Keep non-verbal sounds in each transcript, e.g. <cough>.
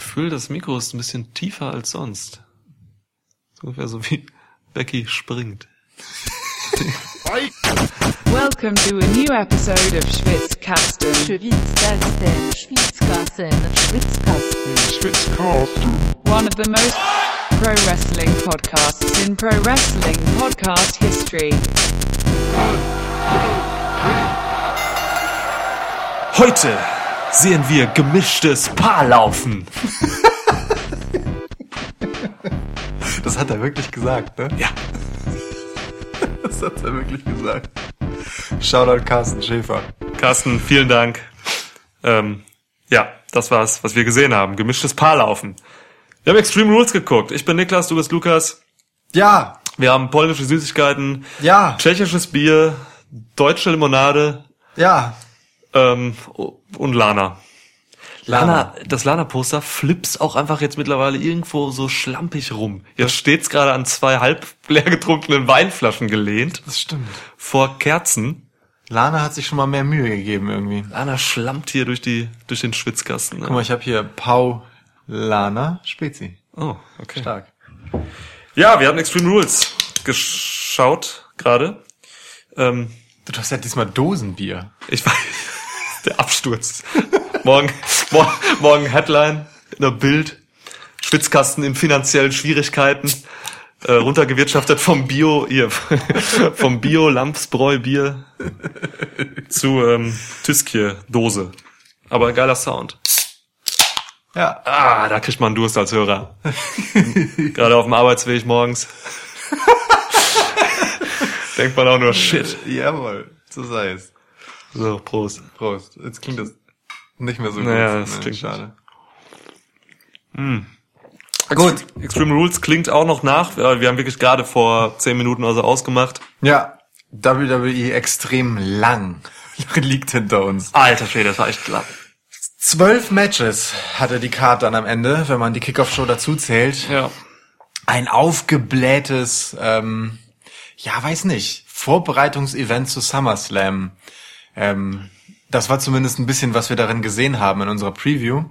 Gefühl, das Mikro ist ein bisschen tiefer als sonst. So ungefähr so wie Becky springt. Welcome to a new episode of Schwitzkasten. Schwitzkasten, Schwitzkasten, Schwitzkasten. One of the most pro wrestling podcasts in pro wrestling podcast history. Heute sehen wir gemischtes Paarlaufen. <laughs> Das hat er wirklich gesagt, ne? Ja. <laughs> Das hat er wirklich gesagt. Shoutout Carsten Schäfer. Carsten, vielen Dank. Ähm, ja, das war's, was wir gesehen haben. Gemischtes Paarlaufen. Wir haben Extreme Rules geguckt. Ich bin Niklas, du bist Lukas. Ja, Wir haben polnische Süßigkeiten, ja, tschechisches Bier, deutsche Limonade ja. Ähm, und Lana. Lana. Lana, das Lana-Poster flips auch einfach jetzt mittlerweile irgendwo so schlampig rum. Jetzt steht's gerade an zwei halb leer getrunkenen Weinflaschen gelehnt Das stimmt. vor Kerzen. Lana hat sich schon mal mehr Mühe gegeben irgendwie. Lana schlammt hier durch die durch den Schwitzkasten. Ne? Guck mal, ich habe hier Pau Lana Spezi. Oh, okay. Stark. Ja, wir haben Extreme Rules geschaut gerade. Ähm, Du hast ja diesmal Dosenbier. ich weiß, der Absturz. morgen, morgen, morgen Headline in der Bild. Schwitzkasten in finanziellen Schwierigkeiten. Äh, runtergewirtschaftet vom Bio, ihr, <laughs> vom Bio Lamsbräu Bier zu ähm, Tüskje Dose. Aber geiler Sound. Ja. Ah, da kriegt man Durst als Hörer. <laughs> Gerade auf dem Arbeitsweg morgens. <laughs> Denkt man auch nur Shit. Jawohl. So sei es. So, Prost. Prost. Jetzt klingt das nicht mehr so Naja, gut. das Nee, klingt schade. Gut. Extreme Rules klingt auch noch nach. Wir haben wirklich gerade vor zehn Minuten also ausgemacht. Ja. WWE extrem lang <laughs> liegt hinter uns. Alter Schwede, das war echt klar. Zwölf Matches hatte die Card dann am Ende, wenn man die Kickoff-Show dazu zählt. Ja. Ein aufgeblähtes, ähm, ja, weiß nicht, Vorbereitungsevent zu SummerSlam. Ähm, das war zumindest ein bisschen, was wir darin gesehen haben in unserer Preview.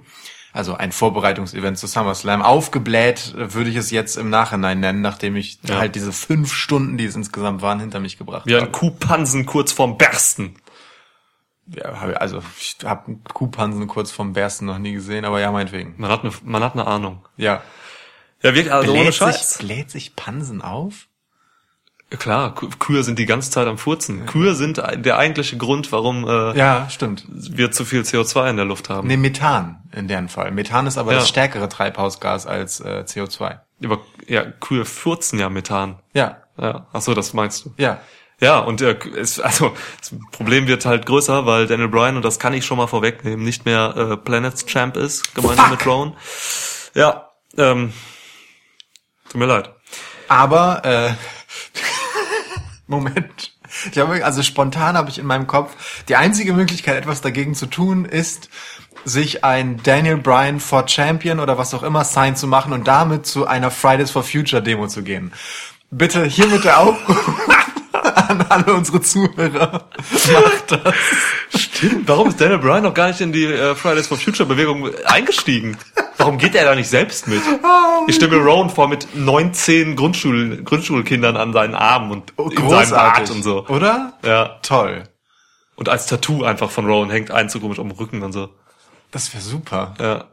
Also ein Vorbereitungsevent zu SummerSlam. Aufgebläht äh, würde ich es jetzt im Nachhinein nennen, nachdem ich Ja. halt diese fünf Stunden, die es insgesamt waren, hinter mich gebracht Wie ein habe. Kuhpansen kurz vorm Bersten. Ja, also ich habe Kuhpansen kurz vom Bersten noch nie gesehen, aber ja, meinetwegen. Man hat eine, man hat eine Ahnung. Ja. Ja, wirklich, also ohne Bläht Scheiß. sich, bläht sich Pansen auf? Ja, Klar, Kühe sind die ganze Zeit am Furzen. Kühe sind der eigentliche Grund, warum äh, Ja, stimmt. wir zu viel CO2 in der Luft haben. Nee, Methan in deren Fall. Methan ist aber Ja. das stärkere Treibhausgas als äh, CO2. Aber ja, Kühe furzen ja Methan. Ja, Ja, ach so, das meinst du. ja. Ja, und äh, es, also das Problem wird halt größer, weil Daniel Bryan, und das kann ich schon mal vorwegnehmen, nicht mehr äh, Planets Champ ist, gemeinsam mit Rowan. Ja, ähm, tut mir leid. Aber äh, Moment. Ich habe also spontan habe ich in meinem Kopf die einzige Möglichkeit, etwas dagegen zu tun, ist sich ein Daniel Bryan for Champion oder was auch immer Sign zu machen und damit zu einer Fridays for Future Demo zu gehen. Bitte hiermit der Aufruf <laughs> an alle unsere Zuhörer. Macht das. Stimmt, warum ist Daniel Bryan noch gar nicht in die äh, Fridays for Future Bewegung eingestiegen? Warum geht er da nicht selbst mit? Ich stelle mir Rowan vor mit 19 Grundschul Grundschulkindern an seinen Armen und in seinem Bart und so. Oder? Ja. Toll. Und als Tattoo einfach von Rowan hängt ein so komisch am Rücken und so. Das wäre super. Ja.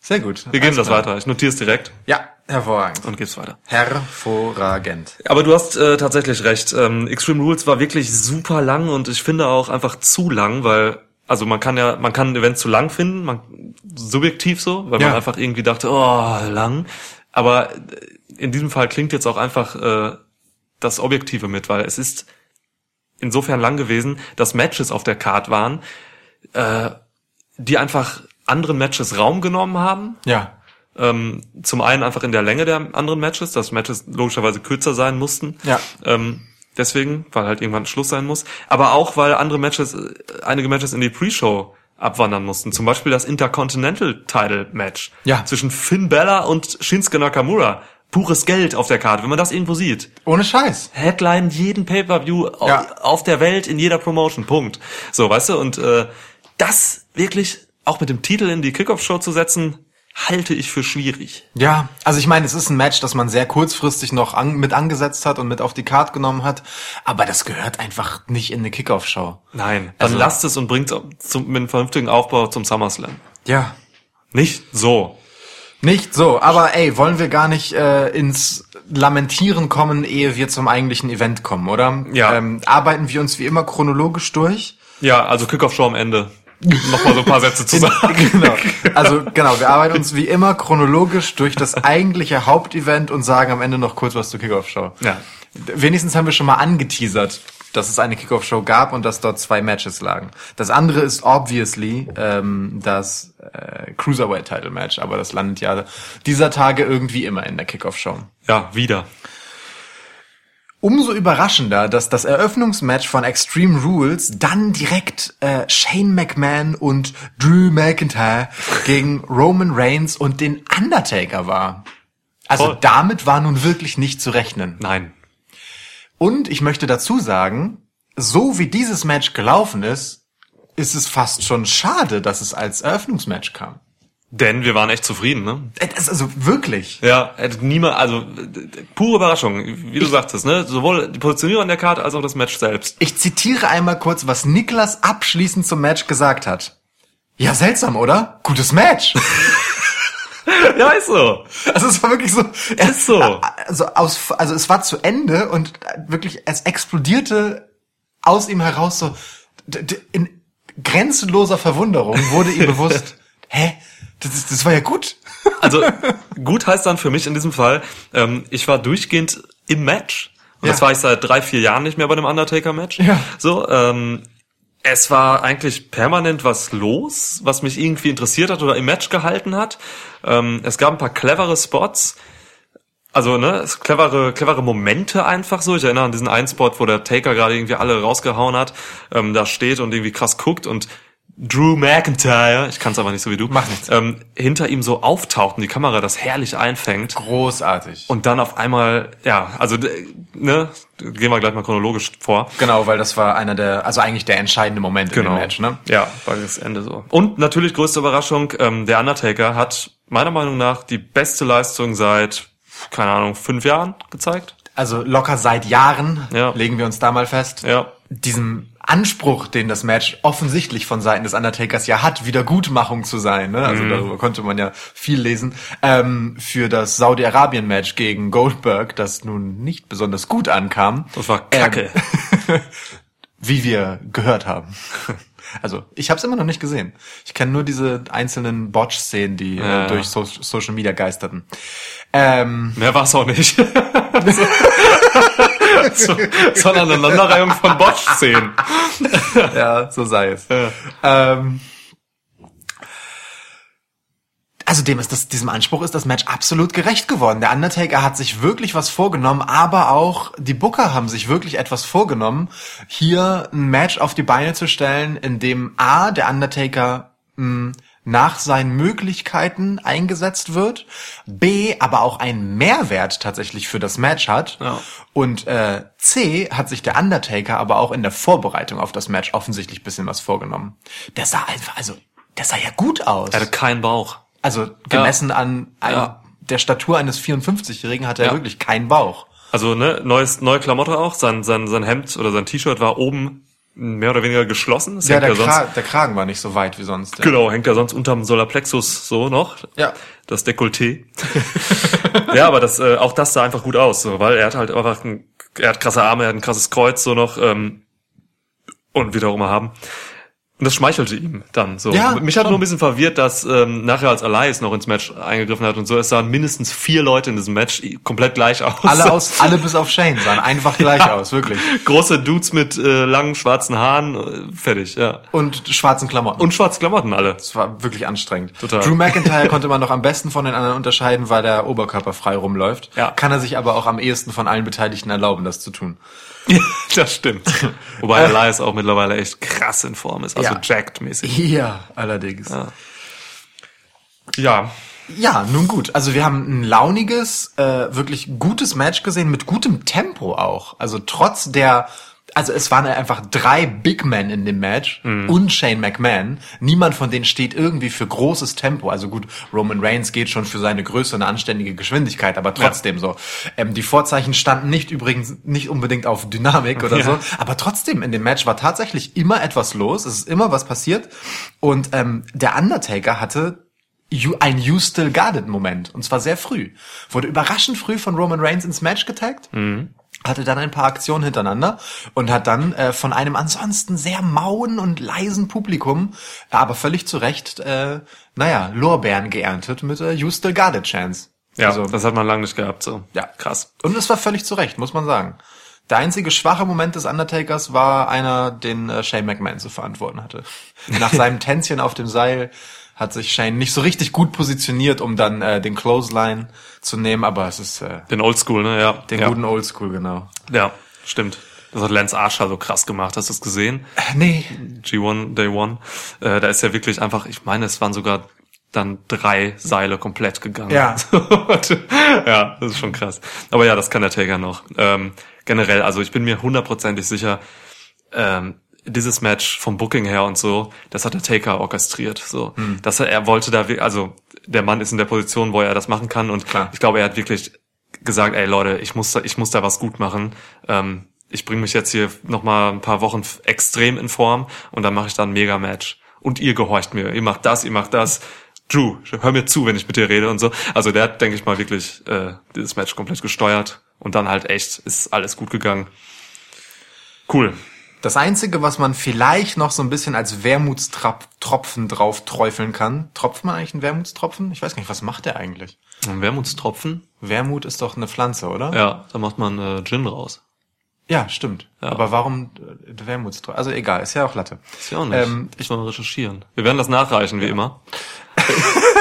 Sehr gut. Wir geben Alles das klar. weiter. Ich notiere es direkt Ja, hervorragend. und gebe's weiter. Hervorragend. Aber du hast äh, tatsächlich recht. Ähm, Extreme Rules war wirklich super lang und ich finde auch einfach zu lang, weil also man kann ja, man kann ein Event zu lang finden, man subjektiv so, weil Ja. man einfach irgendwie dachte, oh, lang. Aber äh, in diesem Fall klingt jetzt auch einfach äh, das Objektive mit, weil es ist insofern lang gewesen, dass Matches auf der Card waren, äh, die einfach anderen Matches Raum genommen haben, Ja. ähm, zum einen einfach in der Länge der anderen Matches, dass Matches logischerweise kürzer sein mussten. Ja. Ähm, deswegen, weil halt irgendwann Schluss sein muss. Aber auch, weil andere Matches, äh, einige Matches in die Pre-Show abwandern mussten. Zum Beispiel das Intercontinental Title Match. Ja. Zwischen Finn Bella und Shinsuke Nakamura. Pures Geld auf der Karte, wenn man das irgendwo sieht. Ohne Scheiß. Headline jeden Pay-Per-View Ja. auf der Welt, in jeder Promotion, Punkt. So, weißt du, und äh, das wirklich auch mit dem Titel in die Kickoff-Show zu setzen, halte ich für schwierig. Ja, also ich meine, es ist ein Match, das man sehr kurzfristig noch an, mit angesetzt hat und mit auf die Card genommen hat, aber das gehört einfach nicht in eine Kickoff-Show. Nein, dann Also- lasst es und bringt zum, mit einem vernünftigen Aufbau zum SummerSlam. Ja. Nicht so. Nicht so, aber ey, wollen wir gar nicht äh, ins Lamentieren kommen, ehe wir zum eigentlichen Event kommen, oder? Ja. Ähm, arbeiten wir uns wie immer chronologisch durch? Ja, also Kickoff-Show am Ende. Nochmal so ein paar Sätze zu sagen. <laughs> genau. Also genau, wir arbeiten uns wie immer chronologisch durch das eigentliche Hauptevent und sagen am Ende noch kurz was zur Kickoff-Show. Ja. Wenigstens haben wir schon mal angeteasert, dass es eine Kickoff-Show gab und dass dort zwei Matches lagen. Das andere ist obviously ähm, das äh, Cruiserweight-Title-Match, aber das landet ja dieser Tage irgendwie immer in der Kickoff-Show. Ja, wieder. Umso überraschender, dass das Eröffnungsmatch von Extreme Rules dann direkt äh, Shane McMahon und Drew McIntyre gegen Roman Reigns und den Undertaker war. Also Voll. damit war nun wirklich nicht zu rechnen. Nein. Und ich möchte dazu sagen, so wie dieses Match gelaufen ist, ist es fast schon schade, dass es als Eröffnungsmatch kam. Denn wir waren echt zufrieden, ne? Äh, also wirklich. Ja, niemand, also pure Überraschung, wie du sagtest, ne? Sowohl die Positionierung der Karte als auch das Match selbst. Ich zitiere einmal kurz, was Niklas abschließend zum Match gesagt hat. Ja, seltsam, oder? Gutes Match. <laughs> Ja, ist so. Also es war wirklich so. Es, Ist so. Also, aus, also es war zu Ende und wirklich, es explodierte aus ihm heraus so in grenzenloser Verwunderung wurde ihm bewusst, <laughs> hä, das, ist- das war ja gut. <laughs> Also gut heißt dann für mich in diesem Fall, ähm, ich war durchgehend im Match. Und Ja. das war ich seit drei, vier Jahren nicht mehr bei einem Undertaker-Match. Ja. So, ähm, es war eigentlich permanent was los, was mich irgendwie interessiert hat oder im Match gehalten hat. Ähm, es gab ein paar clevere Spots. Also, ne, clevere, clevere Momente einfach so. Ich erinnere an diesen einen Spot, wo der Taker gerade irgendwie alle rausgehauen hat, ähm, da steht und irgendwie krass guckt und Drew McIntyre, ich kann es aber nicht so wie du, Macht nichts. ähm, hinter ihm so auftaucht und die Kamera das herrlich einfängt. Großartig. Und dann auf einmal, ja, also, ne, gehen wir gleich mal chronologisch vor. Genau, weil das war einer der, also eigentlich der entscheidende Moment in dem Match, ne? Ja, war das Ende so. Und natürlich größte Überraschung, ähm, der Undertaker hat meiner Meinung nach die beste Leistung seit, keine Ahnung, fünf Jahren gezeigt. Also locker seit Jahren, Ja. legen wir uns da mal fest. Ja. Diesem Anspruch, den das Match offensichtlich von Seiten des Undertakers ja hat, Wiedergutmachung zu sein, ne? also darüber konnte man ja viel lesen, ähm, für das Saudi-Arabien-Match gegen Goldberg, das nun nicht besonders gut ankam. Das war Kacke. Ähm, <laughs> wie wir gehört haben. <laughs> Also, ich habe es immer noch nicht gesehen. Ich kenne nur diese einzelnen Botch-Szenen, die Ja. äh, durch so Social Media geisterten. Ähm, Mehr war's auch nicht. <laughs> so, so eine Aneinanderreihung von Botch-Szenen. ja, so sei es. Ja. Ähm, also dem ist das, diesem Anspruch ist das Match absolut gerecht geworden. Der Undertaker hat sich wirklich was vorgenommen, aber auch die Booker haben sich wirklich etwas vorgenommen, hier ein Match auf die Beine zu stellen, in dem A, der Undertaker mh, nach seinen Möglichkeiten eingesetzt wird, B, aber auch einen Mehrwert tatsächlich für das Match hat Ja. und äh, C hat sich der Undertaker aber auch in der Vorbereitung auf das Match offensichtlich bisschen was vorgenommen. Der sah einfach, also, der sah ja gut aus. Er hatte keinen Bauch. Also gemessen an, an Ja. der Statur eines 54-Jährigen hat er Ja. wirklich keinen Bauch. Also, ne, neues, neue Klamotte auch. Sein, sein, sein Hemd oder sein T-Shirt war oben mehr oder weniger geschlossen. Das Ja, hängt der, sonst, Kra der Kragen war nicht so weit wie sonst. Ja. Genau, hängt ja sonst unterm Solarplexus so noch. Ja. Das Dekolleté. <laughs> ja, aber das, äh, auch das sah einfach gut aus, so, weil er hat halt einfach ein, er hat krasse Arme, er hat ein krasses Kreuz so noch, ähm, und wieder auch immer haben. Und das schmeichelte ihm dann so. Ja, Mich hat schon. nur ein bisschen verwirrt, dass ähm, nachher als Elias noch ins Match eingegriffen hat und so, es sahen mindestens vier Leute in diesem Match komplett gleich aus. Alle aus, <laughs> alle bis auf Shane sahen einfach gleich aus, wirklich. Große Dudes mit äh, langen schwarzen Haaren, äh, fertig, ja. Und schwarzen Klamotten. Und schwarze Klamotten alle. es war wirklich anstrengend. Total. Drew McIntyre <laughs> konnte man noch am besten von den anderen unterscheiden, weil der Oberkörper frei rumläuft. Ja. Kann er sich aber auch am ehesten von allen Beteiligten erlauben, das zu tun. <laughs> das stimmt. <laughs> Wobei Elias auch mittlerweile echt krass in Form ist, also Ja. jacked-mäßig. <laughs> Ja, allerdings. Ja, Ja, nun gut. Also wir haben ein launiges, äh, wirklich gutes Match gesehen mit gutem Tempo auch. Also trotz der also es waren einfach drei Big Men in dem Match und Shane McMahon. Niemand von denen steht irgendwie für großes Tempo. Also gut, Roman Reigns geht schon für seine Größe und eine anständige Geschwindigkeit, aber trotzdem so. Ähm, die Vorzeichen standen nicht übrigens nicht unbedingt auf Dynamik oder Ja. so, aber trotzdem in dem Match war tatsächlich immer etwas los. Es ist immer was passiert und ähm, der Undertaker hatte You, ein You Still It Moment. Und zwar sehr früh. Wurde überraschend früh von Roman Reigns ins Match getaggt. Hatte dann ein paar Aktionen hintereinander und hat dann äh, von einem ansonsten sehr mauen und leisen Publikum, aber völlig zu Recht, äh, naja, Lorbeeren geerntet mit äh, You Still Got It Chance. Ja, Also, das hat man lange nicht gehabt, so. Ja. Krass. und es war völlig zu Recht, muss man sagen. Der einzige schwache Moment des Undertakers war einer, den äh, Shane McMahon zu verantworten hatte. Nach <laughs> seinem Tänzchen auf dem Seil hat sich Shane nicht so richtig gut positioniert, um dann äh, den Clothesline zu nehmen, aber es ist äh, Den Oldschool, ne? Ja. den ja. guten Oldschool, genau. Ja, stimmt. Das hat Lance Archer so krass gemacht. Hast du es gesehen? Äh, Nee, G1 Day One. Äh, da ist ja wirklich einfach, ich meine, es waren sogar dann drei Seile komplett gegangen. Ja. <laughs> ja, das ist schon krass. Aber ja, das kann der Taker noch. Ähm, generell, also ich bin mir hundertprozentig sicher, ähm, dieses Match vom Booking her und so, das hat der Taker orchestriert. So, Hm. dass er, er wollte da, also der Mann ist in der Position, wo er das machen kann und Klar. ich glaube, er hat wirklich gesagt, ey Leute, ich muss da, ich muss da was gut machen. Ähm, ich bringe mich jetzt hier noch mal ein paar Wochen extrem in Form und dann mache ich da ein Mega-Match. Und ihr gehorcht mir, ihr macht das, ihr macht das. Drew, hör mir zu, wenn ich mit dir rede und so. Also der hat, denke ich mal, wirklich äh, dieses Match komplett gesteuert und dann halt echt ist alles gut gegangen. Cool. Das Einzige, was man vielleicht noch so ein bisschen als Wermutstropfen drauf träufeln kann, tropft man eigentlich einen Wermutstropfen? Ich weiß gar nicht, was macht der eigentlich? Ein Wermutstropfen? Wermut ist doch eine Pflanze, oder? Ja, da macht man äh, Gin raus. Ja, stimmt. Ja. Aber warum äh, Wermutstropfen? Also egal, ist ja auch Latte. Ist ja auch nicht. Ähm, ich mal recherchieren. Wir werden das nachreichen, wie immer. <laughs>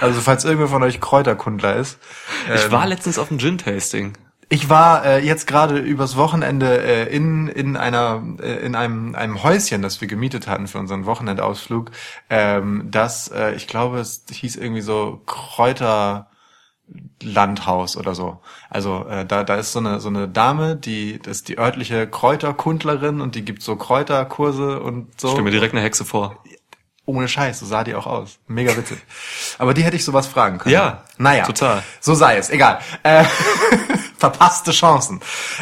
Also falls irgendwer von euch Kräuterkundler ist. ich war letztens auf dem Gin-Tasting. Ich war äh, jetzt gerade übers Wochenende äh, in in einer äh, in einem einem Häuschen, das wir gemietet hatten für unseren Wochenendausflug. Ähm, das äh, ich glaube es hieß irgendwie so Kräuter Landhaus oder so. Also äh, da da ist so eine so eine Dame, die das ist die örtliche Kräuterkundlerin und die gibt so Kräuterkurse und so. Stell mir direkt eine Hexe vor. Ohne Scheiß, so sah die auch aus. Mega witzig. Aber die hätte ich sowas fragen können. Ja, naja. total. So sei es, egal. Äh, <laughs> verpasste Chancen.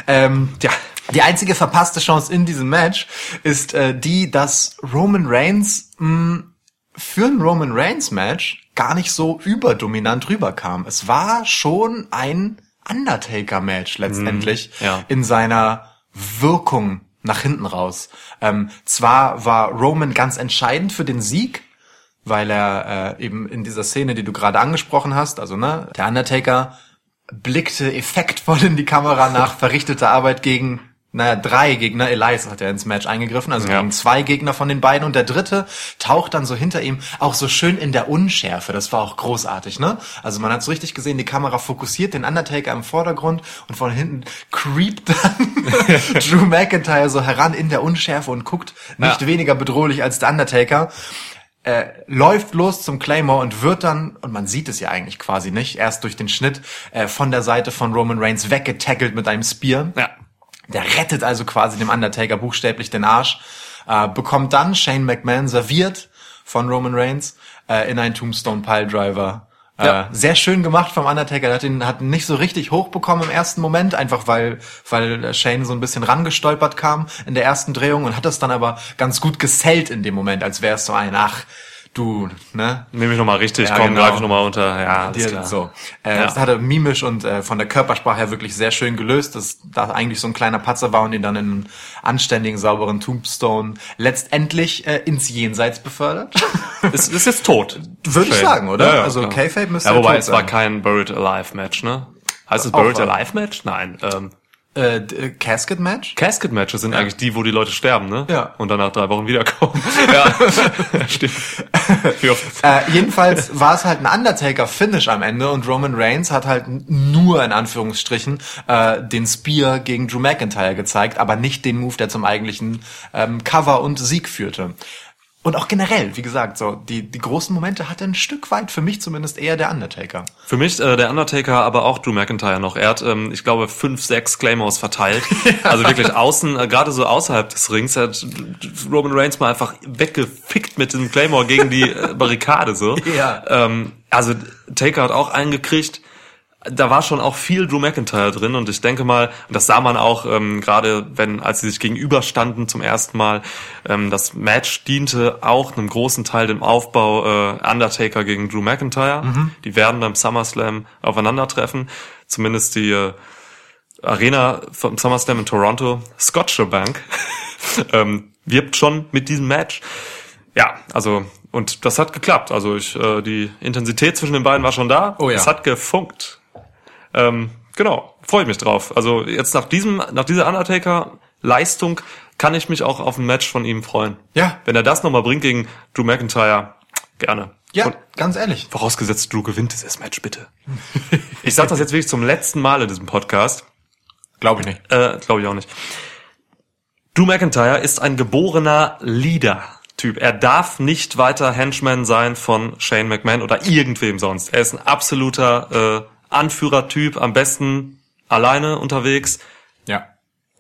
Ähm, ja, die einzige verpasste Chance in diesem Match ist äh, die, dass Roman Reigns mh, für ein Roman Reigns Match gar nicht so überdominant rüberkam. Es war schon ein Undertaker Match letztendlich Mhm, ja. in seiner Wirkung nach hinten raus. Ähm, zwar war Roman ganz entscheidend für den Sieg, weil er äh, eben in dieser Szene, die du gerade angesprochen hast, also ne, der Undertaker blickte effektvoll in die Kamera nach verrichteter Arbeit gegen naja, drei Gegner. Elias hat ja ins Match eingegriffen, also Ja. gegen zwei Gegner von den beiden. Und der dritte taucht dann so hinter ihm auch so schön in der Unschärfe. Das war auch großartig, ne? Also man hat so richtig gesehen, die Kamera fokussiert den Undertaker im Vordergrund und von hinten creept dann <laughs> Drew McIntyre so heran in der Unschärfe und guckt nicht Ja. weniger bedrohlich als der Undertaker äh, läuft los zum Claymore und wird dann, und man sieht es ja eigentlich quasi nicht, erst durch den Schnitt äh, von der Seite von Roman Reigns weggetackelt mit einem Spear. Ja. Der rettet also quasi dem Undertaker buchstäblich den Arsch, äh, bekommt dann Shane McMahon serviert von Roman Reigns äh, in einen Tombstone Piledriver. Ja. Äh, sehr schön gemacht vom Undertaker. Der hat ihn hat nicht so richtig hochbekommen im ersten Moment, einfach weil weil Shane so ein bisschen rangestolpert kam in der ersten Drehung und hat das dann aber ganz gut gesellt in dem Moment, als wäre es so ein ach du ne Nehme ich nochmal richtig, Ja, komm, genau. greif ich nochmal unter. Ja, alles klar. so. Äh, Ja. Das hat er mimisch und äh, von der Körpersprache her wirklich sehr schön gelöst, dass da eigentlich so ein kleiner Patzer war und ihn dann in einen anständigen, sauberen Tombstone letztendlich äh, ins Jenseits befördert. <laughs> Ist, ist jetzt tot. Würde ich sagen, oder? Ja, ja, Also. Kayfabe müsste Ja, wobei tot es war sein. kein Buried Alive Match, ne? Heißt es Buried. Alive Match? Nein. Ähm, äh, äh, Casket Match? Casket Matches sind eigentlich die, wo die Leute sterben, ne? Ja. Und dann nach drei Wochen wiederkommen. <laughs> ja, <laughs> stimmt. Äh, jedenfalls war es halt ein Undertaker-Finish am Ende und Roman Reigns hat halt nur in Anführungsstrichen äh, den Spear gegen Drew McIntyre gezeigt, aber nicht den Move, der zum eigentlichen ähm, Cover und Sieg führte. Und auch generell, wie gesagt, so die, die großen Momente hatte ein Stück weit, für mich zumindest, eher der Undertaker. Für mich äh, der Undertaker, aber auch Drew McIntyre noch. Er hat, ähm, ich glaube, fünf, sechs Claymores verteilt. <laughs> Also wirklich außen, äh, gerade so außerhalb des Rings, hat Roman Reigns mal einfach weggefickt mit dem Claymore gegen die äh, Barrikade so. <laughs> Ja. Ähm, also Taker hat auch einen gekriegt. Da war schon auch viel Drew McIntyre drin und ich denke mal, das sah man auch ähm, gerade, wenn als sie sich gegenüberstanden zum ersten Mal, ähm, das Match diente auch einem großen Teil dem Aufbau äh, Undertaker gegen Drew McIntyre. Die werden beim SummerSlam aufeinandertreffen. Zumindest die äh, Arena vom SummerSlam in Toronto, Scotiabank, <laughs> ähm, wirbt schon mit diesem Match. Ja, also und das hat geklappt. Also ich, äh, die Intensität zwischen den beiden war schon da. Oh ja. Es hat gefunkt. Ähm, genau, freue ich mich drauf. Also jetzt nach diesem, nach dieser Undertaker-Leistung kann ich mich auch auf ein Match von ihm freuen. Ja. Wenn er das nochmal bringt gegen Drew McIntyre, gerne. Ja, Und ganz ehrlich. vorausgesetzt, Drew gewinnt dieses Match, bitte. ich sag das jetzt wirklich zum letzten Mal in diesem Podcast. Glaube ich nicht. Äh, Glaube ich auch nicht. Drew McIntyre ist ein geborener Leader-Typ. Er darf nicht weiter Henchman sein von Shane McMahon oder irgendwem sonst. Er ist ein absoluter äh, Anführertyp, am besten alleine unterwegs. Ja.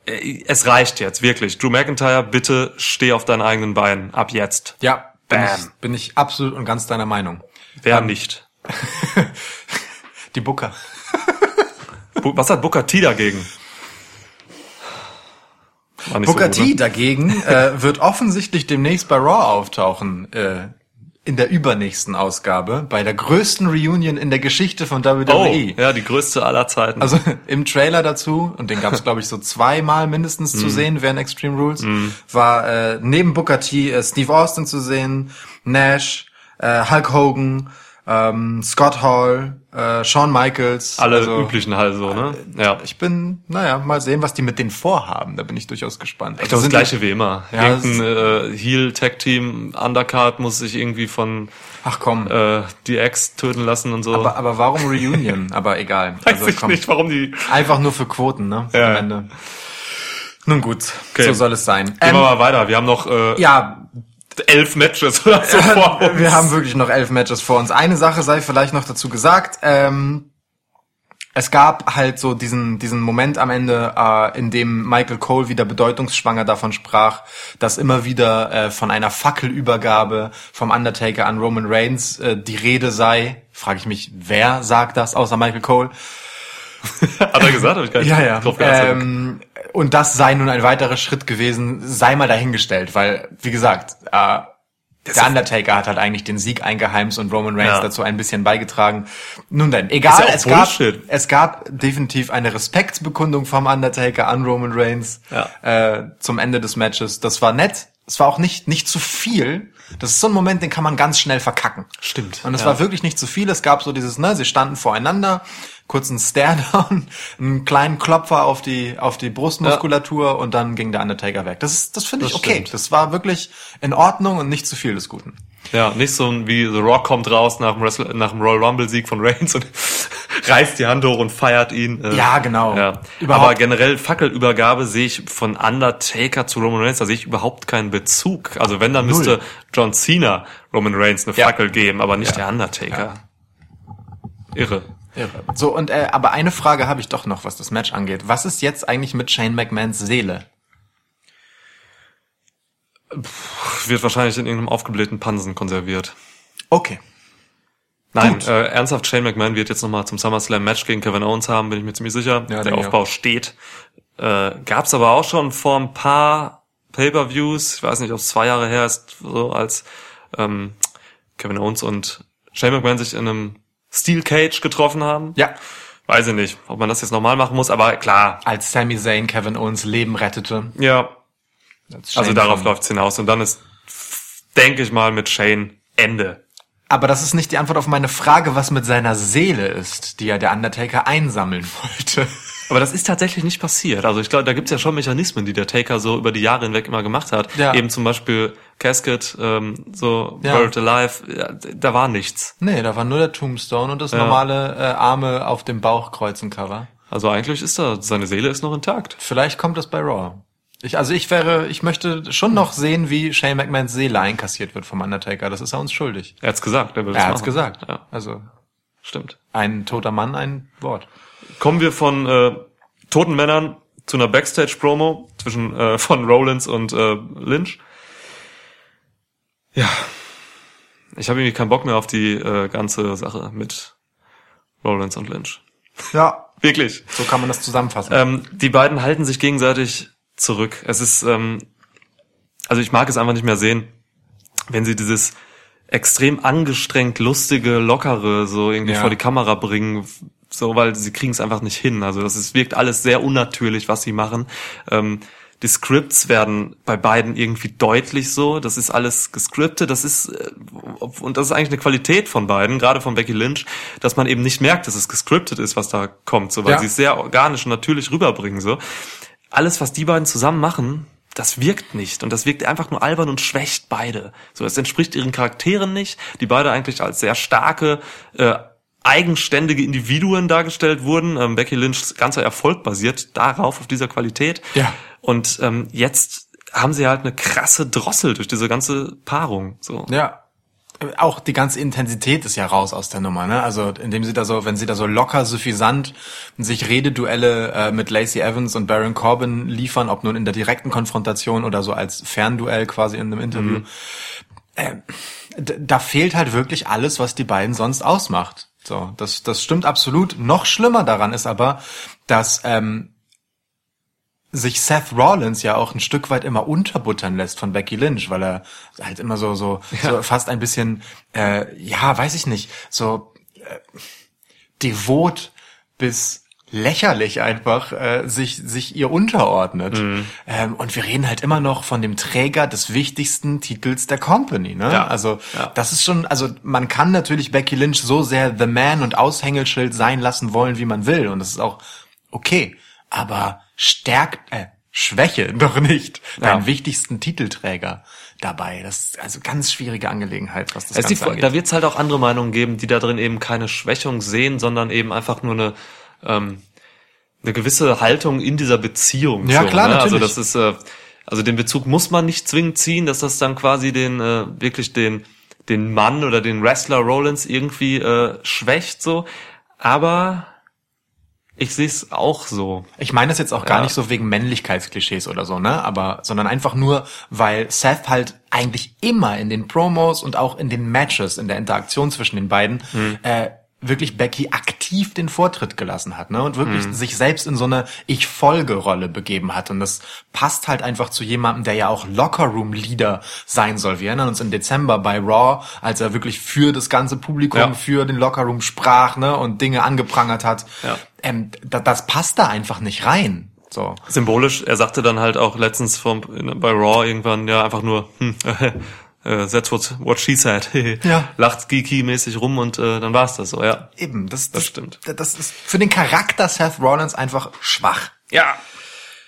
Äh, Es reicht jetzt, wirklich. Drew McIntyre, bitte steh auf deinen eigenen Beinen. Ab jetzt. Ja, bin Bam. ich, bin ich absolut und ganz deiner Meinung. Wer nicht? <laughs> Die Booker. <laughs> Was hat Booker T dagegen? So Booker gut, T ne? dagegen äh, wird offensichtlich demnächst bei Raw auftauchen. Äh, in der übernächsten Ausgabe, bei der größten Reunion in der Geschichte von WWE. Oh, ja, die größte aller Zeiten. Also <laughs> im Trailer dazu, und den gab es, <laughs> glaube ich, so zweimal mindestens Mhm. zu sehen während Extreme Rules, war äh, neben Booker T äh, Steve Austin zu sehen, Nash, äh, Hulk Hogan, ähm, Scott Hall, äh, Shawn Michaels. Alle also, üblichen halt so, ne? Ja. Ich bin, naja, mal sehen, was die mit denen vorhaben. Da bin ich durchaus gespannt. Ich glaube, das gleiche wie immer. Ja, Irgendein äh, Heel-Tag-Team, Undercard muss sich irgendwie von Die, ach komm. äh, DX töten lassen und so. aber, aber warum Reunion? <laughs> aber egal. Weiß Also, ich komm. nicht, warum die... Einfach nur für Quoten, ne? Ja. Am Ende. Nun gut, Okay. so soll es sein. Gehen wir mal weiter. Wir haben noch äh, ja, elf Matches oder so vor uns. wir haben wirklich noch elf Matches vor uns. Eine Sache sei vielleicht noch dazu gesagt. Ähm, es gab halt so diesen, diesen Moment am Ende, äh, in dem Michael Cole wieder bedeutungsschwanger davon sprach, dass immer wieder äh, von einer Fackelübergabe vom Undertaker an Roman Reigns äh, die Rede sei. Frage ich mich, wer sagt das außer Michael Cole? <laughs> Hat er gesagt? Hab ich gar nicht Ja, ja. drauf geachtet. Ähm, und das sei nun ein weiterer Schritt gewesen, sei mal dahingestellt, weil, wie gesagt, äh, der Undertaker hat halt eigentlich den Sieg eingeheimst und Roman Reigns Ja. dazu ein bisschen beigetragen. Nun denn, egal, ja es gab, es gab definitiv eine Respektsbekundung vom Undertaker an Roman Reigns Ja. äh, zum Ende des Matches. Das war nett. Es war auch nicht, nicht zu viel. Das ist so ein Moment, den kann man ganz schnell verkacken. Stimmt, Und es war wirklich nicht zu viel. Es gab so dieses, ne, sie standen voreinander, kurzen Stare-Down, <laughs> einen kleinen Klopfer auf die, auf die Brustmuskulatur und dann ging der Undertaker weg. Das ist, das finde ich Das okay. stimmt. Das war wirklich in Ordnung und nicht zu viel des Guten. Ja, nicht so wie The Rock kommt raus nach dem, Wrestle nach dem Royal Rumble Sieg von Reigns und <laughs> reißt die Hand hoch und feiert ihn. Äh, Ja, genau. Ja. Überhaupt- Aber generell Fackelübergabe sehe ich von Undertaker zu Roman Reigns, da sehe ich überhaupt keinen Bezug. Also wenn, dann Null. müsste John Cena Roman Reigns eine Ja. Fackel geben, aber nicht Ja. der Undertaker. Irre. Irre. So, und äh, aber eine Frage habe ich doch noch, was das Match angeht. Was ist jetzt eigentlich mit Shane McMahons Seele? Wird wahrscheinlich in irgendeinem aufgeblähten Pansen konserviert. Okay. Nein, Gut. äh, ernsthaft, Shane McMahon wird jetzt nochmal zum SummerSlam Match gegen Kevin Owens haben, bin ich mir ziemlich sicher. Ja, Der Aufbau steht. Äh, gab's aber auch schon vor ein paar Pay-Per-Views, ich weiß nicht, ob es zwei Jahre her ist, so als ähm, Kevin Owens und Shane McMahon sich in einem Steel Cage getroffen haben. Ja. Weiß ich nicht, ob man das jetzt nochmal machen muss, aber klar, Als Sami Zayn Kevin Owens Leben rettete. ja, Als also darauf läuft's hinaus. Und dann ist, denke ich mal, mit Shane Ende. Aber das ist nicht die Antwort auf meine Frage, was mit seiner Seele ist, die ja der Undertaker einsammeln <laughs> wollte. Aber das ist tatsächlich nicht passiert. Also ich glaube, da gibt's ja schon Mechanismen, die der Taker so über die Jahre hinweg immer gemacht hat. Ja. Eben zum Beispiel Casket, ähm, so Ja. Buried Alive, ja, da war nichts. Nee, da war nur der Tombstone und das normale äh, Arme auf dem Bauch kreuzen Cover. Also eigentlich ist da, seine Seele ist noch intakt. Vielleicht kommt das bei Raw. Ich, also ich wäre, ich möchte schon noch sehen, wie Shane McMahons Seele einkassiert wird vom Undertaker. Das ist er uns schuldig. Er hat's gesagt, er will Er hat's machen. gesagt. Ja, Also stimmt. ein toter Mann, ein Wort. Kommen wir von äh, toten Männern zu einer Backstage-Promo zwischen äh, von Rollins und äh, Lynch. Ja, ich habe irgendwie keinen Bock mehr auf die äh, ganze Sache mit Rollins und Lynch. Ja, <laughs> Wirklich. so kann man das zusammenfassen. Ähm, die beiden halten sich gegenseitig zurück. Es ist, ähm, also ich mag es einfach nicht mehr sehen, wenn sie dieses extrem angestrengt, lustige, lockere so irgendwie Ja. vor die Kamera bringen, so weil sie kriegen es einfach nicht hin. Also das ist, wirkt alles sehr unnatürlich, was sie machen. Ähm, die Scripts werden bei beiden irgendwie deutlich so. Das ist alles gescriptet. Das ist äh, und das ist eigentlich eine Qualität von beiden, gerade von Becky Lynch, dass man eben nicht merkt, dass es gescriptet ist, was da kommt, so weil Ja. sie es sehr organisch und natürlich rüberbringen so. Alles, was die beiden zusammen machen, das wirkt nicht und das wirkt einfach nur albern und schwächt beide. So, es entspricht ihren Charakteren nicht, die beide eigentlich als sehr starke äh, eigenständige Individuen dargestellt wurden. Ähm, Becky Lynchs ganzer Erfolg basiert darauf, auf dieser Qualität. Ja. Und ähm, jetzt haben sie halt eine krasse Drossel durch diese ganze Paarung. So. Ja. Auch die ganze Intensität ist ja raus aus der Nummer, ne? Also indem sie da so, wenn sie da so locker, suffisant sich Rededuelle äh, mit Lacey Evans und Baron Corbin liefern, ob nun in der direkten Konfrontation oder so als Fernduell quasi in einem Interview. Äh, d- da fehlt halt wirklich alles, was die beiden sonst ausmacht. So, das, das stimmt absolut. Noch schlimmer daran ist aber, dass ähm, sich Seth Rollins ja auch ein Stück weit immer unterbuttern lässt von Becky Lynch, weil er halt immer so so, so fast ein bisschen äh, ja weiß ich nicht so äh, devot bis lächerlich einfach äh, sich sich ihr unterordnet ähm, und wir reden halt immer noch von dem Träger des wichtigsten Titels der Company ne Ja. also Ja. das ist schon also man kann natürlich Becky Lynch so sehr the man und Aushängeschild sein lassen wollen wie man will und das ist auch okay aber stärkt äh, Schwäche <laughs> doch nicht deinen Ja. wichtigsten Titelträger dabei das ist also ganz schwierige Angelegenheit was das die, angeht. da wird es halt auch andere Meinungen geben, die da drin eben keine Schwächung sehen, sondern eben einfach nur eine ähm, eine gewisse Haltung in dieser Beziehung. Ja, so, klar, ne? Also natürlich. das ist äh, also den Bezug muss man nicht zwingend ziehen, dass das dann quasi den äh, wirklich den den Mann oder den Wrestler Rollins irgendwie äh, schwächt so, aber ich sehe es auch so. Ich meine das jetzt auch gar Ja. nicht so wegen Männlichkeitsklischees oder so, ne? Aber, sondern einfach nur, weil Seth halt eigentlich immer in den Promos und auch in den Matches, in der Interaktion zwischen den beiden, Hm. äh, wirklich Becky aktiv den Vortritt gelassen hat, ne? Und wirklich Hm. sich selbst in so eine Ich-Folge-Rolle begeben hat. Und das passt halt einfach zu jemandem, der ja auch Locker-Room-Leader sein soll. Wir erinnern uns im Dezember bei Raw, als er wirklich für das ganze Publikum, Ja. für den Locker-Room sprach, ne? Und Dinge angeprangert hat. Ja. Ähm, da, das passt da einfach nicht rein. So. Symbolisch, er sagte dann halt auch letztens vom, bei Raw irgendwann ja einfach nur, hm, <laughs> äh, that's what, what she said. <laughs> Ja. Lacht geeky-mäßig rum und äh, dann war's das so, ja. Eben, das, Das stimmt. Das ist für den Charakter Seth Rollins einfach schwach. Ja.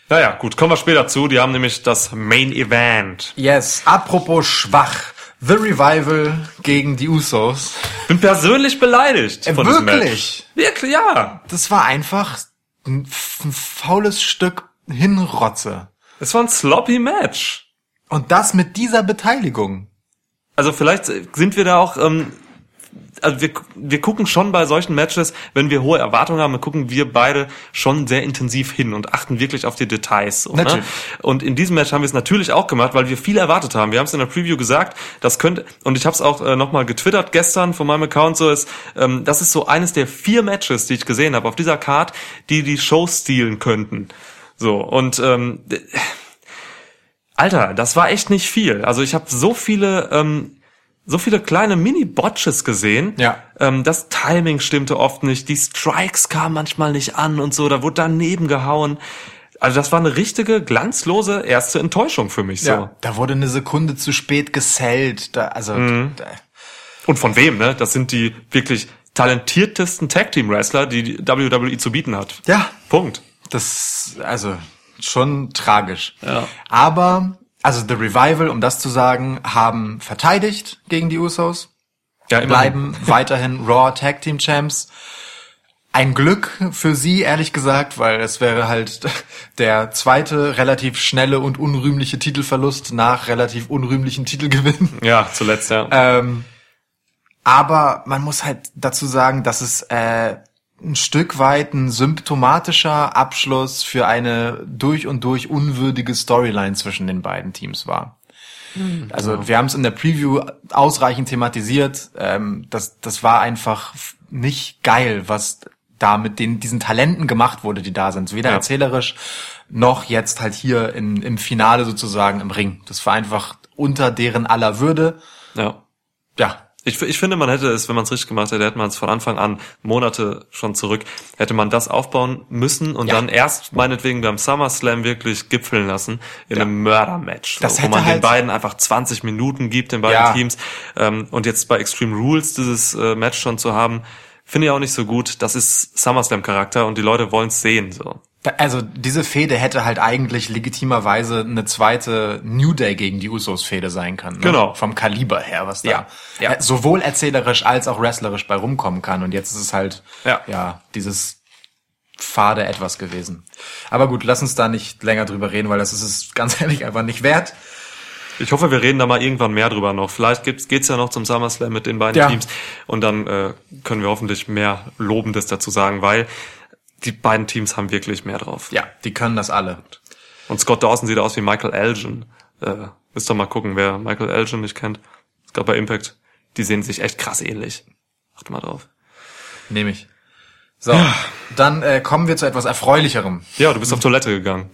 Naja, gut, kommen wir später zu. Die haben nämlich das Main Event. Yes. Apropos schwach. The Revival gegen die Usos. Bin persönlich beleidigt Äh, von wirklich? Match. Wirklich? Ja. Das war einfach ein, ein faules Stück Hinrotze. Es war ein sloppy Match. Und das mit dieser Beteiligung. Also vielleicht sind wir da auch, ähm, also wir, wir gucken schon bei solchen Matches, wenn wir hohe Erwartungen haben, dann gucken wir beide schon sehr intensiv hin und achten wirklich auf die Details. So, ne? Und in diesem Match haben wir es natürlich auch gemacht, weil wir viel erwartet haben. Wir haben es in der Preview gesagt, das könnte, und ich habe es auch äh, nochmal getwittert gestern von meinem Account, so ist, ähm, das ist so eines der vier Matches, die ich gesehen habe auf dieser Card, die die Show stehlen könnten. So, und ähm, Alter, das war echt nicht viel. Also ich habe so viele, ähm, so viele kleine Mini-Botches gesehen. Ja. Ähm, das Timing stimmte oft nicht, die Strikes kamen manchmal nicht an und so, da wurde daneben gehauen. Also das war eine richtige, glanzlose erste Enttäuschung für mich so. Ja. Da wurde eine Sekunde zu spät gesellt. Da, also, da, Und von wem, ne? Das sind die wirklich talentiertesten Tag-Team-Wrestler, die die WWE zu bieten hat. ja, Punkt. Das, also, schon tragisch. Ja. Aber, also The Revival, um das zu sagen, haben verteidigt gegen die Usos, Ja, bleiben <laughs> weiterhin Raw Tag Team Champs. ein Glück für sie, ehrlich gesagt, weil es wäre halt <laughs> der zweite relativ schnelle und unrühmliche Titelverlust nach relativ unrühmlichen Titelgewinn. Ja, zuletzt, ja. Ähm, aber man muss halt dazu sagen, dass es äh, ein Stück weit ein symptomatischer Abschluss für eine durch und durch unwürdige Storyline zwischen den beiden Teams war. Also wir haben es in der Preview ausreichend thematisiert. Ähm, das, das war einfach nicht geil, was da mit den, diesen Talenten gemacht wurde, die da sind. Weder Ja. erzählerisch noch jetzt halt hier in, im Finale sozusagen im Ring. Das war einfach unter deren aller Würde. ja. Ja, Ich, ich finde, man hätte es, wenn man es richtig gemacht hätte, hätte man es von Anfang an, Monate schon zurück, hätte man das aufbauen müssen und Ja. dann erst meinetwegen beim SummerSlam wirklich gipfeln lassen in Ja. einem Mördermatch, Das wo man den halt- beiden einfach 20 Minuten gibt, den beiden Ja. Teams. Ähm, und jetzt bei Extreme Rules dieses äh, Match schon zu haben, finde ich auch nicht so gut. Das ist SummerSlam-Charakter und die Leute wollen es sehen. So. Also diese Fehde hätte halt eigentlich legitimerweise eine zweite New Day gegen die Usos-Fehde sein können. Ne? Genau. Vom Kaliber her, was da Ja, ja. äh, sowohl erzählerisch als auch wrestlerisch bei rumkommen kann. Und jetzt ist es halt Ja. ja dieses fade etwas gewesen. Aber gut, lass uns da nicht länger drüber reden, weil das ist es ganz <laughs> ehrlich einfach nicht wert. Ich hoffe, wir reden da mal irgendwann mehr drüber noch. Vielleicht gibt's, geht's ja noch zum SummerSlam mit den beiden Ja. Teams und dann äh, können wir hoffentlich mehr Lobendes dazu sagen, weil die beiden Teams haben wirklich mehr drauf. Ja, die können das alle. Und Scott Dawson sieht aus wie Michael Elgin. Äh, müsst ihr mal gucken, wer Michael Elgin nicht kennt. Ist gerade bei Impact. Die sehen sich echt krass ähnlich. Achte mal drauf. Nehme ich. So, dann äh, kommen wir zu etwas Erfreulicherem. Ja, du bist auf Toilette gegangen.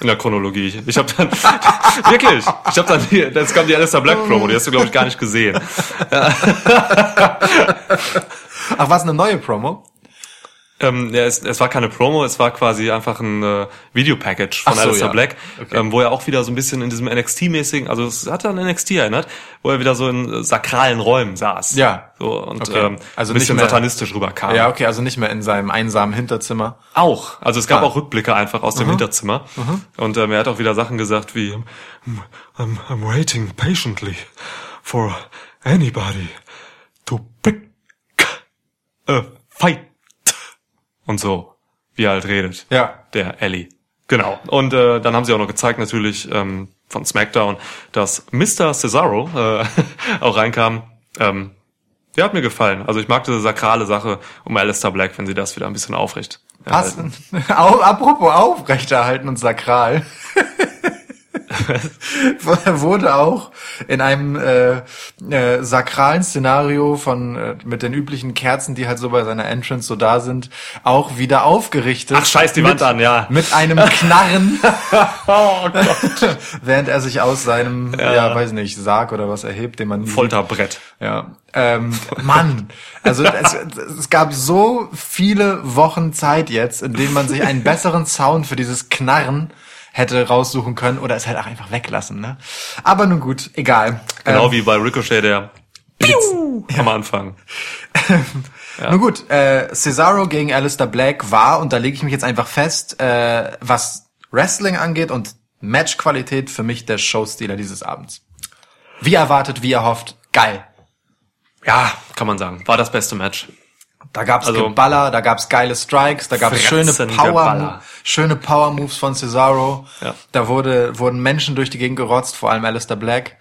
In der Chronologie. Ich habe dann <laughs> wirklich, ich habe dann hier, jetzt kam die Alistair Black Promo, die hast du glaube ich gar nicht gesehen. <laughs> Ach, was eine neue Promo? Ähm, ja, es, es war keine Promo, es war quasi einfach ein äh, Videopackage von so, Alistair ja. Black, Okay. ähm, wo er auch wieder so ein bisschen in diesem NXT-mäßigen, also es hat an NXT erinnert, wo er wieder so in äh, sakralen Räumen saß. Ja. So, und Okay. ähm, Also ein bisschen mehr- satanistisch rüberkam. Ja, okay, also nicht mehr in seinem einsamen Hinterzimmer. Auch. Also es gab Ah. auch Rückblicke einfach aus dem Hinterzimmer. Und ähm, er hat auch wieder Sachen gesagt wie I'm, I'm waiting patiently for anybody to pick a fight. Und so, wie er halt redet. Ja. Der Ellie. Genau. Und äh, dann haben sie auch noch gezeigt natürlich ähm, von SmackDown, dass Mr. Cesaro äh, <laughs> auch reinkam. Ähm, der hat mir gefallen. Also ich mag diese sakrale Sache um Alistair Black, wenn sie das wieder ein bisschen aufrecht. Erhalten. <laughs> Au, apropos aufrechterhalten und sakral. <laughs> <laughs> wurde auch in einem äh, äh, sakralen Szenario von äh, mit den üblichen Kerzen, die halt so bei seiner Entrance so da sind, auch wieder aufgerichtet. Ach, scheiß die mit, Wand an, ja. Mit einem <laughs> Knarren, Oh Gott. <laughs> während er sich aus seinem, ja. weiß nicht, Sarg oder was erhebt, den man nie Folterbrett. Ja, ähm, Mann, also es, es gab so viele Wochen Zeit jetzt, in denen man sich einen besseren Sound für dieses Knarren hätte raussuchen können oder es halt auch einfach weglassen, ne? Aber nun gut, egal. Genau Ähm, wie bei Ricochet, der Blitz am Anfang. <laughs> Nun gut, äh, Cesaro gegen Alistair Black war, und da lege ich mich jetzt einfach fest, äh, was Wrestling angeht und Matchqualität für mich der Showstealer dieses Abends. Wie erwartet, wie erhofft, geil. Ja, kann man sagen. War das beste Match. Da gab's Also- Geballer, da gab's geile Strikes, da gab's schöne Power, schöne Power Moves von Cesaro. Ja. Da wurde, wurden Menschen durch die Gegend gerotzt, vor allem Alistair Black.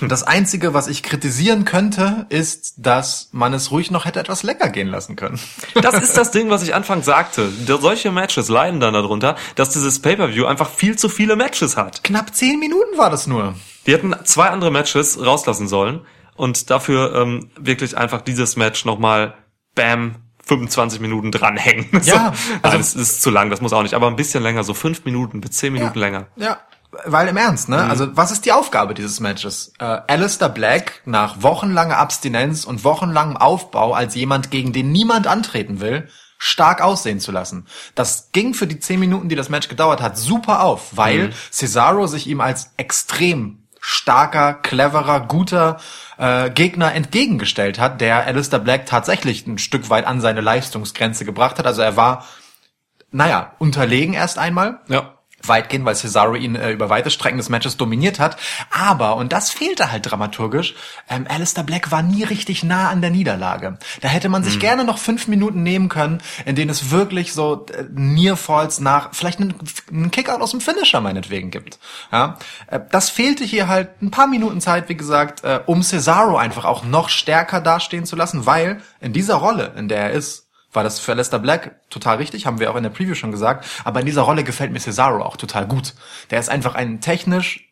Das einzige, was ich kritisieren könnte, ist, dass man es ruhig noch hätte etwas lecker gehen lassen können. <laughs> Das ist das Ding, was ich anfangs sagte. Solche Matches leiden dann darunter, dass dieses Pay-Per-View einfach viel zu viele Matches hat. Knapp zehn Minuten war das nur. Die hätten zwei andere Matches rauslassen sollen und dafür ähm, wirklich einfach dieses Match nochmal, bam, 25 Minuten dranhängen. <laughs> Ja, so. also- das ist zu lang, das muss auch nicht, aber ein bisschen länger, so fünf Minuten bis zehn Minuten länger. Ja, weil im Ernst, Mhm. ne? Also was ist die Aufgabe dieses Matches? Äh, Alistair Black nach wochenlanger Abstinenz und wochenlangem Aufbau als jemand, gegen den niemand antreten will, stark aussehen zu lassen. Das ging für die zehn Minuten, die das Match gedauert hat, super auf, weil Mhm. Cesaro sich ihm als extrem starker, cleverer, guter äh, Gegner entgegengestellt hat, der Alistair Black tatsächlich ein Stück weit an seine Leistungsgrenze gebracht hat. Also er war, naja, unterlegen erst einmal Ja. Weitgehend, weil Cesaro ihn äh, über weite Strecken des Matches dominiert hat. Aber, und das fehlte halt dramaturgisch, ähm, Alistair Black war nie richtig nah an der Niederlage. Da hätte man sich gerne noch fünf Minuten nehmen können, in denen es wirklich so äh, Nearfalls nach, vielleicht einen, einen Kickout aus dem Finisher meinetwegen gibt. Ja? Äh, das fehlte hier halt ein paar Minuten Zeit, wie gesagt, äh, um Cesaro einfach auch noch stärker dastehen zu lassen, weil in dieser Rolle, in der er ist, war das für Lester Black total richtig, haben wir auch in der Preview schon gesagt. Aber in dieser Rolle gefällt mir Cesaro auch total gut. Der ist einfach ein technisch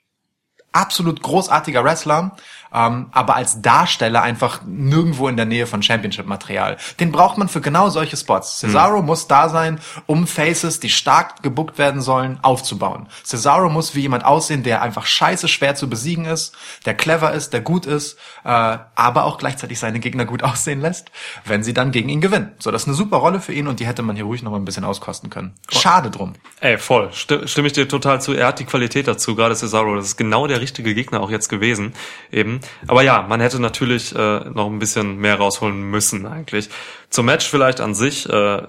absolut großartiger Wrestler, ähm, aber als Darsteller einfach nirgendwo in der Nähe von Championship-Material. Den braucht man für genau solche Spots. Cesaro muss da sein, um Faces, die stark gebuckt werden sollen, aufzubauen. Cesaro muss wie jemand aussehen, der einfach scheiße schwer zu besiegen ist, der clever ist, der gut ist, äh, aber auch gleichzeitig seine Gegner gut <laughs> aussehen lässt, wenn sie dann gegen ihn gewinnen. So, das ist eine super Rolle für ihn und die hätte man hier ruhig noch mal ein bisschen auskosten können. Schade drum. Ey, voll. Sti- Stimme ich dir total zu. Er hat die Qualität dazu, gerade Cesaro. Das ist genau der richtige Gegner auch jetzt gewesen. Eben. Aber ja, man hätte natürlich äh, noch ein bisschen mehr rausholen müssen eigentlich. Zum Match vielleicht an sich. Äh,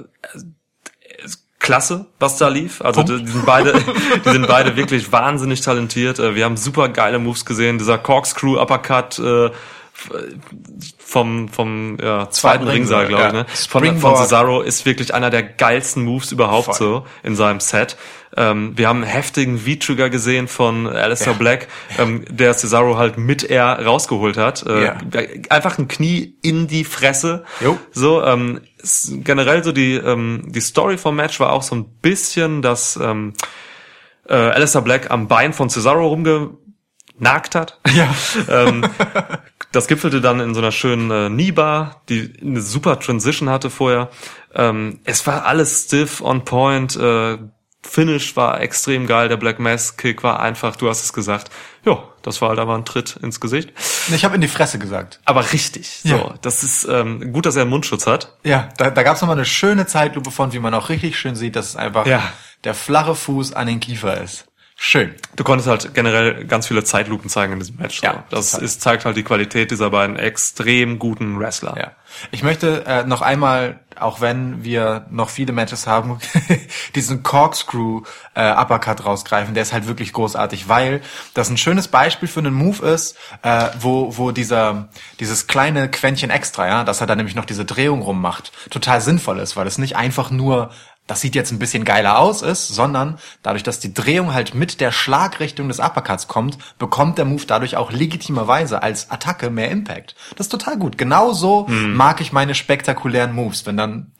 klasse, was da lief. Also die, die sind beide, <laughs> die sind beide wirklich wahnsinnig talentiert. Äh, Wir haben super geile Moves gesehen. Dieser Corkscrew Uppercut äh, vom vom ja, zweiten Ringseil, Ringseil, glaube ich. ja. Ne? Von, von. Cesaro ist wirklich einer der geilsten Moves überhaupt Voll. so in seinem Set. Ähm, wir haben einen heftigen V-Trigger gesehen von Alistair Ja. Black, ähm, der Cesaro halt mit er rausgeholt hat. Äh, Ja. Einfach ein Knie in die Fresse. Jo. So, ähm, generell so die, ähm, die Story vom Match war auch so ein bisschen, dass ähm, äh, Alistair Black am Bein von Cesaro rumgenagt hat. Ja. ähm, <laughs> das gipfelte dann in so einer schönen äh, Kneebar, die eine super Transition hatte vorher. Ähm, es war alles stiff, on point. Äh, Finish war extrem geil. Der Black Mass Kick war einfach, du hast es gesagt. Ja, das war halt aber ein Tritt ins Gesicht. Ich habe in die Fresse gesagt. Aber richtig. So, Ja. das ist ähm, gut, dass er einen Mundschutz hat. Ja, da, da gab es nochmal eine schöne Zeitlupe von, wie man auch richtig schön sieht, dass es einfach Ja. der flache Fuß an den Kiefer ist. Schön. Du konntest halt generell ganz viele Zeitlupen zeigen in diesem Match. So. Ja, das total. ist, zeigt halt die Qualität dieser beiden extrem guten Wrestler. Ja. Ich möchte äh, noch einmal, auch wenn wir noch viele Matches haben, <laughs> diesen Corkscrew äh, Uppercut rausgreifen. Der ist halt wirklich großartig, weil das ein schönes Beispiel für einen Move ist, äh, wo wo dieser dieses kleine Quäntchen extra, ja, dass er dann nämlich noch diese Drehung rummacht, total sinnvoll ist, weil es nicht einfach nur das sieht jetzt ein bisschen geiler aus ist, sondern dadurch, dass die Drehung halt mit der Schlagrichtung des Uppercuts kommt, bekommt der Move dadurch auch legitimerweise als Attacke mehr Impact. Das ist total gut. Genauso mag ich meine spektakulären Moves, wenn dann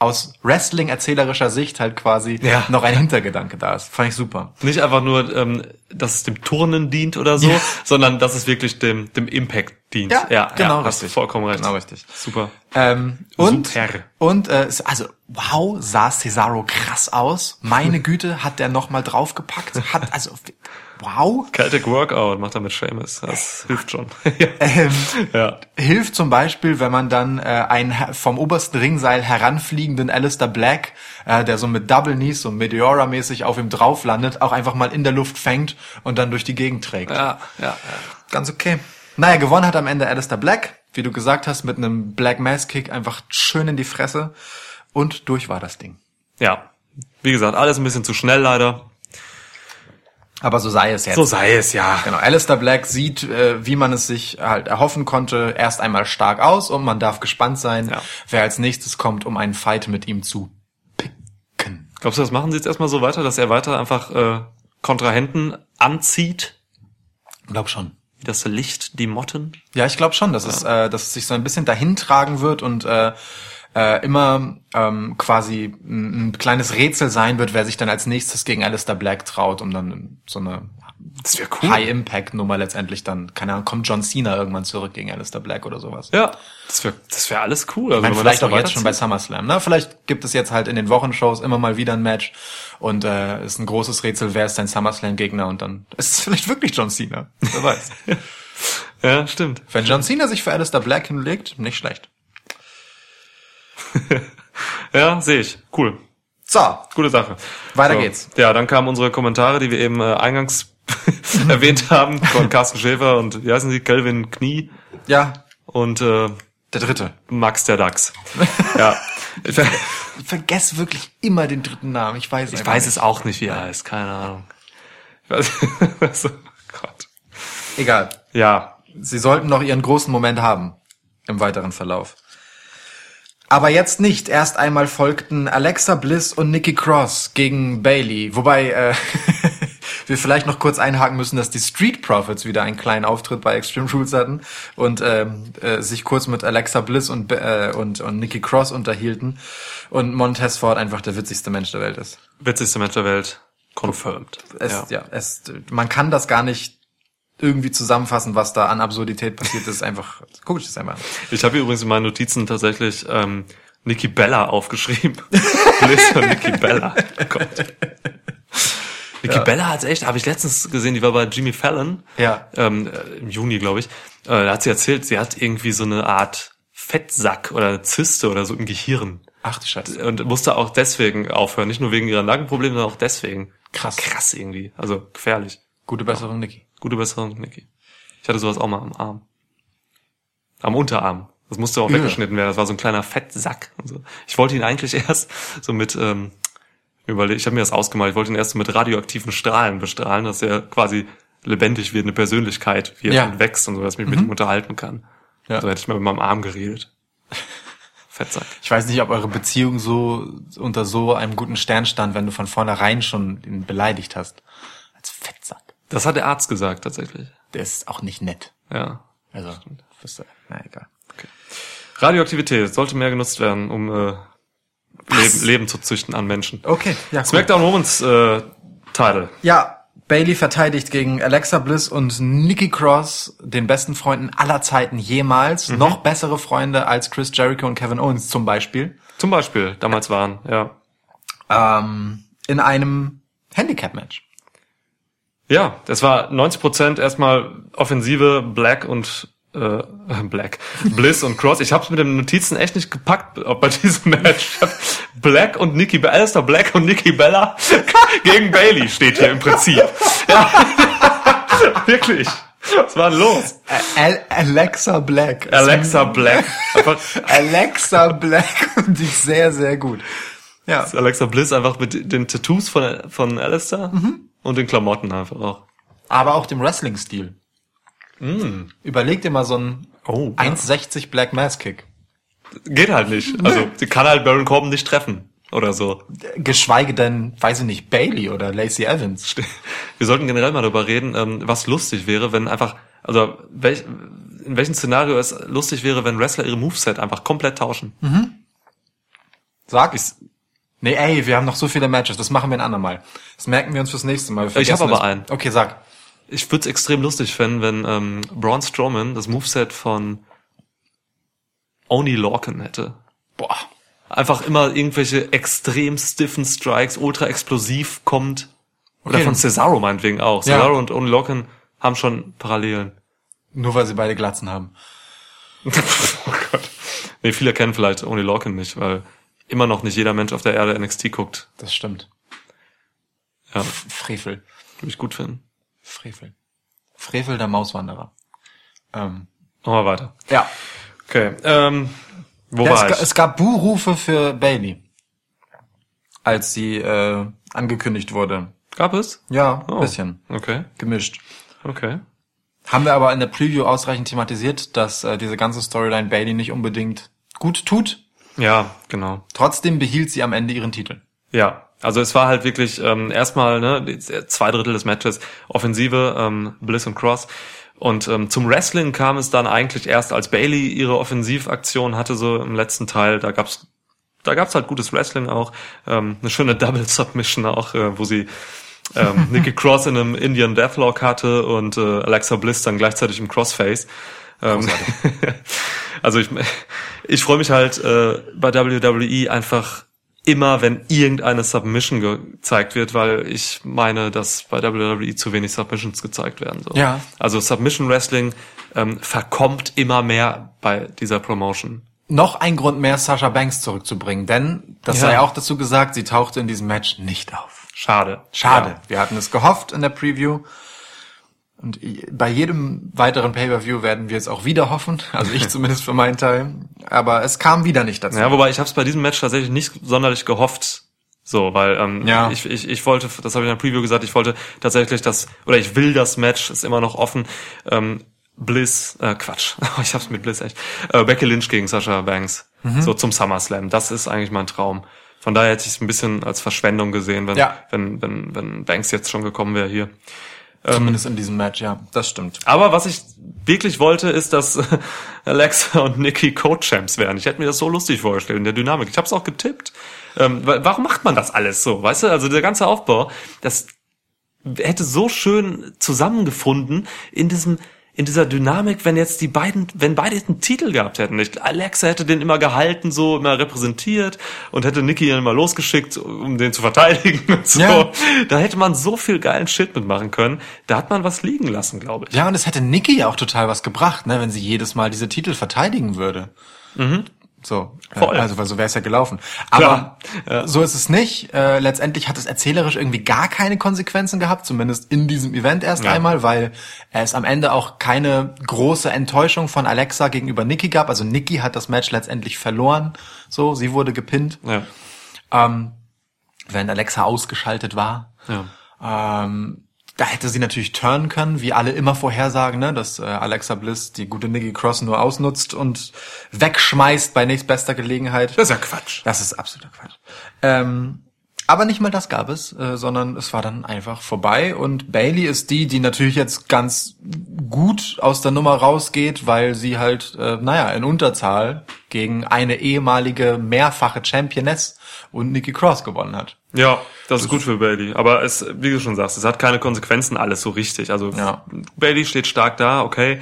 aus Wrestling-erzählerischer Sicht halt quasi Ja. noch ein Hintergedanke da ist. Fand ich super. Nicht einfach nur, ähm, dass es dem Turnen dient oder so, Ja. sondern dass es wirklich dem, dem Impact dient. Ja, genau hast du richtig. vollkommen recht. Genau richtig. Super. Ähm, und Super. und äh, also wow, sah Cesaro krass aus. Meine <laughs> Güte, hat der noch mal draufgepackt. Hat also wow. Celtic Workout macht er mit Seamus. Das hilft schon. <laughs> ja. Ähm, ja. hilft zum Beispiel, wenn man dann äh, einen vom obersten Ringseil heranfliegenden Alistair Black, äh, der so mit Double Knees, so Meteora-mäßig auf ihm drauf landet, auch einfach mal in der Luft fängt und dann durch die Gegend trägt. Ja, ja, Ganz okay. Naja, gewonnen hat am Ende Alistair Black, wie du gesagt hast, mit einem Black Mass Kick einfach schön in die Fresse und durch war das Ding. ja. Wie gesagt, alles ein bisschen zu schnell leider. Aber so sei es jetzt. So sei es, ja. Genau, Alistair Black sieht, äh, wie man es sich halt erhoffen konnte, erst einmal stark aus und man darf gespannt sein, Ja. wer als nächstes kommt, um einen Fight mit ihm zu picken. Glaubst du, das machen sie jetzt erstmal so weiter, dass er weiter einfach äh, Kontrahenten anzieht? Glaub schon. Wie das Licht die Motten? Ja, ich glaube schon, dass es, äh, dass es sich so ein bisschen dahin tragen wird und äh, äh, immer ähm, quasi ein, ein kleines Rätsel sein wird, wer sich dann als nächstes gegen Alistair Black traut, um dann so eine Das wäre High-Impact-Nummer letztendlich dann, keine Ahnung, kommt John Cena irgendwann zurück gegen Alistair Black oder sowas. Ja, das wäre das wär alles cool. Also, Ich meine, vielleicht auch jetzt schon bei. SummerSlam. Ne? Vielleicht gibt es jetzt halt in den Wochenshows immer mal wieder ein Match und äh, ist ein großes Rätsel, wer ist dein SummerSlam-Gegner und dann <laughs> ist es vielleicht wirklich John Cena. Wer weiß. <laughs> Ja, stimmt. Wenn John Cena sich für Alistair Black hinlegt, nicht schlecht. <laughs> Ja, sehe ich. Cool. So, Gute Sache. Weiter so. geht's. Ja, dann kamen unsere Kommentare, die wir eben äh, eingangs <laughs> erwähnt haben, von Carsten Schäfer und wie heißen sie? Kelvin Knie ja, und äh, der dritte. Max der Dachs. <laughs> ja. vergesse wirklich immer den dritten Namen. Ich weiß Ich weiß es auch nicht, wie er heißt, keine Ahnung. Ich weiß, <laughs> also, Gott. Egal. Ja, Sie sollten noch ihren großen Moment haben im weiteren Verlauf. Aber jetzt nicht. Erst einmal folgten Alexa Bliss und Nikki Cross gegen Bailey. Wobei äh, wir vielleicht noch kurz einhaken müssen, dass die Street Profits wieder einen kleinen Auftritt bei Extreme Rules hatten und ähm, äh, sich kurz mit Alexa Bliss und, äh, und, und Nikki Cross unterhielten und Montez Ford einfach der witzigste Mensch der Welt ist. witzigste Match der Welt. Confirmed. Es, ja. ja. es, man kann das gar nicht irgendwie zusammenfassen, was da an Absurdität passiert ist. Einfach, guck ich das einmal an. Ich habe übrigens in meinen Notizen tatsächlich ähm, Nikki Bella aufgeschrieben. <laughs> Bliss und Nikki Bella. Oh Gott. Nikki Bella hat echt, habe ich letztens gesehen, die war bei Jimmy Fallon. Ja. Ähm, äh, Im Juni, glaube ich. Äh, da hat sie erzählt, sie hat irgendwie so eine Art Fettsack oder Zyste oder so im Gehirn. Ach du Scheiße. Und musste auch deswegen aufhören. Nicht nur wegen ihrer Nagenprobleme, sondern auch deswegen. Krass. Krass irgendwie. Also gefährlich. Gute Besserung, Niki. Gute Besserung, Niki. Ich hatte sowas auch mal am Arm. Am Unterarm. Das musste auch weggeschnitten werden. Das war so ein kleiner Fettsack. Und so. Ich wollte ihn eigentlich <laughs> erst so mit, ähm, überle ich habe mir das ausgemalt, ich wollte ihn erst so mit radioaktiven Strahlen bestrahlen, dass er quasi lebendig wird, eine Persönlichkeit wird Ja. und wächst und so, dass ich mich mit ihm unterhalten kann. Ja. So hätte ich mal mit meinem Arm geredet. <laughs> Fettsack. Ich weiß nicht, ob eure Beziehung so unter so einem guten Stern stand, wenn du von vornherein schon ihn beleidigt hast. Als Fettsack. Das hat der Arzt gesagt, tatsächlich. Der ist auch nicht nett. Ja. Also, na egal. Radioaktivität sollte mehr genutzt werden, um äh, Leben, Leben zu züchten an Menschen. Okay, ja. Cool. SmackDown Women's äh, Title. Ja, Bailey verteidigt gegen Alexa Bliss und Nikki Cross, den besten Freunden aller Zeiten jemals. Noch bessere Freunde als Chris Jericho und Kevin Owens zum Beispiel. Zum Beispiel damals waren, ja. Ähm, in einem Handicap-Match. Ja, das war 90% erstmal Offensive, Black und äh, <laughs> Black, Bliss und Cross. Ich hab's mit den Notizen echt nicht gepackt ob bei <laughs> diesem Match. Ich Black und Nikki Bella, Alistair Black und Nikki Bella gegen Bailey steht hier im Prinzip. <laughs> Ja. Wirklich. Was war denn los? Al Alexa Black. Alexa Black. Alexa Black und ist sehr, sehr gut. Ja. Alexa Bliss einfach mit den Tattoos von, von Alistair und den Klamotten einfach auch. Aber auch dem Wrestling-Stil. Überleg dir mal so einen Oh, ja. 1,60 Black Mass Kick. Geht halt nicht. Also, sie kann halt Baron Corbin nicht treffen. Oder so. Geschweige denn, weiß ich nicht, Bailey oder Lacey Evans. Wir sollten generell mal darüber reden, ähm, was lustig wäre, wenn einfach, also welch, in welchem Szenario es lustig wäre, wenn Wrestler ihre Moveset einfach komplett tauschen. Sag ich's. Nee, ey, wir haben noch so viele Matches, das machen wir ein andermal. Das merken wir uns fürs nächste Mal. Ich hab vergessen aber einen. Okay, sag. Ich würde es extrem lustig finden, wenn ähm, Braun Strowman das Moveset von Oni Lorcan hätte. Boah. Einfach immer irgendwelche extrem stiffen Strikes, ultra explosiv kommt. Oder Okay. von Cesaro meinetwegen auch. Ja. Cesaro und Oni Lorcan haben schon Parallelen. Nur weil sie beide Glatzen haben. <laughs> oh Gott. Nee, viele kennen vielleicht Oni Lorcan nicht, weil immer noch nicht jeder Mensch auf der Erde NXT guckt. Das stimmt. Ja, Frevel. würde ich gut finden. Frevel. Frevel der Mauswanderer. Ähm, wir weiter. ja. Okay, ähm, wo ja es, war ga- ich? es gab Buhrufe für Bailey. Als sie äh, angekündigt wurde. Gab es? Ja, Oh. bisschen. Okay, Gemischt. okay. Haben wir aber in der Preview ausreichend thematisiert, dass äh, diese ganze Storyline Bailey nicht unbedingt gut tut. Ja, genau. Trotzdem behielt sie am Ende ihren Titel. Ja, also es war halt wirklich ähm, erstmal ne, zwei Drittel des Matches Offensive, ähm, Bliss und Cross. Und ähm, zum Wrestling kam es dann eigentlich erst, als Bailey ihre Offensivaktion hatte, so im letzten Teil. Da gab's da gab's halt gutes Wrestling auch. Ähm, eine schöne Double Submission auch, äh, wo sie ähm, <laughs> Nikki Cross in einem Indian Deathlock hatte und äh, Alexa Bliss dann gleichzeitig im Crossface. Ähm, <laughs> also ich, ich freue mich halt äh, bei WWE einfach immer, wenn irgendeine Submission gezeigt wird, weil ich meine, dass bei WWE zu wenig Submissions gezeigt werden. So. Ja. Also Submission Wrestling ähm, verkommt immer mehr bei dieser Promotion. Noch ein Grund mehr, Sasha Banks zurückzubringen, denn, das Ja. sei auch dazu gesagt, sie tauchte in diesem Match nicht auf. Schade. Schade. Ja. Wir hatten es gehofft in der Preview. Und bei jedem weiteren Pay-Per-View werden wir es auch wieder hoffen. Also ich <laughs> zumindest für meinen Teil. Aber es kam wieder nicht dazu. Ja, wobei ich habe es bei diesem Match tatsächlich nicht sonderlich gehofft. So, weil ähm, Ja. ich, ich, ich wollte, das habe ich in der Preview gesagt, ich wollte tatsächlich das, oder ich will das Match, ist immer noch offen. Ähm, Bliss, äh, Quatsch, <laughs> ich hab's mit Bliss echt. Äh, Becky Lynch gegen Sasha Banks, Mhm. so zum SummerSlam. Das ist eigentlich mein Traum. Von daher hätte ich es ein bisschen als Verschwendung gesehen, wenn, Ja. wenn, wenn, wenn Banks jetzt schon gekommen wäre hier. Zumindest in diesem Match, ja. Das stimmt. Aber was ich wirklich wollte, ist, dass Alexa und Nikki Co-Champs werden. Ich hätte mir das so lustig vorgestellt in der Dynamik. Ich habe es auch getippt. Ähm, wa- warum macht man das alles so? Weißt du, also der ganze Aufbau, das hätte so schön zusammengefunden in diesem in dieser Dynamik, wenn jetzt die beiden, wenn beide einen Titel gehabt hätten. Ich, Alexa hätte den immer gehalten, so immer repräsentiert und hätte Nikki dann immer losgeschickt, um den zu verteidigen <laughs> und so. Ja. Da hätte man so viel geilen Shit mitmachen können. Da hat man was liegen lassen, glaube ich. Ja, und es hätte Nikki ja auch total was gebracht, ne, wenn sie jedes Mal diese Titel verteidigen würde. So, äh, Voll. also weil so wäre es ja gelaufen. Aber Klar, so ist es nicht. Äh, letztendlich hat es erzählerisch irgendwie gar keine Konsequenzen gehabt, zumindest in diesem Event erst Ja. einmal, weil es am Ende auch keine große Enttäuschung von Alexa gegenüber Nikki gab. Also Nikki hat das Match letztendlich verloren. So, sie wurde gepinnt, Ja. ähm, während Alexa ausgeschaltet war. Ja. Ähm, da hätte sie natürlich turnen können, wie alle immer vorhersagen, ne? dass äh, Alexa Bliss die gute Nikki Cross nur ausnutzt und wegschmeißt bei nächstbester Gelegenheit. Das ist ja Quatsch. Das ist absoluter Quatsch. Ähm, aber nicht mal das gab es, äh, sondern es war dann einfach vorbei. Und Bailey ist die, die natürlich jetzt ganz gut aus der Nummer rausgeht, weil sie halt, äh, naja, in Unterzahl gegen eine ehemalige mehrfache Championess und Nikki Cross gewonnen hat. Ja, das ist gut für Bailey. Aber es, wie du schon sagst, es hat keine Konsequenzen alles so richtig. Also Ja. Bailey steht stark da, okay.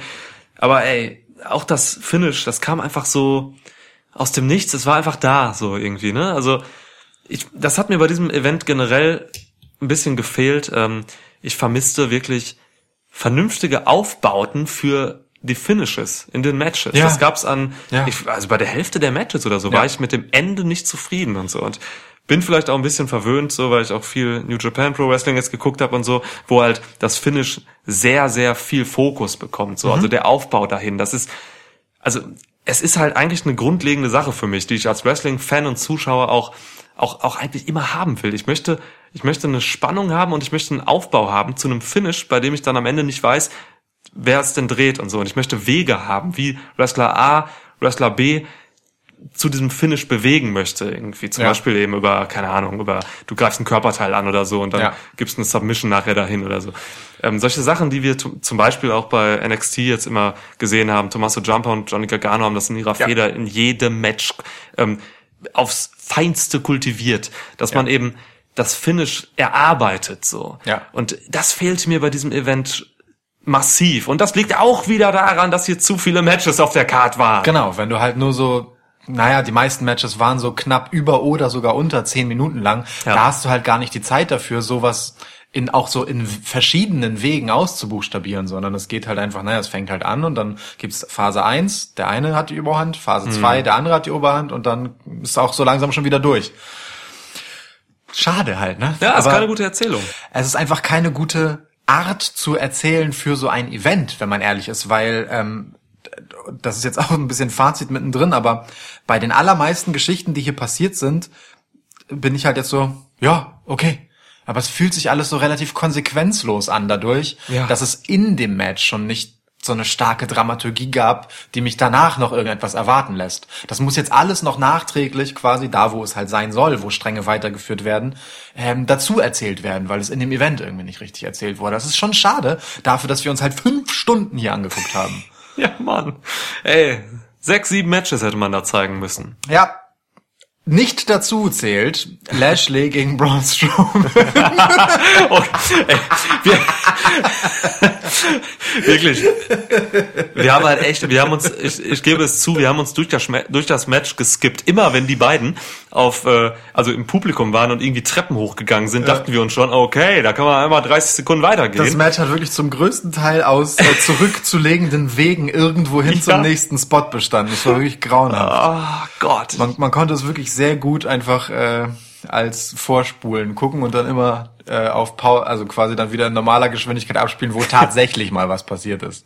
Aber ey, auch das Finish, das kam einfach so aus dem Nichts. Es war einfach da, so irgendwie, ne? Also ich, das hat mir bei diesem Event generell ein bisschen gefehlt. Ähm, ich vermisste wirklich vernünftige Aufbauten für die Finishes in den Matches. Ja. Das gab's an, Ja. ich, also bei der Hälfte der Matches oder so Ja. war ich mit dem Ende nicht zufrieden und so. Und bin vielleicht auch ein bisschen verwöhnt, so weil ich auch viel New Japan Pro Wrestling jetzt geguckt habe und so, wo halt das Finish sehr, sehr viel Fokus bekommt. So, also der Aufbau dahin. Das ist, also es ist halt eigentlich eine grundlegende Sache für mich, die ich als Wrestling-Fan und Zuschauer auch, auch, auch eigentlich immer haben will. Ich möchte, ich möchte eine Spannung haben und ich möchte einen Aufbau haben zu einem Finish, bei dem ich dann am Ende nicht weiß, wer es denn dreht und so. Und ich möchte Wege haben, wie Wrestler A, Wrestler B zu diesem Finish bewegen möchte, irgendwie. Zum Ja. Beispiel eben über, keine Ahnung, über, du greifst ein Körperteil an oder so und dann Ja. gibst eine Submission nachher dahin oder so. Ähm, solche Sachen, die wir zum Beispiel auch bei NXT jetzt immer gesehen haben, Tommaso Jumper und Johnny Gargano haben das in ihrer Ja. Feder in jedem Match ähm, aufs Feinste kultiviert, dass man eben das Finish erarbeitet, so. Ja. Und das fehlt mir bei diesem Event massiv. Und das liegt auch wieder daran, dass hier zu viele Matches auf der Card waren. Genau, wenn du halt nur so, naja, die meisten Matches waren so knapp über oder sogar unter zehn Minuten lang, Ja. da hast du halt gar nicht die Zeit dafür, sowas in auch so in verschiedenen Wegen auszubuchstabieren, sondern es geht halt einfach, naja, es fängt halt an und dann gibt's Phase 1, der eine hat die Überhand, Phase 2, der andere hat die Oberhand und dann ist auch so langsam schon wieder durch. Schade halt, ne? Ja, ist keine gute Erzählung. es ist einfach keine gute Art zu erzählen für so ein Event, wenn man ehrlich ist, weil ähm, das ist jetzt auch ein bisschen Fazit mittendrin, aber bei den allermeisten Geschichten, die hier passiert sind, bin ich halt jetzt so, ja, okay. Aber es fühlt sich alles so relativ konsequenzlos an dadurch, Ja. dass es in dem Match schon nicht so eine starke Dramaturgie gab, die mich danach noch irgendetwas erwarten lässt. Das muss jetzt alles noch nachträglich quasi da, wo es halt sein soll, wo Stränge weitergeführt werden, ähm, dazu erzählt werden, weil es in dem Event irgendwie nicht richtig erzählt wurde. Das ist schon schade dafür, dass wir uns halt fünf Stunden hier angeguckt haben. <laughs> Ja, Mann. Ey, sechs, sieben Matches hätte man da zeigen müssen. Ja. Nicht dazu zählt Lashley <laughs> gegen Braun Strowman. <laughs> Okay, ey, wir, wirklich. Wir haben halt echt, wir haben uns, ich, ich gebe es zu, wir haben uns durch das, durch das Match geskippt. Immer wenn die beiden auf, äh, also im Publikum waren und irgendwie Treppen hochgegangen sind, dachten wir uns schon, okay, da kann man einmal 30 Sekunden weitergehen. Das Match hat wirklich zum größten Teil aus äh, <laughs> zurückzulegenden Wegen irgendwo hin Ja. zum nächsten Spot bestanden. Das war wirklich grauenhaft. oh Gott. Man, man konnte es wirklich sehr gut einfach äh, als Vorspulen gucken und dann immer äh, auf Pau also quasi dann wieder in normaler Geschwindigkeit abspielen, wo <laughs> tatsächlich mal was passiert ist.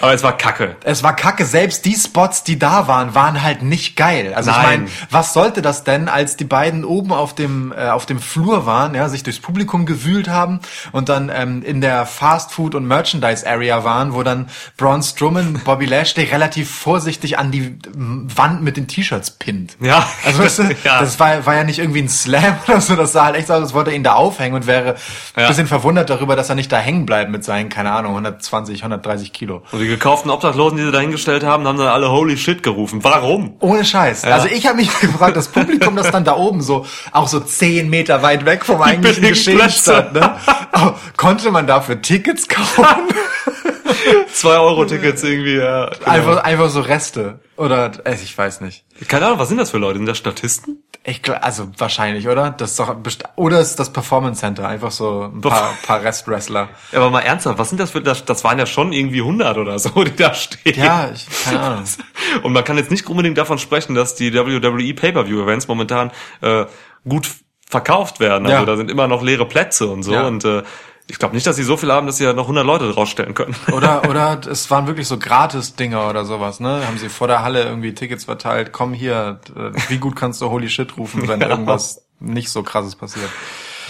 Aber es war kacke. Es war kacke. Selbst die Spots, die da waren, waren halt nicht geil. Also ich Nein. meine, was sollte das denn, als die beiden oben auf dem äh, auf dem Flur waren, ja, sich durchs Publikum gewühlt haben und dann ähm, in der Fast Food und Merchandise Area waren, wo dann Braun Strowman Bobby Lashley <laughs> relativ vorsichtig an die Wand mit den T-Shirts pinnt. Ja. Also weißt du, <laughs> Ja. das war, war ja nicht irgendwie ein Slam <laughs> oder so, das sah halt echt so aus, als wollte er ihn da aufhängen und wäre ein Ja. bisschen verwundert darüber, dass er nicht da hängen bleibt mit seinen, keine Ahnung, 120, 130 Kilo. Und die gekauften Obdachlosen, die sie dahingestellt haben, haben dann alle Holy Shit gerufen. Warum? Ohne Scheiß. Also ich habe mich <laughs> gefragt, das Publikum, das dann da oben so, auch so zehn Meter weit weg vom eigentlichen Geschehen stand, ne? Oh, konnte man dafür Tickets kaufen? <laughs> Zwei Euro Tickets irgendwie. Ja, genau. einfach, einfach so Reste. Oder, äh, ich weiß nicht. Keine Ahnung, was sind das für Leute? Sind das Statisten? Ich glaub, also wahrscheinlich, oder? Das ist doch oder ist das Performance Center, einfach so ein paar, paar Restwrestler. Ja, aber mal ernsthaft, was sind das für, das, das waren ja schon irgendwie 100 oder so, die da stehen. Ja, ich, keine Ahnung. <laughs> Und man kann jetzt nicht unbedingt davon sprechen, dass die WWE Pay-Per-View-Events momentan äh, gut verkauft werden. Also Ja. da sind immer noch leere Plätze und so. Ja. Und äh, ich glaube nicht, dass sie so viel haben, dass sie da noch 100 Leute drausstellen können. Oder, <laughs> oder es waren wirklich so Gratis-Dinger oder sowas, ne? Haben sie vor der Halle irgendwie Tickets verteilt. Komm hier, äh, wie gut kannst du Holy Shit rufen, wenn <laughs> Ja. irgendwas nicht so krasses passiert?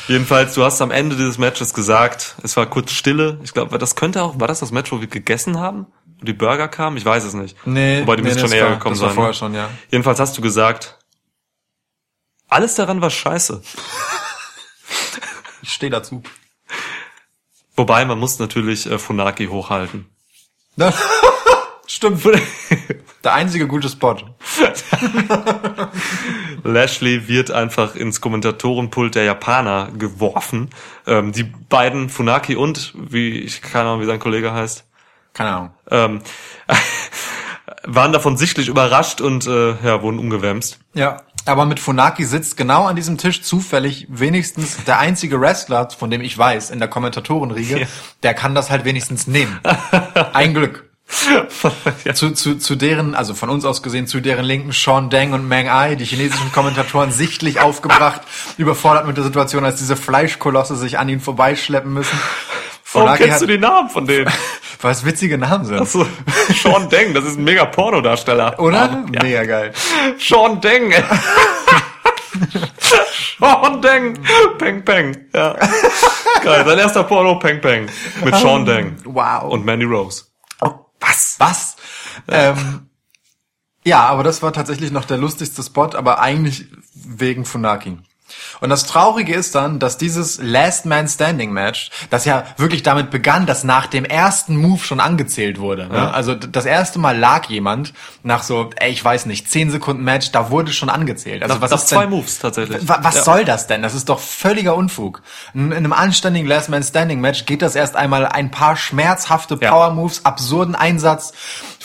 Jedenfalls, du hast am Ende dieses Matches gesagt, es war kurz Stille. Ich glaube, das könnte auch, war das das Match, wo wir gegessen haben? Wo die Burger kamen? Ich weiß es nicht. Nee, Wobei, die nee, müssen das schon näher war- gekommen das war sein. vorher ne? schon, ja. Jedenfalls hast du gesagt, alles daran war scheiße. Ich stehe dazu. Wobei, man muss natürlich äh, Funaki hochhalten. <laughs> Stimmt. <laughs> Der einzige gute Spot. <laughs> Lashley wird einfach ins Kommentatorenpult der Japaner geworfen. Ähm, die beiden, Funaki und, wie, ich keine Ahnung, wie sein Kollege heißt, Keine Ahnung. ähm, waren davon sichtlich überrascht und äh, ja, wurden umgewämst. Ja. Aber mit Funaki sitzt genau an diesem Tisch zufällig wenigstens der einzige Wrestler, von dem ich weiß, in der Kommentatorenriege, Ja. der kann das halt wenigstens nehmen. <laughs> Ein Glück. <laughs> ja. Zu, zu, zu deren, also von uns aus gesehen, zu deren linken Sean Deng und Meng Ai, die chinesischen Kommentatoren sichtlich aufgebracht, überfordert mit der Situation, als diese Fleischkolosse sich an ihn vorbeischleppen müssen. Warum Funaki kennst hat, du die Namen von denen? <laughs> weil es witzige Namen sind. So, Sean Deng, das ist ein mega Pornodarsteller. Oder? Ja. Mega geil. Sean Deng. <laughs> Sean Deng. Peng Peng. Ja. Geil, sein erster Porno Peng Peng. Mit Sean Deng. Wow. Und Mandy Rose. Was? Was? Ähm, ja, aber das war tatsächlich noch der lustigste Spot, aber eigentlich wegen Funaki. Und das Traurige ist dann, dass dieses Last Man Standing Match, das ja wirklich damit begann, dass nach dem ersten Move schon angezählt wurde. Ne? Ja. Also das erste Mal lag jemand nach so, ey, ich weiß nicht, 10 Sekunden Match, da wurde schon angezählt. Also Nach- was nach ist zwei denn, Moves tatsächlich. Wa- Was Ja. soll das denn? Das ist doch völliger Unfug. In, in einem anständigen Last Man Standing Match geht das erst einmal ein paar schmerzhafte. Power Moves, absurden Einsatz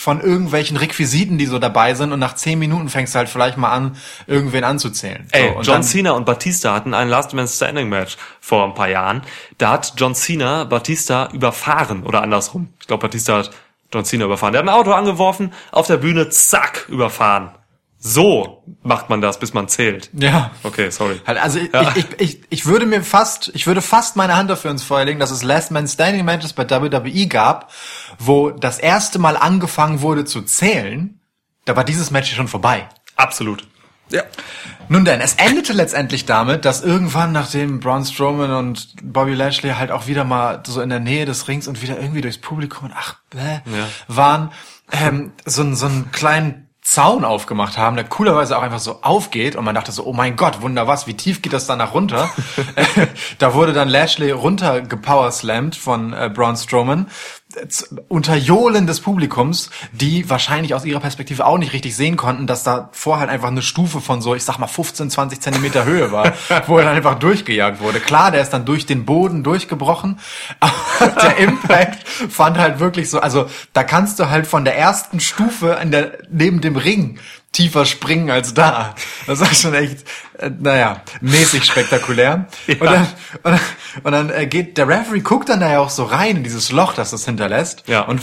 von irgendwelchen Requisiten, die so dabei sind und nach 10 Minuten fängst du halt vielleicht mal an, irgendwen anzuzählen. Ey, so, John Cena und Batista hatten ein Last Man Standing Match vor ein paar Jahren. Da hat John Cena Batista überfahren oder andersrum. Ich glaube, Batista hat John Cena überfahren. Der hat ein Auto angeworfen, auf der Bühne, zack, überfahren. So macht man das, bis man zählt. Ja. Okay, sorry. Halt, also ich, Ja. ich, ich, ich würde mir fast, ich würde fast meine Hand dafür ins Feuer legen, dass es Last Man Standing Matches bei WWE gab, wo das erste Mal angefangen wurde zu zählen, da war dieses Match schon vorbei. Absolut. Ja. Nun denn, es endete letztendlich damit, dass irgendwann, nachdem Braun Strowman und Bobby Lashley halt auch wieder mal so in der Nähe des Rings und wieder irgendwie durchs Publikum und ach, bäh, Ja. waren, ähm, so, so einen kleinen Zaun aufgemacht haben, der coolerweise auch einfach so aufgeht und man dachte so, oh mein Gott, wunder was, wie tief geht das danach runter? <laughs> <laughs> da wurde dann Lashley runter gepowerslammt von äh, Braun Strowman unter Johlen des Publikums, die wahrscheinlich aus ihrer Perspektive auch nicht richtig sehen konnten, dass da vor halt einfach eine Stufe von so, ich sag mal 15, 20 Zentimeter Höhe war, <laughs> wo er dann einfach durchgejagt wurde. Klar, der ist dann durch den Boden durchgebrochen, <laughs> aber der Impact fand halt wirklich so, also da kannst du halt von der ersten Stufe in der, neben dem Ring tiefer springen als da. Das war schon echt, äh, naja, mäßig spektakulär. <laughs> Ja. Und dann, und dann, und dann äh, geht, der Referee guckt dann da ja auch so rein in dieses Loch, das das hinterlässt. Ja. Und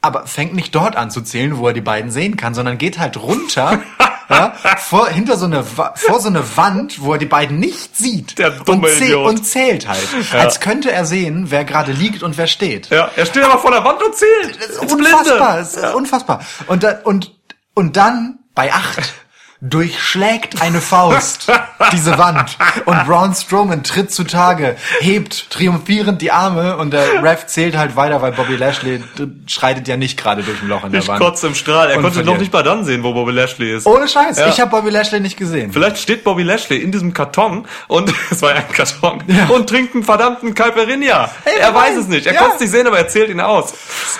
aber fängt nicht dort an zu zählen, wo er die beiden sehen kann, sondern geht halt runter <laughs> ja, vor, hinter so eine, vor so eine Wand, wo er die beiden nicht sieht. Der dumme und, zäh- Idiot. und zählt halt. Als könnte er sehen, wer gerade liegt und wer steht. Ja, er steht aber vor der Wand und zählt. Das ist unfassbar, es ist unfassbar. Und, da, und, und dann bei acht durchschlägt eine Faust diese Wand und Braun Strowman tritt zutage, hebt triumphierend die Arme und der Ref zählt halt weiter, weil Bobby Lashley schreitet ja nicht gerade durch ein Loch in der Ich Wand. kotze im Strahl. Er Und konnte noch nicht mal dann sehen, wo Bobby Lashley ist. Ohne Scheiß, Ja. ich habe Bobby Lashley nicht gesehen. Vielleicht steht Bobby Lashley in diesem Karton und <laughs> es war ja ein Karton und trinkt einen verdammten Caipirinha. Hey, er weiß es nicht. Er Ja. konnte es nicht sehen, aber er zählt ihn aus.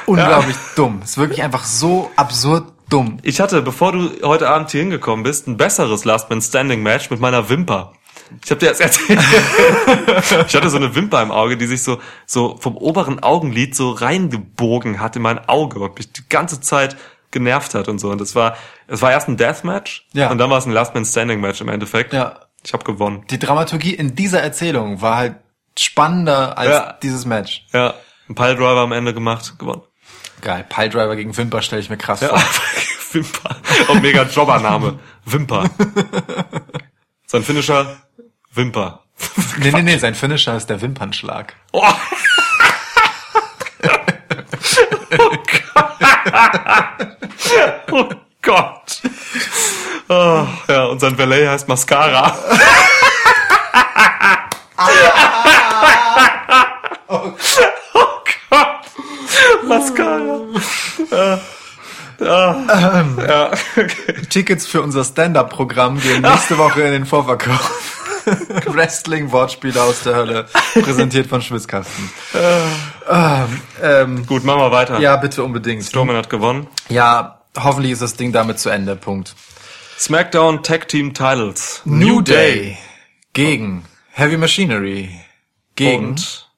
Unglaublich dumm. Ist wirklich einfach so absurd dumm. Ich hatte, bevor du heute Abend hier hingekommen bist, ein besseres Last Man Standing Match mit meiner Wimper. Ich habe dir das <laughs> erzählt. ich hatte so eine Wimper im Auge, die sich so so vom oberen Augenlid so reingebogen hat in mein Auge und mich die ganze Zeit genervt hat und so. Und es war, es war erst ein Deathmatch Ja. und dann war es ein Last Man Standing Match im Endeffekt. Ja. Ich habe gewonnen. Die Dramaturgie in dieser Erzählung war halt spannender als Ja. dieses Match. Ja, ein Piledriver am Ende gemacht, gewonnen. Geil. Piledriver gegen Wimper stelle ich mir krass Ja, vor. <laughs> Wimper. Und mega Jobbername. Wimper. Sein Finisher, Wimper. <laughs> Nee, nee, nee, sein Finisher ist der Wimpernschlag. Oh. <laughs> oh Gott. Oh, ja, und sein Valet heißt Mascara. oh Gott. <laughs> Mascara. Ja. Ja. Ja. Okay. Tickets für unser Stand-Up-Programm gehen nächste <laughs> Woche in den Vorverkauf. <laughs> Wrestling-Wortspiele aus der Hölle, präsentiert von Schwitzkasten. Ähm, ähm, Gut, machen wir weiter. ja, bitte unbedingt. Strowman hat gewonnen. Ja, hoffentlich ist das Ding damit zu Ende. Punkt. SmackDown Tag Team Titles. New Day gegen Heavy Machinery gegen Und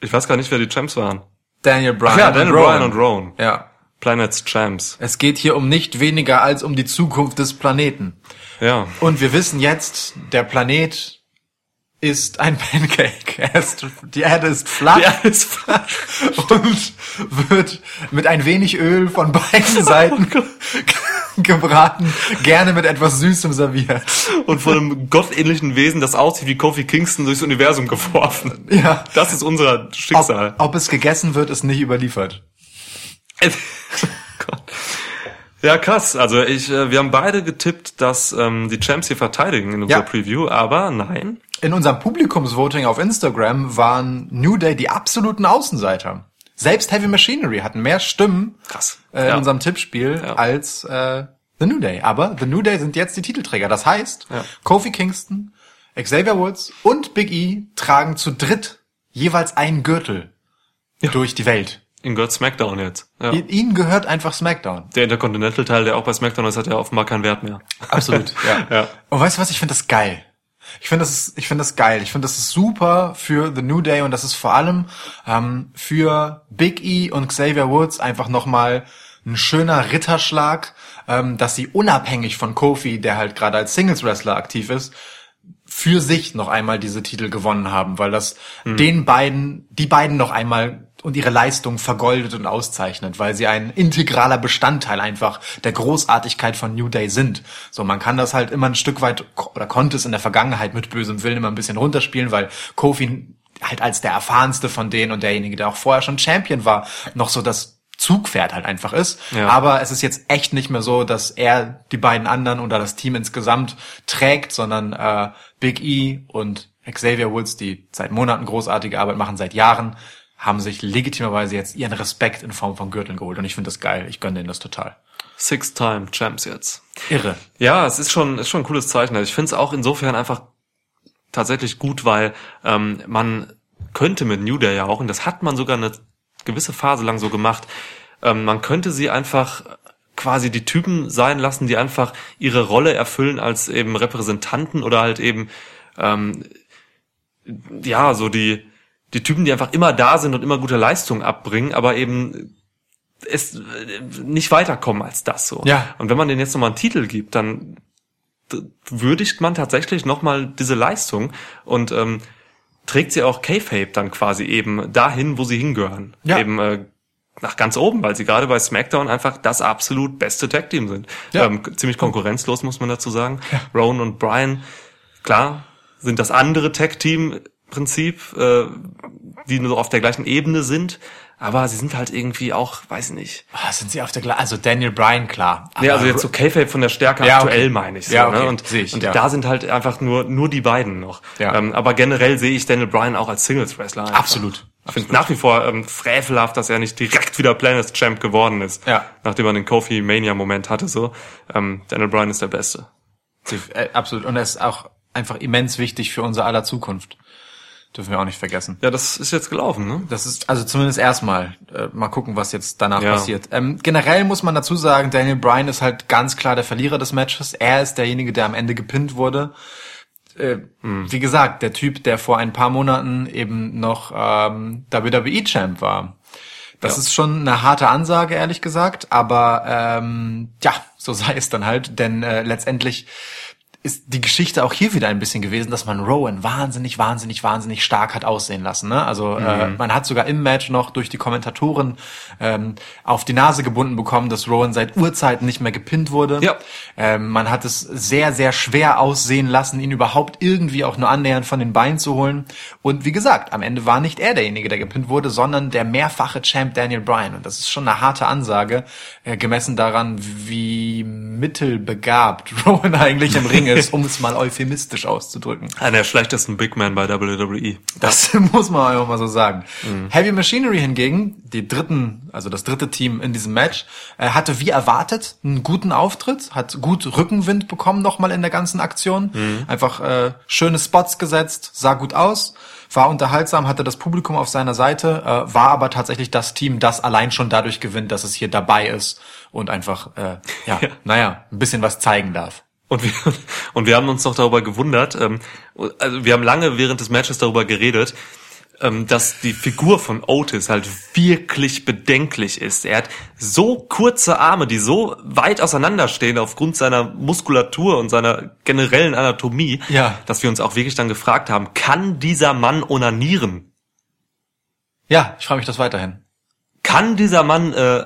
ich weiß gar nicht, wer die Champs waren. Daniel Bryan. Ach ja, und Daniel Rowan. Bryan und Rowan. Ja. Planets Champs. Es geht hier um nicht weniger als um die Zukunft des Planeten. Ja. Und wir wissen jetzt, der Planet ist ein <laughs> Pancake. Er ist, die Erde ist flach. Ja, ist und wird mit ein wenig Öl von beiden <laughs> Seiten <laughs> <laughs> gebraten, gerne mit etwas Süßem serviert. und von einem gottähnlichen Wesen, das aussieht wie Kofi Kingston, durchs Universum geworfen. Ja. Das ist unser Ob, Schicksal. ob es gegessen wird, ist nicht überliefert. <laughs> Gott. Ja, krass. Also ich, äh, wir haben beide getippt, dass ähm, die Champs hier verteidigen in unserer Ja. Preview, aber nein. In unserem Publikumsvoting auf Instagram waren New Day die absoluten Außenseiter. Selbst Heavy Machinery hatten mehr Stimmen Krass. äh, in Ja. unserem Tippspiel Ja. als äh, The New Day. Aber The New Day sind jetzt die Titelträger. Das heißt, Ja. Kofi Kingston, Xavier Woods und Big E tragen zu dritt jeweils einen Gürtel durch die Welt. Ihnen gehört SmackDown jetzt. Ja. Ihnen gehört einfach SmackDown. Der Intercontinental-Teil, der auch bei SmackDown ist, hat ja offenbar keinen Wert mehr. Absolut, <laughs> ja. Ja. Und weißt du was, ich finde das geil. Ich finde das, ich finde das geil. Ich finde das ist super für The New Day und das ist vor allem ähm, für Big E und Xavier Woods einfach nochmal ein schöner Ritterschlag, ähm, dass sie unabhängig von Kofi, der halt gerade als Singles Wrestler aktiv ist, für sich noch einmal diese Titel gewonnen haben, weil das den beiden, die beiden noch einmal und ihre Leistung vergoldet und auszeichnet, weil sie ein integraler Bestandteil einfach der Großartigkeit von New Day sind. So, man kann das halt immer ein Stück weit oder konnte es in der Vergangenheit mit bösem Willen immer ein bisschen runterspielen, weil Kofi halt als der erfahrenste von denen und derjenige, der auch vorher schon Champion war, noch so das Zugpferd halt einfach ist. Ja. Aber es ist jetzt echt nicht mehr so, dass er die beiden anderen oder das Team insgesamt trägt, sondern äh, Big E und Xavier Woods, die seit Monaten großartige Arbeit machen, seit Jahren, haben sich legitimerweise jetzt ihren Respekt in Form von Gürteln geholt. Und ich finde das geil. Ich gönne denen das total. Six-Time Champs jetzt. Irre. Ja, es ist schon, ist schon ein cooles Zeichen. Also ich finde es auch insofern einfach tatsächlich gut, weil ähm, man könnte mit New Day ja auch, und das hat man sogar eine gewisse Phase lang so gemacht, ähm, man könnte sie einfach quasi die Typen sein lassen, die einfach ihre Rolle erfüllen als eben Repräsentanten oder halt eben ähm, ja so die die Typen, die einfach immer da sind und immer gute Leistung abbringen, aber eben es äh, nicht weiterkommen als das so. Ja. Und wenn man denen jetzt nochmal einen Titel gibt, dann würdigt man tatsächlich nochmal diese Leistung und ähm, trägt sie auch K-Fape dann quasi eben dahin, wo sie hingehören. Ja. Eben äh, nach ganz oben, weil sie gerade bei SmackDown einfach das absolut beste Tag-Team sind. Ja. Ähm, ziemlich konkurrenzlos, muss man dazu sagen. Rowan und Brian, klar, sind das andere Tag-Team-Prinzip, äh, die nur auf der gleichen Ebene sind, aber sie sind halt irgendwie auch, weiß ich nicht. Ah, sind sie auf der Gla Also Daniel Bryan, klar. Nee, also Aber- jetzt so K-Fape von der Stärke Ja, aktuell okay. meine ich so, Ja, okay. ne? Und, ich, und ja. da sind halt einfach nur nur die beiden noch. Ja. Ähm, aber generell sehe ich Daniel Bryan auch als Singles Wrestler. einfach. Absolut. Ich finde nach wie vor ähm, frevelhaft, dass er nicht direkt wieder Planet Champ geworden ist, Ja. nachdem er den Kofi Mania Moment hatte. So, ähm, Daniel Bryan ist der Beste. Äh, absolut. Und er ist auch einfach immens wichtig für unser aller Zukunft. Dürfen wir auch nicht vergessen. Ja, das ist jetzt gelaufen, ne? Das ist also zumindest erstmal. Äh, mal gucken, was jetzt danach Ja. passiert. Ähm, generell muss man dazu sagen, Daniel Bryan ist halt ganz klar der Verlierer des Matches. Er ist derjenige, der am Ende gepinnt wurde. Äh, Wie gesagt, der Typ, der vor ein paar Monaten eben noch ähm, WWE-Champ war. Das Ja. ist schon eine harte Ansage, ehrlich gesagt. Aber ähm, ja, so sei es dann halt. Denn äh, letztendlich ist die Geschichte auch hier wieder ein bisschen gewesen, dass man Rowan wahnsinnig, wahnsinnig, wahnsinnig stark hat aussehen lassen. Ne? Also äh, Mhm. man hat sogar im Match noch durch die Kommentatoren ähm, auf die Nase gebunden bekommen, dass Rowan seit Urzeiten nicht mehr gepinnt wurde. Ja. Ähm, man hat es sehr, sehr schwer aussehen lassen, ihn überhaupt irgendwie auch nur annähernd von den Beinen zu holen. Und wie gesagt, am Ende war nicht er derjenige, der gepinnt wurde, sondern der mehrfache Champ Daniel Bryan. Und das ist schon eine harte Ansage, äh, gemessen daran, wie mittelbegabt <laughs> Rowan eigentlich im Ring ist, um es mal euphemistisch auszudrücken. Einer der schlechtesten Big Men bei WWE. Das <laughs> muss man einfach mal so sagen. Heavy Machinery hingegen, die dritten, also das dritte Team in diesem Match, äh, hatte wie erwartet einen guten Auftritt, hat gut Rückenwind bekommen nochmal in der ganzen Aktion. Einfach äh, schöne Spots gesetzt, sah gut aus, war unterhaltsam, hatte das Publikum auf seiner Seite, äh, war aber tatsächlich das Team, das allein schon dadurch gewinnt, dass es hier dabei ist und einfach, äh, ja, <laughs> naja, ein bisschen was zeigen darf. Und wir, <laughs> und wir haben uns noch darüber gewundert, ähm, also wir haben lange während des Matches darüber geredet, ähm, dass die Figur von Otis halt wirklich bedenklich ist. Er hat so kurze Arme, die so weit auseinanderstehen aufgrund seiner Muskulatur und seiner generellen Anatomie, Ja. dass wir uns auch wirklich dann gefragt haben, kann dieser Mann onanieren? Ja, ich frage mich das weiterhin. Kann dieser Mann äh,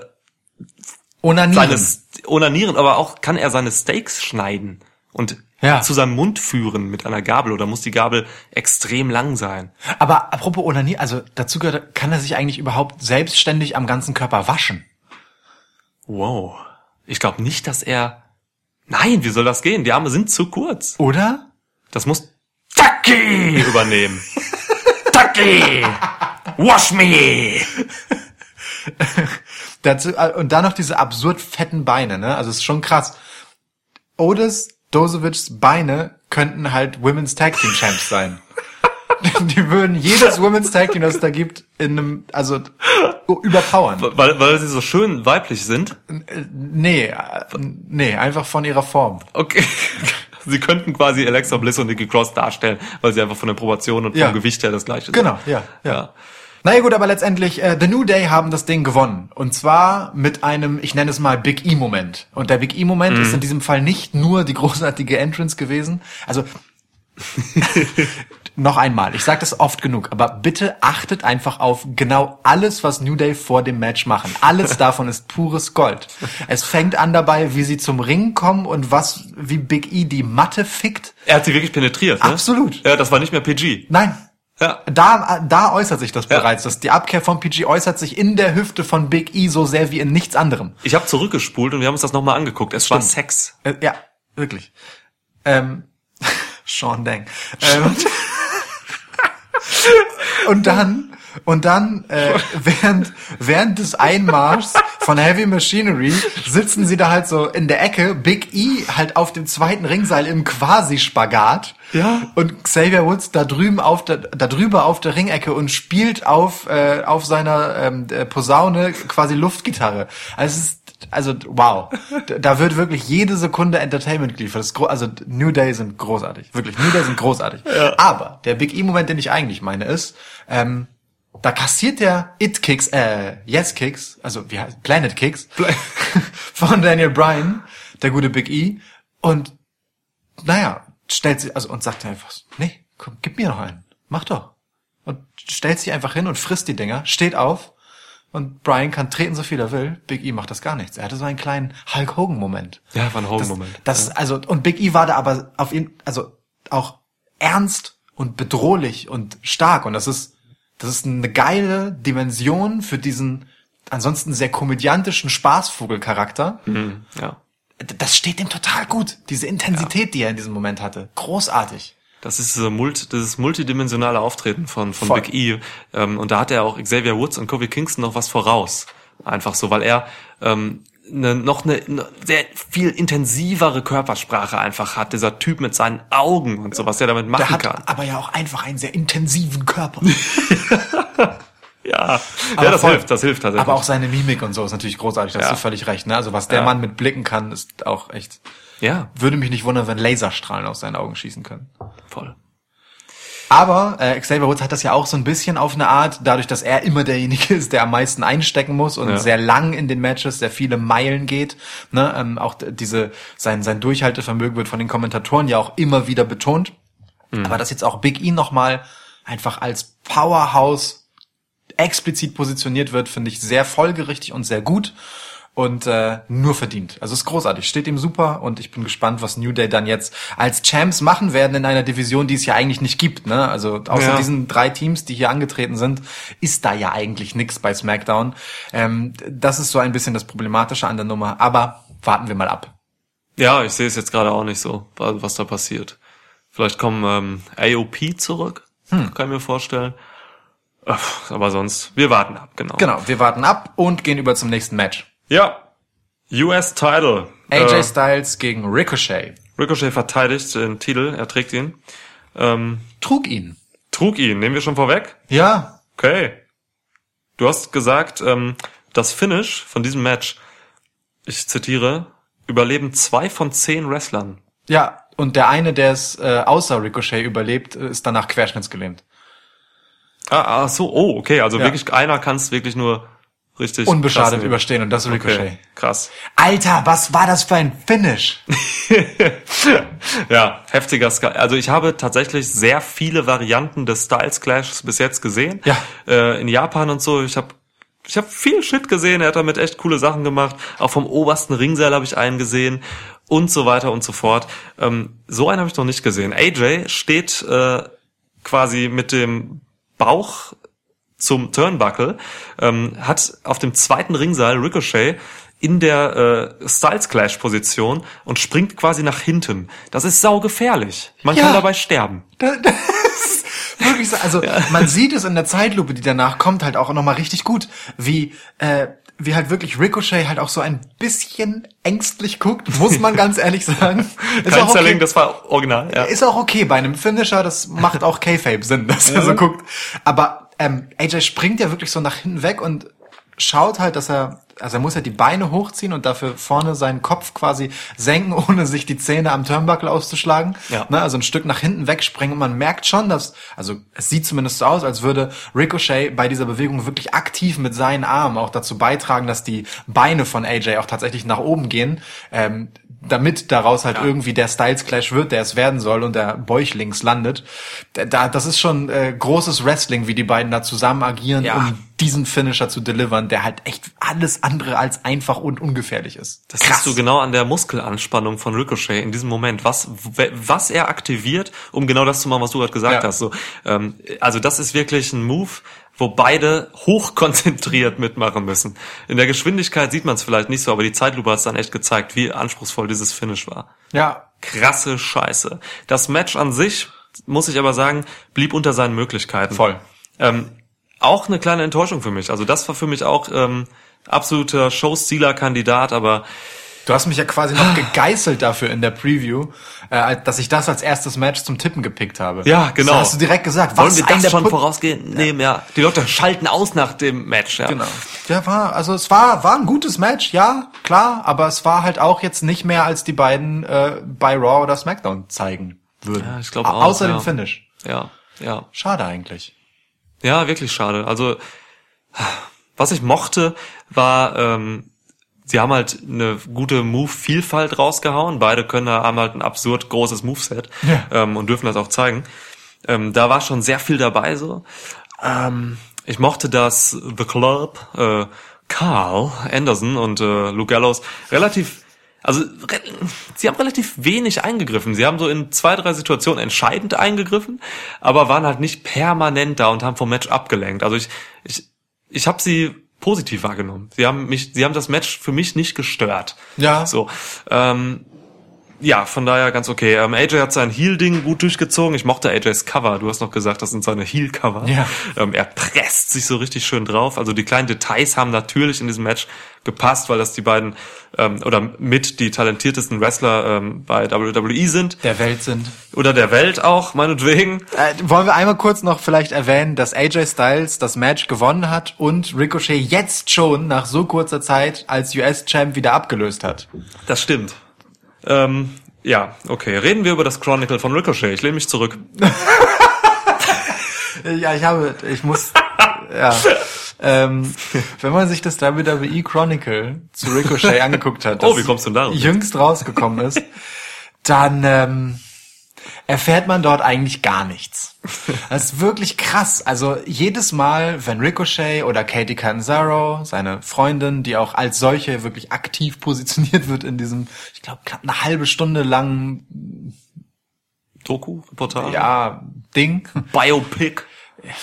Onanieren. seine St- onanieren, aber auch kann er seine Steaks schneiden und Ja. zu seinem Mund führen mit einer Gabel oder muss die Gabel extrem lang sein? Aber apropos Onanier, also dazu gehört, kann er sich eigentlich überhaupt selbstständig am ganzen Körper waschen? Wow. Ich glaube nicht, dass er. Nein, wie soll das gehen? Die Arme sind zu kurz. Oder? Das muss Taki übernehmen. <laughs> Taki! Wash me! <laughs> Dazu, äh, und dann noch diese absurd fetten Beine, ne? Also es ist schon krass. Otis Dozovics Beine könnten halt Women's Tag Team Champs sein. <laughs> Die würden jedes Women's Tag Team, das es da gibt, in einem, also überpowern. Weil, weil sie so schön weiblich sind. Nee, äh, nee, einfach von ihrer Form. Okay. <laughs> Sie könnten quasi Alexa Bliss und Nikki Cross darstellen, weil sie einfach von der Proportion und vom Ja. Gewicht her das gleiche sind. Genau, ja, ja. Ja. Naja gut, aber letztendlich, äh, The New Day haben das Ding gewonnen. Und zwar mit einem, ich nenne es mal Big E-Moment. Und der Big E-Moment ist in diesem Fall nicht nur die großartige Entrance gewesen. Also, <laughs> noch einmal, ich sage das oft genug, aber bitte achtet einfach auf genau alles, was New Day vor dem Match machen. Alles davon ist pures Gold. Es fängt an dabei, wie sie zum Ring kommen und was, wie Big E die Matte fickt. Er hat sie wirklich penetriert. Ne? Absolut. Ja, das war nicht mehr PG. Nein, Ja. Da, da äußert sich das Ja. bereits. Das, die Abkehr von PG äußert sich in der Hüfte von Big E so sehr wie in nichts anderem. Ich habe zurückgespult und wir haben uns das nochmal angeguckt. Es war Stimmt. Sex. Äh, ja, wirklich. Ähm, <laughs> Sean Dang. Ähm, <laughs> und dann, und dann, äh, <laughs> während, während des Einmarschs von Heavy Machinery sitzen sie da halt so in der Ecke, Big E halt auf dem zweiten Ringseil im Quasi-Spagat. Ja. Und Xavier Woods da drüben auf der, da drüber auf der Ringecke und spielt auf, äh, auf seiner ähm, äh, Posaune quasi Luftgitarre. Also es ist, also wow. Da- wird wirklich jede Sekunde Entertainment geliefert. Also New Day sind großartig. Wirklich, New Day sind großartig. Aber der Big E-Moment, den ich eigentlich meine, ist, ähm, da kassiert der It Kicks, äh, Yes Kicks, also wie heißt Planet Kicks <laughs> von Daniel Bryan, der gute Big E, und naja, stellt sie, also und sagt einfach, nee, komm, gib mir noch einen, mach doch. Und stellt sich einfach hin und frisst die Dinger, steht auf, und Brian kann treten, so viel er will. Big E macht das gar nichts. Er hatte so einen kleinen Hulk Hogan-Moment. Ja, war ein Hogan-Moment. Das, das also und Big E war da aber auf ihn, also auch ernst und bedrohlich und stark und das ist das ist eine geile Dimension für diesen ansonsten sehr komödiantischen Spaßvogelcharakter. Mhm, ja. Das steht ihm total gut. Diese Intensität, die er in diesem Moment hatte, großartig. Das ist so multi, dieses multidimensionale Auftreten von, von Voll. Big E. Ähm, und da hat er auch Xavier Woods und Kofi Kingston noch was voraus. Einfach so, weil er ähm, ne, noch eine, eine sehr viel intensivere Körpersprache einfach hat. Dieser Typ mit seinen Augen und so, was er damit machen Der hat kann. aber ja auch einfach einen sehr intensiven Körper. <laughs> Ja, Aber ja das voll. hilft, das hilft tatsächlich. Aber auch seine Mimik und so ist natürlich großartig. Da hast Ja. du völlig recht. Ne? Also was der Ja. Mann mit Blicken kann, ist auch echt. ja, Würde mich nicht wundern, wenn Laserstrahlen aus seinen Augen schießen können. voll. Aber äh, Xavier Woods hat das ja auch so ein bisschen auf eine Art, dadurch, dass er immer derjenige ist, der am meisten einstecken muss und Ja. sehr lang in den Matches, sehr viele Meilen geht. Ne? Ähm, auch diese sein sein Durchhaltevermögen wird von den Kommentatoren ja auch immer wieder betont. Aber dass jetzt auch Big E nochmal einfach als Powerhouse explizit positioniert wird, finde ich sehr folgerichtig und sehr gut und äh, nur verdient. Also ist großartig, steht ihm super und ich bin gespannt, was New Day dann jetzt als Champs machen werden in einer Division, die es ja eigentlich nicht gibt. Ne? Also außer Ja. diesen drei Teams, die hier angetreten sind, ist da ja eigentlich nix bei SmackDown. Ähm, das ist so ein bisschen das Problematische an der Nummer, aber warten wir mal ab. Ja, ich sehe es jetzt gerade auch nicht so, wa- was da passiert. Vielleicht kommen ähm, AOP zurück, Hm. kann ich mir vorstellen. Aber sonst, wir warten ab, genau. Genau, wir warten ab und gehen über zum nächsten Match. Ja, US Title. AJ Äh, Styles gegen Ricochet. Ricochet verteidigt den Titel, er trägt ihn. Ähm, Trug ihn. trug ihn, nehmen wir schon vorweg? Ja, Okay. Du hast gesagt, ähm, das Finish von diesem Match, ich zitiere, überleben zwei von zehn Wrestlern. Ja, und der eine, der es äh, außer Ricochet überlebt, ist danach querschnittsgelähmt. Ah, ah so, oh, okay, also Ja. wirklich einer kann es wirklich nur richtig Unbeschadet überstehen und das ist Ricochet. Okay, krass. Alter, was war das für ein Finish? <laughs> Ja, heftiger Ska Also ich habe tatsächlich sehr viele Varianten des Styles Clashes bis jetzt gesehen. Ja. Äh, in Japan und so. Ich habe ich hab viel Shit gesehen. Er hat damit echt coole Sachen gemacht. Auch vom obersten Ringseil habe ich einen gesehen und so weiter und so fort. Ähm, so einen habe ich noch nicht gesehen. AJ steht äh, quasi mit dem Bauch zum Turnbuckle, ähm, hat auf dem zweiten Ringseil Ricochet in der äh, Styles Clash Position und springt quasi nach hinten. Das ist saugefährlich. Man Ja. kann dabei sterben. Da- <laughs> Das ist wirklich so. Also man sieht es in der Zeitlupe, die danach kommt, halt auch nochmal richtig gut, wie äh, wie halt wirklich Ricochet halt auch so ein bisschen ängstlich guckt, muss man ganz <laughs> ehrlich sagen. Ist Kein auch okay. Selling, das war original. Ja. Ist auch okay bei einem Finisher, das macht auch K-Fape Sinn, dass er so guckt. Aber ähm, AJ springt ja wirklich so nach hinten weg und schaut halt, dass er, also er muss ja die Beine hochziehen und dafür vorne seinen Kopf quasi senken, <laughs> ohne sich die Zähne am Turnbuckle auszuschlagen. Ja. Ne, also ein Stück nach hinten wegspringen und man merkt schon, dass, also es sieht zumindest so aus, als würde Ricochet bei dieser Bewegung wirklich aktiv mit seinen Armen auch dazu beitragen, dass die Beine von AJ auch tatsächlich nach oben gehen. Ähm, damit daraus halt irgendwie der Styles Clash wird, der es werden soll und der Bäuchlings landet. Da, das ist schon äh, großes Wrestling, wie die beiden da zusammen agieren, Ja. um diesen Finisher zu delivern, der halt echt alles andere als einfach und ungefährlich ist. Das siehst du genau an der Muskelanspannung von Ricochet in diesem Moment, was was er aktiviert, um genau das zu machen, was du gerade gesagt Ja. hast. So, ähm, also das ist wirklich ein Move, wo beide hochkonzentriert mitmachen müssen. In der Geschwindigkeit sieht man es vielleicht nicht so, aber die Zeitlupe hat es dann echt gezeigt, wie anspruchsvoll dieses Finish war. Ja, Krasse Scheiße. Das Match an sich, muss ich aber sagen, blieb unter seinen Möglichkeiten. Voll. Ähm, auch eine kleine Enttäuschung für mich. Also das war für mich auch ähm, absoluter Showstealer-Kandidat, aber du hast mich ja quasi noch gegeißelt dafür in der Preview, äh, dass ich das als erstes Match zum Tippen gepickt habe. Ja, genau. Das hast du direkt gesagt. Wollen Was wir das Put- vorausgehen? Nehmen, ja. Die Leute schalten aus nach dem Match, ja. Genau. Ja, war, also es war, war ein gutes Match, ja, klar, aber es war halt auch jetzt nicht mehr, als die beiden äh, bei Raw oder SmackDown zeigen würden. Ja, ich glaube Au- auch, Außer ja. dem Finish. Ja, ja. Schade eigentlich. Ja, wirklich schade. Also, was ich mochte, war, ähm, sie haben halt eine gute Move-Vielfalt rausgehauen. Beide können da, haben halt ein absurd großes Moveset Ja. ähm, und dürfen das auch zeigen. Ähm, da war schon sehr viel dabei so. Ähm, ich mochte, dass The Club, äh, Carl Anderson und äh, Luke Gallows relativ, also re sie haben relativ wenig eingegriffen. Sie haben so in zwei, drei Situationen entscheidend eingegriffen, aber waren halt nicht permanent da und haben vom Match abgelenkt. Also ich, ich, ich habe sie positiv wahrgenommen. Sie haben mich, sie haben das Match für mich nicht gestört. Ja. So. Ähm, ja, von daher ganz okay. Ähm, AJ hat sein Heel-Ding gut durchgezogen. Ich mochte AJs Cover. Du hast noch gesagt, das sind seine Heel-Cover. Ja. Ähm, er presst sich so richtig schön drauf. Also die kleinen Details haben natürlich in diesem Match gepasst, weil das die beiden ähm, oder mit die talentiertesten Wrestler ähm, bei WWE sind. Der Welt sind. Oder der Welt auch, meinetwegen. Äh, wollen wir einmal kurz noch vielleicht erwähnen, dass AJ Styles das Match gewonnen hat und Ricochet jetzt schon nach so kurzer Zeit als US-Champ wieder abgelöst hat. Das stimmt. Ähm, ja, okay. Reden wir über das Chronicle von Ricochet. Ich lehne mich zurück. <laughs> Ja, ich habe, ich muss, ja. Ähm, wenn man sich das WWE Chronicle zu Ricochet <laughs> angeguckt hat, Oh, das wie kommst du denn darauf? jüngst rausgekommen ist, dann ähm, erfährt man dort eigentlich gar nichts. Das ist wirklich krass. Also jedes Mal, wenn Ricochet oder Katie Catanzaro, seine Freundin, die auch als solche wirklich aktiv positioniert wird in diesem, ich glaube, knapp eine halbe Stunde langen Doku, Reportage, ja, Ding, Biopic.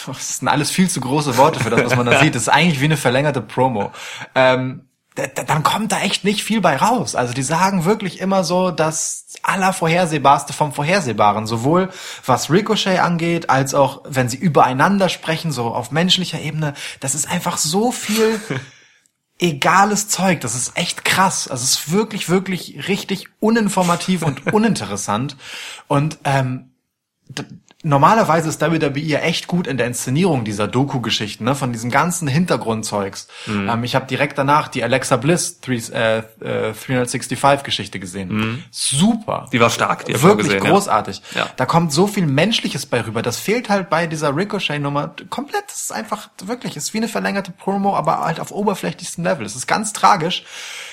Das sind alles viel zu große Worte für das, was man da <laughs> sieht. Das ist eigentlich wie eine verlängerte Promo. Ähm, dann kommt da echt nicht viel bei raus. Also die sagen wirklich immer so das allervorhersehbarste vom Vorhersehbaren. Sowohl was Ricochet angeht, als auch wenn sie übereinander sprechen, so auf menschlicher Ebene. Das ist einfach so viel <laughs> egales Zeug. Das ist echt krass. Also es ist wirklich, wirklich richtig uninformativ und <laughs> uninteressant. Und ähm, normalerweise ist WWE ja echt gut in der Inszenierung dieser Doku-Geschichten, ne, von diesem ganzen Hintergrundzeugs. Ähm, ich habe direkt danach die Alexa Bliss 3, äh, äh, 365-Geschichte gesehen. Super. Die war stark, die Wirklich gesehen, ja. großartig. Ja. Da kommt so viel Menschliches bei rüber. Das fehlt halt bei dieser Ricochet-Nummer komplett. Das ist einfach wirklich, es ist wie eine verlängerte Promo, aber halt auf oberflächlichstem Level. Es ist ganz tragisch.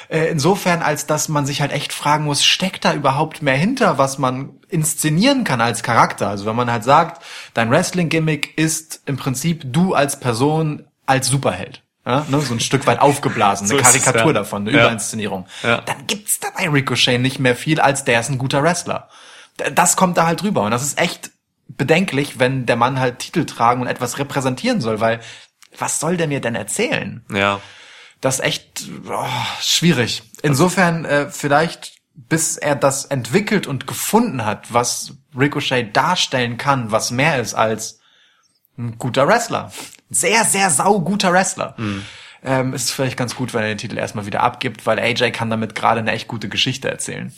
Äh, Insofern, als dass man sich halt echt fragen muss, steckt da überhaupt mehr hinter, was man inszenieren kann als Charakter? Also wenn man halt sagt, dein Wrestling-Gimmick ist im Prinzip du als Person als Superheld. Ja, ne, so ein Stück weit aufgeblasen, <laughs> eine So es, Karikatur ja. davon, eine Ja. Überinszenierung. Dann gibt's da bei Ricochet nicht mehr viel, als der ist ein guter Wrestler. Das kommt da halt drüber und das ist echt bedenklich, wenn der Mann halt Titel tragen und etwas repräsentieren soll, weil was soll der mir denn erzählen? Ja. Das ist echt oh, schwierig. Insofern äh, vielleicht, bis er das entwickelt und gefunden hat, was Ricochet darstellen kann, was mehr ist als ein guter Wrestler. Sehr, sehr sauguter Wrestler. Ähm, ist vielleicht ganz gut, wenn er den Titel erstmal wieder abgibt, weil AJ kann damit gerade eine echt gute Geschichte erzählen.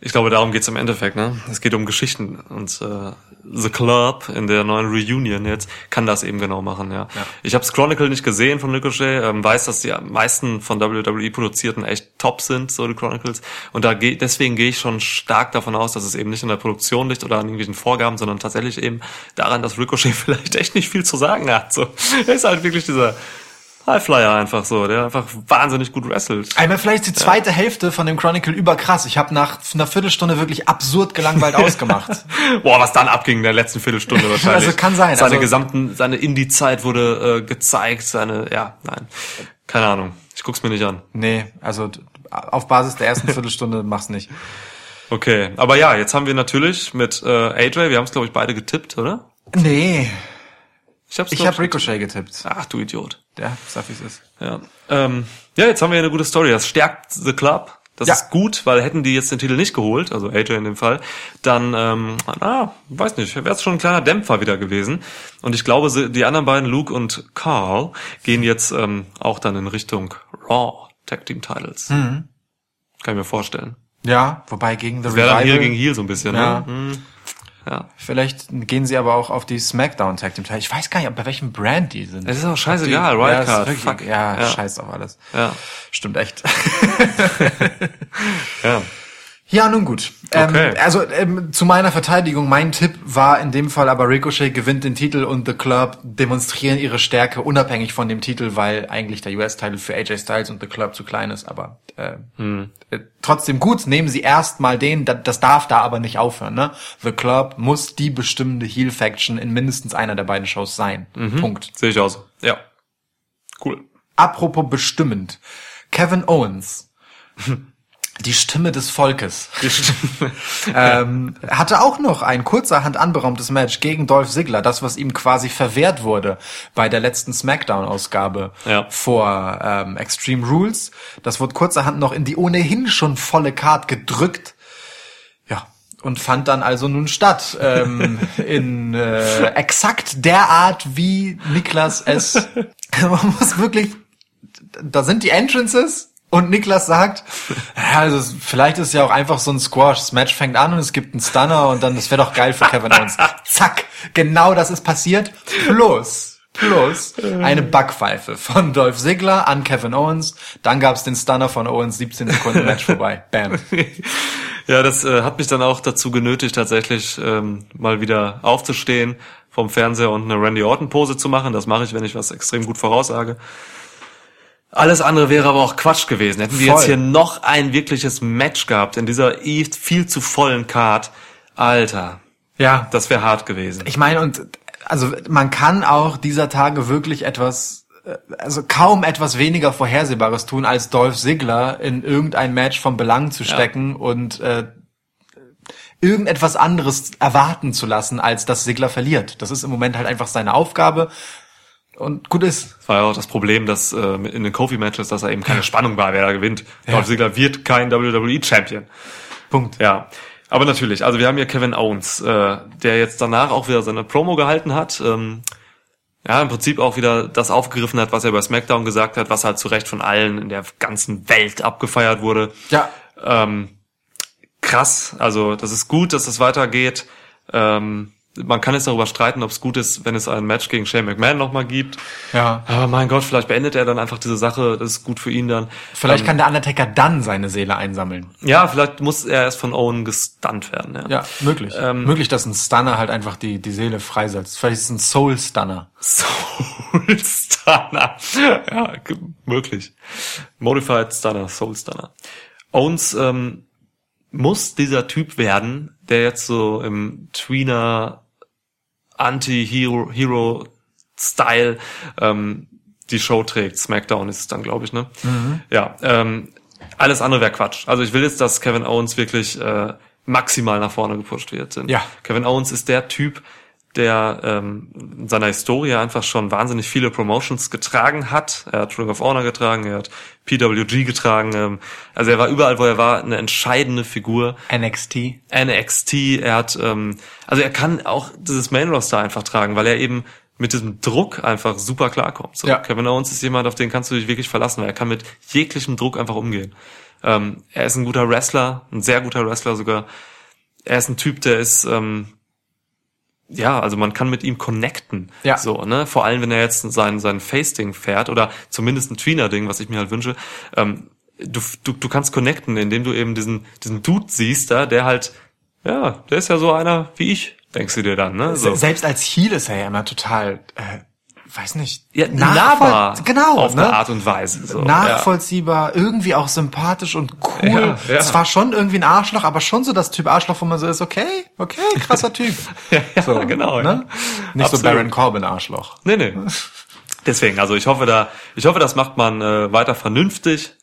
Ich glaube, darum geht's im Endeffekt. Ne? Es geht um Geschichten und äh, The Club in der neuen Reunion jetzt kann das eben genau machen. Ja, Ja. ich habe Chronicle nicht gesehen von Ricochet, ähm, weiß, dass die meisten von WWE produzierten echt top sind, so die Chronicles. Und da geh, deswegen gehe ich schon stark davon aus, dass es eben nicht in der Produktion liegt oder an irgendwelchen Vorgaben, sondern tatsächlich eben daran, dass Ricochet <laughs> vielleicht echt nicht viel zu sagen hat. So, er <laughs> ist halt wirklich dieser Highflyer einfach so, der einfach wahnsinnig gut wrestelt. Einmal vielleicht die zweite Hälfte von dem Chronicle überkrass. Ich habe nach einer Viertelstunde wirklich absurd gelangweilt <laughs> ausgemacht. Boah, was dann abging in der letzten Viertelstunde <laughs> wahrscheinlich. Also kann sein, Seine also- gesamten, seine Indie-Zeit wurde äh, gezeigt, seine, ja, nein. Keine Ahnung. Ich guck's mir nicht an. Nee, also auf Basis der ersten <laughs> Viertelstunde mach's nicht. Okay. Aber ja, jetzt haben wir natürlich mit äh, AJ, wir haben es glaube ich beide getippt, oder? Nee, Ich hab's ich habe Ricochet getippt. Ach, du Idiot. Ja, sag wie es ist. Ja. Ähm, ja, jetzt haben wir eine gute Story. Das stärkt The Club. Das Ja. ist gut, weil hätten die jetzt den Titel nicht geholt, also AJ in dem Fall, dann, ähm, ah, weiß nicht, wäre es schon ein kleiner Dämpfer wieder gewesen. Und ich glaube, die anderen beiden, Luke und Carl, gehen jetzt ähm, auch dann in Richtung Raw Tag Team Titles. Mhm. Kann ich mir vorstellen. Ja, wobei gegen The Wäre dann Revival. hier gegen hier so ein bisschen, Ja. ne? Hm. Ja. Vielleicht gehen sie aber auch auf die SmackDown Tag Team Teil. Ich weiß gar nicht, bei welchem Brand die sind. Es ist auch scheißegal, Die- ja, Wildcard, ist wirklich- fuck. Ja, Ja. scheiß auf alles. Ja. Stimmt echt. <laughs> <laughs> Ja. Ja, nun gut. Ähm, Okay. also ähm, zu meiner Verteidigung, mein Tipp war in dem Fall aber Ricochet gewinnt den Titel und The Club demonstrieren ihre Stärke unabhängig von dem Titel, weil eigentlich der US-Titel für AJ Styles und The Club zu klein ist. Aber äh, äh, trotzdem gut, nehmen sie erstmal den, da, das darf da aber nicht aufhören. Ne? The Club muss die bestimmende Heel-Faction in mindestens einer der beiden Shows sein. Punkt. Sehe ich aus. Ja. Cool. Apropos bestimmend. Kevin Owens. <laughs> Die Stimme des Volkes. <laughs> ähm, hatte auch noch ein kurzerhand anberaumtes Match gegen Dolph Ziggler, das was ihm quasi verwehrt wurde bei der letzten Smackdown-Ausgabe Ja. vor ähm, Extreme Rules. Das wurde kurzerhand noch in die ohnehin schon volle Card gedrückt. Ja. Und fand dann also nun statt ähm, <laughs> in äh, exakt der Art, wie Niklas es. <laughs> Man muss wirklich. Da sind die Entrances und Niklas sagt, ja, also vielleicht ist es ja auch einfach so ein Squash. Das Match fängt an und es gibt einen Stunner und dann das wäre doch geil für Kevin Owens. <laughs> Zack, genau das ist passiert. Plus plus eine Backpfeife von Dolph Ziggler an Kevin Owens. Dann gab's den Stunner von Owens, 17 Sekunden Match vorbei. <laughs> Bam. Ja, das äh, hat mich dann auch dazu genötigt, tatsächlich ähm, mal wieder aufzustehen vom Fernseher und eine Randy Orton Pose zu machen. Das mache ich, wenn ich was extrem gut voraussage. Alles andere wäre aber auch Quatsch gewesen. Hätten wir Voll. jetzt hier noch ein wirkliches Match gehabt in dieser viel zu vollen Card. Alter, Ja, das wäre hart gewesen. Ich meine, und also man kann auch dieser Tage wirklich etwas, äh, also kaum etwas weniger Vorhersehbares tun, als Dolph Ziggler in irgendein Match vom Belang zu stecken und äh, irgendetwas anderes erwarten zu lassen, als dass Ziggler verliert. Das ist im Moment halt einfach seine Aufgabe und gut ist. Das war ja auch das Problem, dass äh, in den Kofi-Matches, dass er eben keine Spannung war, wer da gewinnt. Dolph Ziggler wird kein WWE-Champion. Punkt. Ja, aber natürlich, also wir haben hier Kevin Owens, äh, der jetzt danach auch wieder seine Promo gehalten hat. Ähm, ja, im Prinzip auch wieder das aufgegriffen hat, was er bei SmackDown gesagt hat, was halt zu Recht von allen in der ganzen Welt abgefeiert wurde. Ja, Ähm, krass, also das ist gut, dass es weitergeht. Ähm, man kann jetzt darüber streiten, ob es gut ist, wenn es ein Match gegen Shane McMahon nochmal gibt. ja. Aber mein Gott, vielleicht beendet er dann einfach diese Sache, das ist gut für ihn dann. Vielleicht kann der Undertaker dann seine Seele einsammeln. Ja, vielleicht muss er erst von Owen gestunt werden. Ja, Ja, möglich. Ähm, möglich, dass ein Stunner halt einfach die, die Seele freisetzt. Vielleicht ist es ein Soul Stunner. Soul Stunner. Ja, möglich. Modified Stunner, Soul Stunner. Owens ähm, muss dieser Typ werden, der jetzt so im Tweener Anti-Hero Hero Style ähm, die Show trägt. SmackDown ist es dann, glaube ich, ne? Ja, ähm, alles andere wäre Quatsch. Also ich will jetzt, dass Kevin Owens wirklich äh, maximal nach vorne gepusht wird. Denn Ja. Kevin Owens ist der Typ, der ähm, in seiner Historie einfach schon wahnsinnig viele Promotions getragen hat. Er hat Ring of Honor getragen, er hat PWG getragen. Ähm, also er war überall, wo er war, eine entscheidende Figur. NXT. NXT, er hat, ähm, also er kann auch dieses Main Roster einfach tragen, weil er eben mit diesem Druck einfach super klarkommt. So, Ja. Kevin Owens ist jemand, auf den kannst du dich wirklich verlassen, weil er kann mit jeglichem Druck einfach umgehen. Ähm, er ist ein guter Wrestler, ein sehr guter Wrestler sogar. Er ist ein Typ, der ist, ähm, ja, also man kann mit ihm connecten. Ja. So, ne? Vor allem, wenn er jetzt sein, sein Face-Ding fährt oder zumindest ein Tweener-Ding, was ich mir halt wünsche. Ähm, du, du, du kannst connecten, indem du eben diesen, diesen Dude siehst da, der halt, ja, der ist ja so einer wie ich, denkst du dir dann, ne? So. Se- Selbst als Heel ist er ja immer total, äh, weiß nicht, Ja, nahbar. genau, Auf ne? eine Art und Weise. So. nachvollziehbar, irgendwie auch sympathisch und cool. Ja, ja. Zwar schon irgendwie ein Arschloch, aber schon so das Typ Arschloch, wo man so ist, okay, okay, krasser Typ. <laughs> Ja, so, genau, Ne? ja. Nicht so Absolut. Baron Corbin Arschloch. Nee, nee. Deswegen, also ich hoffe da, ich hoffe, das macht man äh, weiter vernünftig.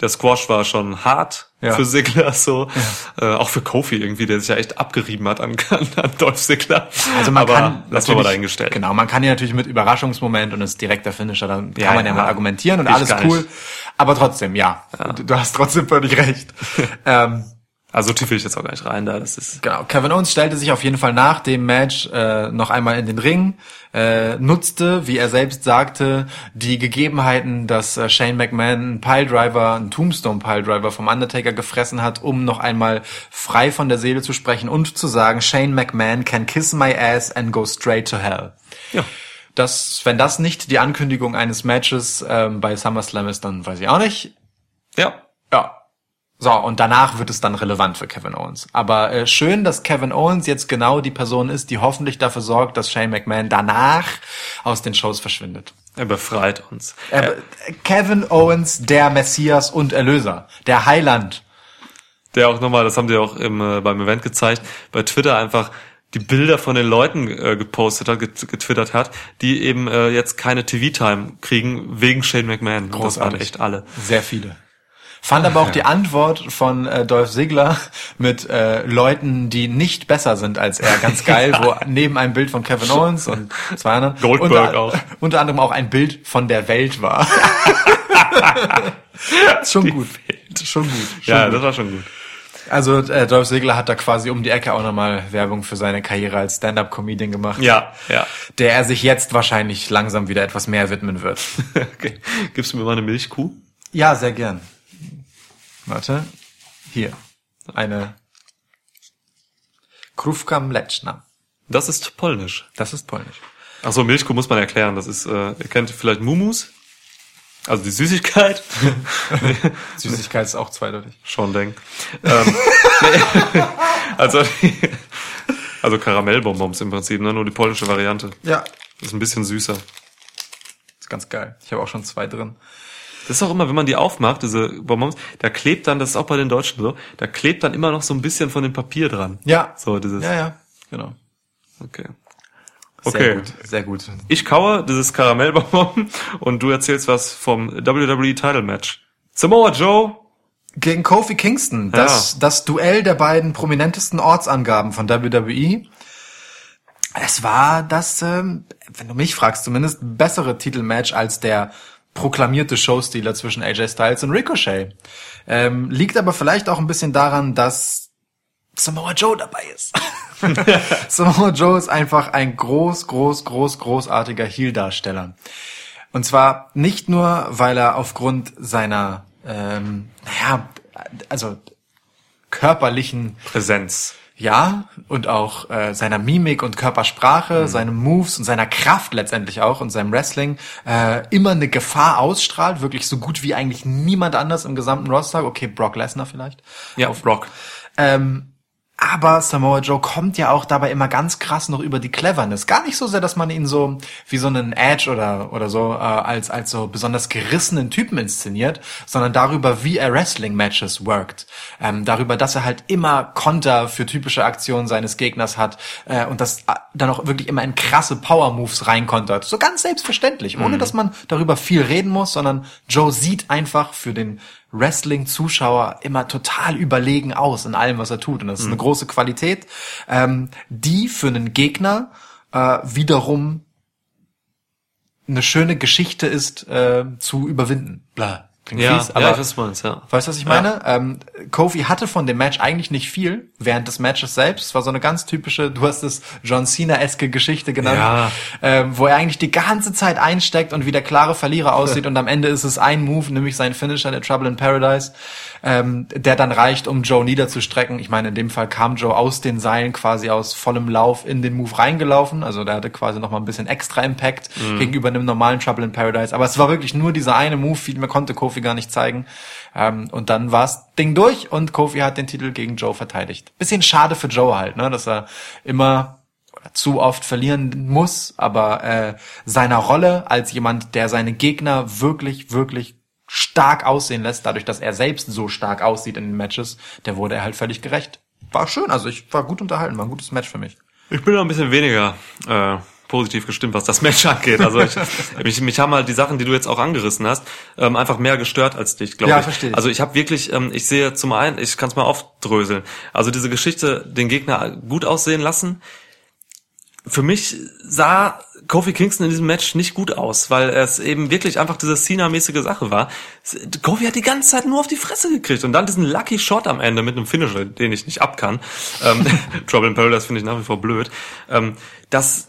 Der Squash war schon hart Ja. für Sigler, so. Äh, auch für Kofi irgendwie, der sich ja echt abgerieben hat an, <laughs> an Dolph Sigler. Also man Aber kann mal natürlich- dahingestellt. Genau, man kann ja natürlich mit Überraschungsmoment und ist direkter Finisher, dann Ja, kann man ja, ja. mal argumentieren und Ich alles cool. nicht. Aber trotzdem, ja, Du, du hast trotzdem völlig recht. <laughs> ähm, Also so tief will ich jetzt auch gar nicht rein da. Das ist Genau, Kevin Owens stellte sich auf jeden Fall nach dem Match äh, noch einmal in den Ring, äh, nutzte, wie er selbst sagte, die Gegebenheiten, dass äh, Shane McMahon einen Piledriver, einen Tombstone Piledriver vom Undertaker gefressen hat, um noch einmal frei von der Seele zu sprechen und zu sagen, Shane McMahon can kiss my ass and go straight to hell. ja. Das, wenn das nicht die Ankündigung eines Matches ähm, bei SummerSlam ist, dann weiß ich auch nicht. Ja. Ja. So, und danach wird es dann relevant für Kevin Owens. Aber äh, schön, dass Kevin Owens jetzt genau die Person ist, die hoffentlich dafür sorgt, dass Shane McMahon danach aus den Shows verschwindet. Er befreit uns. Äh, Kevin Owens, der Messias und Erlöser, der Heiland. der auch nochmal, das haben die auch im, äh, beim Event gezeigt, bei Twitter einfach die Bilder von den Leuten äh, gepostet hat, get getwittert hat, die eben äh, jetzt keine TV-Time kriegen wegen Shane McMahon. Und Das waren Großartig. echt alle. Sehr viele. Fand aber auch die Antwort von äh, Dolph Ziggler <laughs> mit äh, Leuten, die nicht besser sind als er, ganz <laughs> geil, wo neben einem Bild von Kevin Owens und zwei anderen <laughs> Goldberg unter, auch. unter anderem auch ein Bild von der Welt war. schon gut. Schon gut. Schon ja, gut. das war schon gut. Also äh, Dolph Ziggler hat da quasi um die Ecke auch nochmal Werbung für seine Karriere als Stand-up-Comedian gemacht. Ja, ja. Der er sich jetzt wahrscheinlich langsam wieder etwas mehr widmen wird. Okay. Gibst du mir mal eine Milchkuh? Ja, sehr gern. Warte. Hier. Eine Krówka mleczna. Das ist polnisch. Das ist polnisch. Ach so, Milchkuh muss man erklären. Das ist, äh, ihr kennt vielleicht Mumus. Also die Süßigkeit. <laughs> Süßigkeit ist auch zweideutig. Schon denk. Ähm, <laughs> also, also Karamellbonbons im Prinzip, ne? nur die polnische Variante. Ja. Ist ein bisschen süßer. Ist ganz geil. Ich habe auch schon zwei drin. Das ist auch immer, wenn man die aufmacht, diese Bonbons, da klebt dann, das ist auch bei den Deutschen so, da klebt dann immer noch so ein bisschen von dem Papier dran. Ja. So, dieses, Ja, ja. Genau. okay. Sehr Okay. gut. Sehr gut. Ich kaue dieses Karamellbonbon <laughs> und du erzählst was vom WWE Title Match. Samoa Joe, Gegen Kofi Kingston. Das, das Duell der beiden prominentesten Ortsangaben von WWE. Es war das, ähm, wenn du mich fragst, zumindest bessere Titelmatch als der proklamierte Showstealer zwischen AJ Styles und Ricochet. Ähm, liegt aber vielleicht auch ein bisschen daran, dass Samoa Joe dabei ist. <laughs> Samoa Joe ist einfach ein groß, groß, groß, großartiger Heel-Darsteller. Und zwar nicht nur, weil er aufgrund seiner, ähm, naja, also körperlichen Präsenz. Ja, und auch äh, seiner Mimik und Körpersprache, seine Moves und seiner Kraft letztendlich auch und seinem Wrestling äh, immer eine Gefahr ausstrahlt, wirklich so gut wie eigentlich niemand anders im gesamten Roster. Okay, Brock Lesnar vielleicht. Ja, auf Rock. Ähm, aber Samoa Joe kommt ja auch dabei immer ganz krass noch über die Cleverness. Gar nicht so sehr, dass man ihn so wie so einen Edge oder oder so äh, als als so besonders gerissenen Typen inszeniert, sondern darüber, wie er Wrestling-Matches worked. Ähm, darüber, dass er halt immer Konter für typische Aktionen seines Gegners hat äh, und das äh, dann auch wirklich immer in krasse Power-Moves reinkontert. So ganz selbstverständlich, ohne dass man darüber viel reden muss, sondern Joe sieht einfach für den Wrestling-Zuschauer immer total überlegen aus in allem, was er tut. Und das ist eine große Qualität, ähm, die für einen Gegner äh, wiederum eine schöne Geschichte ist, äh, zu überwinden. Bla. Klingt Ja, fies, ja, aber ich weiß, ja. Weißt du, was ich meine? Ähm, Kofi hatte von dem Match eigentlich nicht viel während des Matches selbst. Es war so eine ganz typische, du hast es John Cena-eske Geschichte genannt, Ja. ähm, wo er eigentlich die ganze Zeit einsteckt und wie der klare Verlierer aussieht <laughs> und am Ende ist es ein Move, nämlich sein Finisher, der Trouble in Paradise, ähm, der dann reicht, um Joe niederzustrecken. Ich meine, in dem Fall kam Joe aus den Seilen quasi aus vollem Lauf in den Move reingelaufen, also der hatte quasi noch mal ein bisschen extra Impact gegenüber einem normalen Trouble in Paradise. Aber es war wirklich nur dieser eine Move, viel mehr konnte Kofi gar nicht zeigen. Ähm, und dann war's Ding durch und Kofi hat den Titel gegen Joe verteidigt. Bisschen schade für Joe halt, ne, dass er immer zu oft verlieren muss, aber äh, seiner Rolle als jemand, der seine Gegner wirklich, wirklich stark aussehen lässt, dadurch, dass er selbst so stark aussieht in den Matches, der wurde er halt völlig gerecht. War schön, also ich war gut unterhalten, war ein gutes Match für mich. Ich bin noch ein bisschen weniger äh, positiv gestimmt, was das <laughs> Match angeht. Also ich, <laughs> mich, mich haben halt die Sachen, die du jetzt auch angerissen hast, ähm, einfach mehr gestört als dich, glaube Ja, ich. verstehe. Also ich habe wirklich, ähm, ich sehe zum einen, ich kann es mal aufdröseln. Also diese Geschichte, den Gegner gut aussehen lassen. Für mich sah Kofi Kingston in diesem Match nicht gut aus, weil es eben wirklich einfach diese Cena-mäßige Sache war. Kofi hat die ganze Zeit nur auf die Fresse gekriegt und dann diesen Lucky Shot am Ende mit einem Finisher, den ich nicht abkann. Ähm, <laughs> Trouble in Paradise finde ich nach wie vor blöd. Ähm, das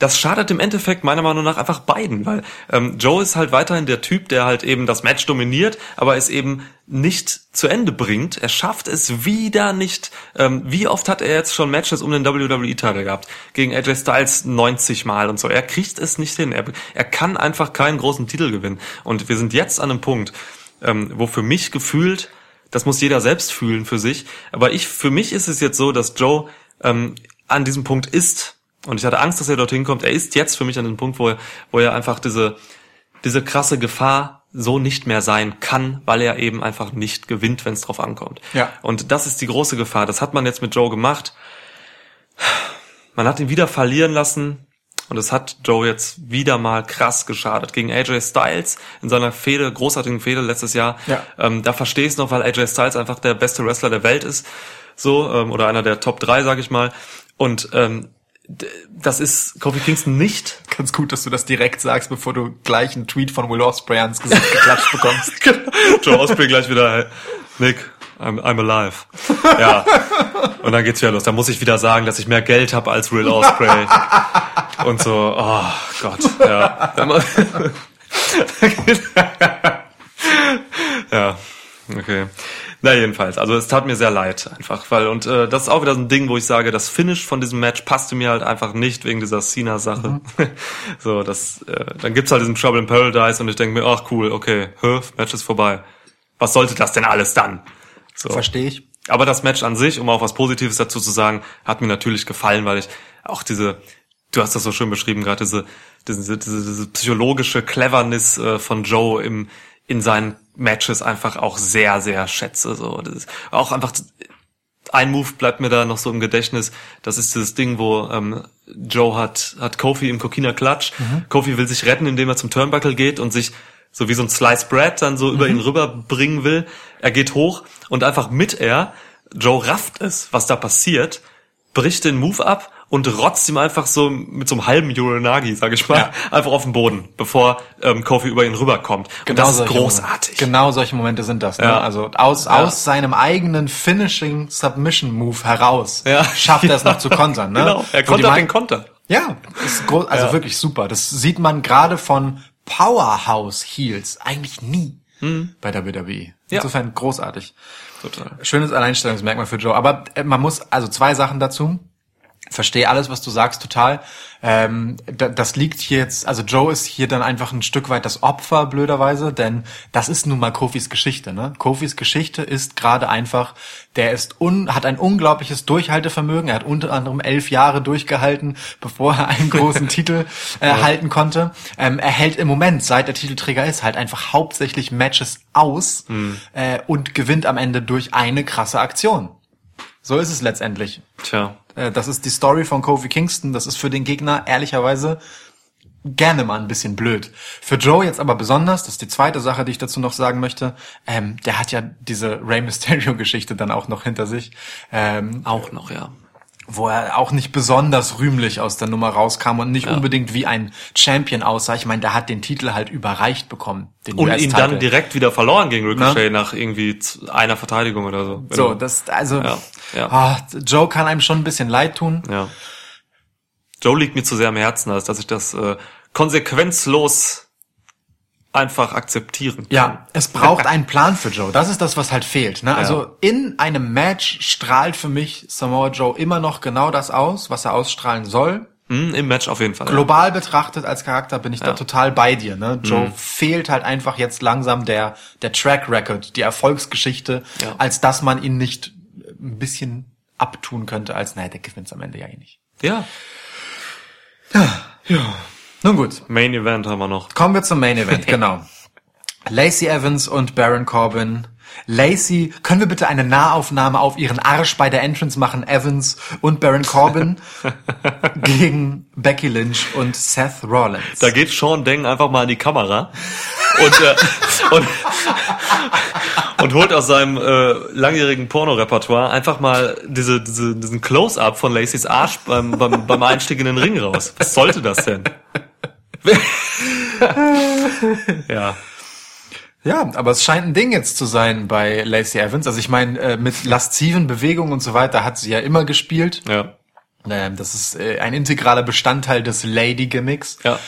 das schadet im Endeffekt meiner Meinung nach einfach beiden, weil ähm, Joe ist halt weiterhin der Typ, der halt eben das Match dominiert, aber es eben nicht zu Ende bringt. Er schafft es wieder nicht. Ähm, wie oft hat er jetzt schon Matches um den WWE-Titel gehabt? Gegen AJ Styles 90 Mal und so. Er kriegt es nicht hin. Er, er kann einfach keinen großen Titel gewinnen. Und wir sind jetzt an einem Punkt, ähm, wo für mich gefühlt das muss jeder selbst fühlen für sich. Aber ich, für mich ist es jetzt so, dass Joe ähm, an diesem Punkt ist. Und ich hatte Angst, dass er dorthin kommt. Er ist jetzt für mich an dem Punkt, wo er, wo er einfach diese, diese krasse Gefahr so nicht mehr sein kann, weil er eben einfach nicht gewinnt, wenn es drauf ankommt. Ja. Und das ist die große Gefahr. Das hat man jetzt mit Joe gemacht. Man hat ihn wieder verlieren lassen. Und es hat Joe jetzt wieder mal krass geschadet. Gegen AJ Styles in seiner Fehde, großartigen Fehde letztes Jahr. Ja. Ähm, da verstehe ich es noch, weil AJ Styles einfach der beste Wrestler der Welt ist. So, ähm, oder einer der Top 3, sag ich mal. Und ähm, das ist Kofi Kingston nicht. Ganz gut, dass du das direkt sagst, bevor du gleich einen Tweet von Will Ospreay ans Gesicht geklatscht bekommst. <laughs> Joe Osprey gleich wieder, hey, Nick, I'm, I'm alive. Ja. Und dann geht's wieder los. Da muss ich wieder sagen, dass ich mehr Geld habe als Will Osprey. Und so, oh Gott, ja. Dann <laughs> ja, okay. Na jedenfalls, also es tat mir sehr leid einfach, weil und äh, das ist auch wieder so ein Ding, wo ich sage, das Finish von diesem Match passte mir halt einfach nicht wegen dieser Cena-Sache. <laughs> so, das, äh, dann gibt's halt diesen Trouble in Paradise und ich denke mir, ach cool, okay, hä, Match ist vorbei. Was sollte das denn alles dann? So. Verstehe ich. Aber das Match an sich, um auch was Positives dazu zu sagen, hat mir natürlich gefallen, weil ich auch diese, du hast das so schön beschrieben, gerade diese, diese, diese, diese psychologische Cleverness äh, von Joe im, in seinen Matches einfach auch sehr, sehr schätze. So, das ist auch einfach ein Move bleibt mir da noch so im Gedächtnis. Das ist dieses Ding, wo ähm, Joe hat hat Kofi im Kokina Klatsch. Kofi will sich retten, indem er zum Turnbuckle geht und sich so wie so ein Slice Bread dann so über ihn rüberbringen will. Er geht hoch und einfach mit er, Joe rafft es, was da passiert, bricht den Move ab und rotzt ihm einfach so mit so einem halben Uranagi, sag ich mal, Ja. einfach auf den Boden, bevor ähm, Kofi über ihn rüberkommt. Und das ist großartig. Momente. Genau solche Momente sind das. Ne? Ja. Also aus, Ja. aus seinem eigenen Finishing Submission Move heraus Ja. schafft er es noch <laughs> zu kontern. Ne? Genau, er kontert den Konter. Ja, ist groß, also wirklich super. Das sieht man gerade von Powerhouse Heels eigentlich nie bei der WWE. Hm. Ja. Insofern großartig. Total. Schönes Alleinstellungsmerkmal für Joe. Aber äh, man muss, also zwei Sachen dazu. Verstehe alles, was du sagst, total. Ähm, da, das liegt hier jetzt, also Joe ist hier dann einfach ein Stück weit das Opfer, blöderweise, denn das ist nun mal Kofis Geschichte. Ne? Kofis Geschichte ist gerade einfach, der ist un, hat ein unglaubliches Durchhaltevermögen. Er hat unter anderem elf Jahre durchgehalten, bevor er einen großen <laughs> Titel äh, halten konnte. Ähm, er hält im Moment, seit er Titelträger ist, halt einfach hauptsächlich Matches aus äh, und gewinnt am Ende durch eine krasse Aktion. So ist es letztendlich. Tja. Äh, Das ist die Story von Kofi Kingston. Das ist für den Gegner ehrlicherweise gerne mal ein bisschen blöd. Für Joe jetzt aber besonders, das ist die zweite Sache, die ich dazu noch sagen möchte, ähm, der hat ja diese Rey Mysterio-Geschichte dann auch noch hinter sich, ähm, Auch noch, ja. Wo er auch nicht besonders rühmlich aus der Nummer rauskam und nicht unbedingt wie ein Champion aussah. Ich meine, der hat den Titel halt überreicht bekommen. Den Und ihn dann direkt wieder verloren gegen Ricochet nach irgendwie einer Verteidigung oder so. So, das, also, Ja, ja. ah, Joe kann einem schon ein bisschen leid tun. Ja. Joe liegt mir zu sehr am Herzen, als dass ich das äh, konsequenzlos einfach akzeptieren kann. Ja, es braucht einen Plan für Joe. Das ist das, was halt fehlt. Ne? Also in einem Match strahlt für mich Samoa Joe immer noch genau das aus, was er ausstrahlen soll. Hm, Im Match auf jeden Fall. Global betrachtet als Charakter bin ich da total bei dir. Ne? Joe Mhm. fehlt halt einfach jetzt langsam der, der Track Record, die Erfolgsgeschichte, Ja. als dass man ihn nicht ein bisschen abtun könnte, als, naja, der gewinnt am Ende ja eh nicht. Ja. Nun gut, Main Event haben wir noch. Kommen wir zum Main Event, <laughs> genau. Lacey Evans und Baron Corbin. Lacey, können wir bitte eine Nahaufnahme auf ihren Arsch bei der Entrance machen? Evans und Baron Corbin <laughs> gegen Becky Lynch und Seth Rollins. Da geht Sean Deng einfach mal in die Kamera und, äh, <laughs> und, und holt aus seinem äh, langjährigen Pornorepertoire einfach mal diese, diese, diesen Close-Up von Lacey's Arsch beim, beim, beim Einstieg in den Ring raus. Was sollte das denn? <laughs> ja. Ja, aber es scheint ein Ding jetzt zu sein bei Lacey Evans. Also ich meine, äh, mit lasziven Bewegungen und so weiter hat sie ja immer gespielt. Ja. Ähm, das ist äh, ein integraler Bestandteil des Lady-Gimmicks. Ja.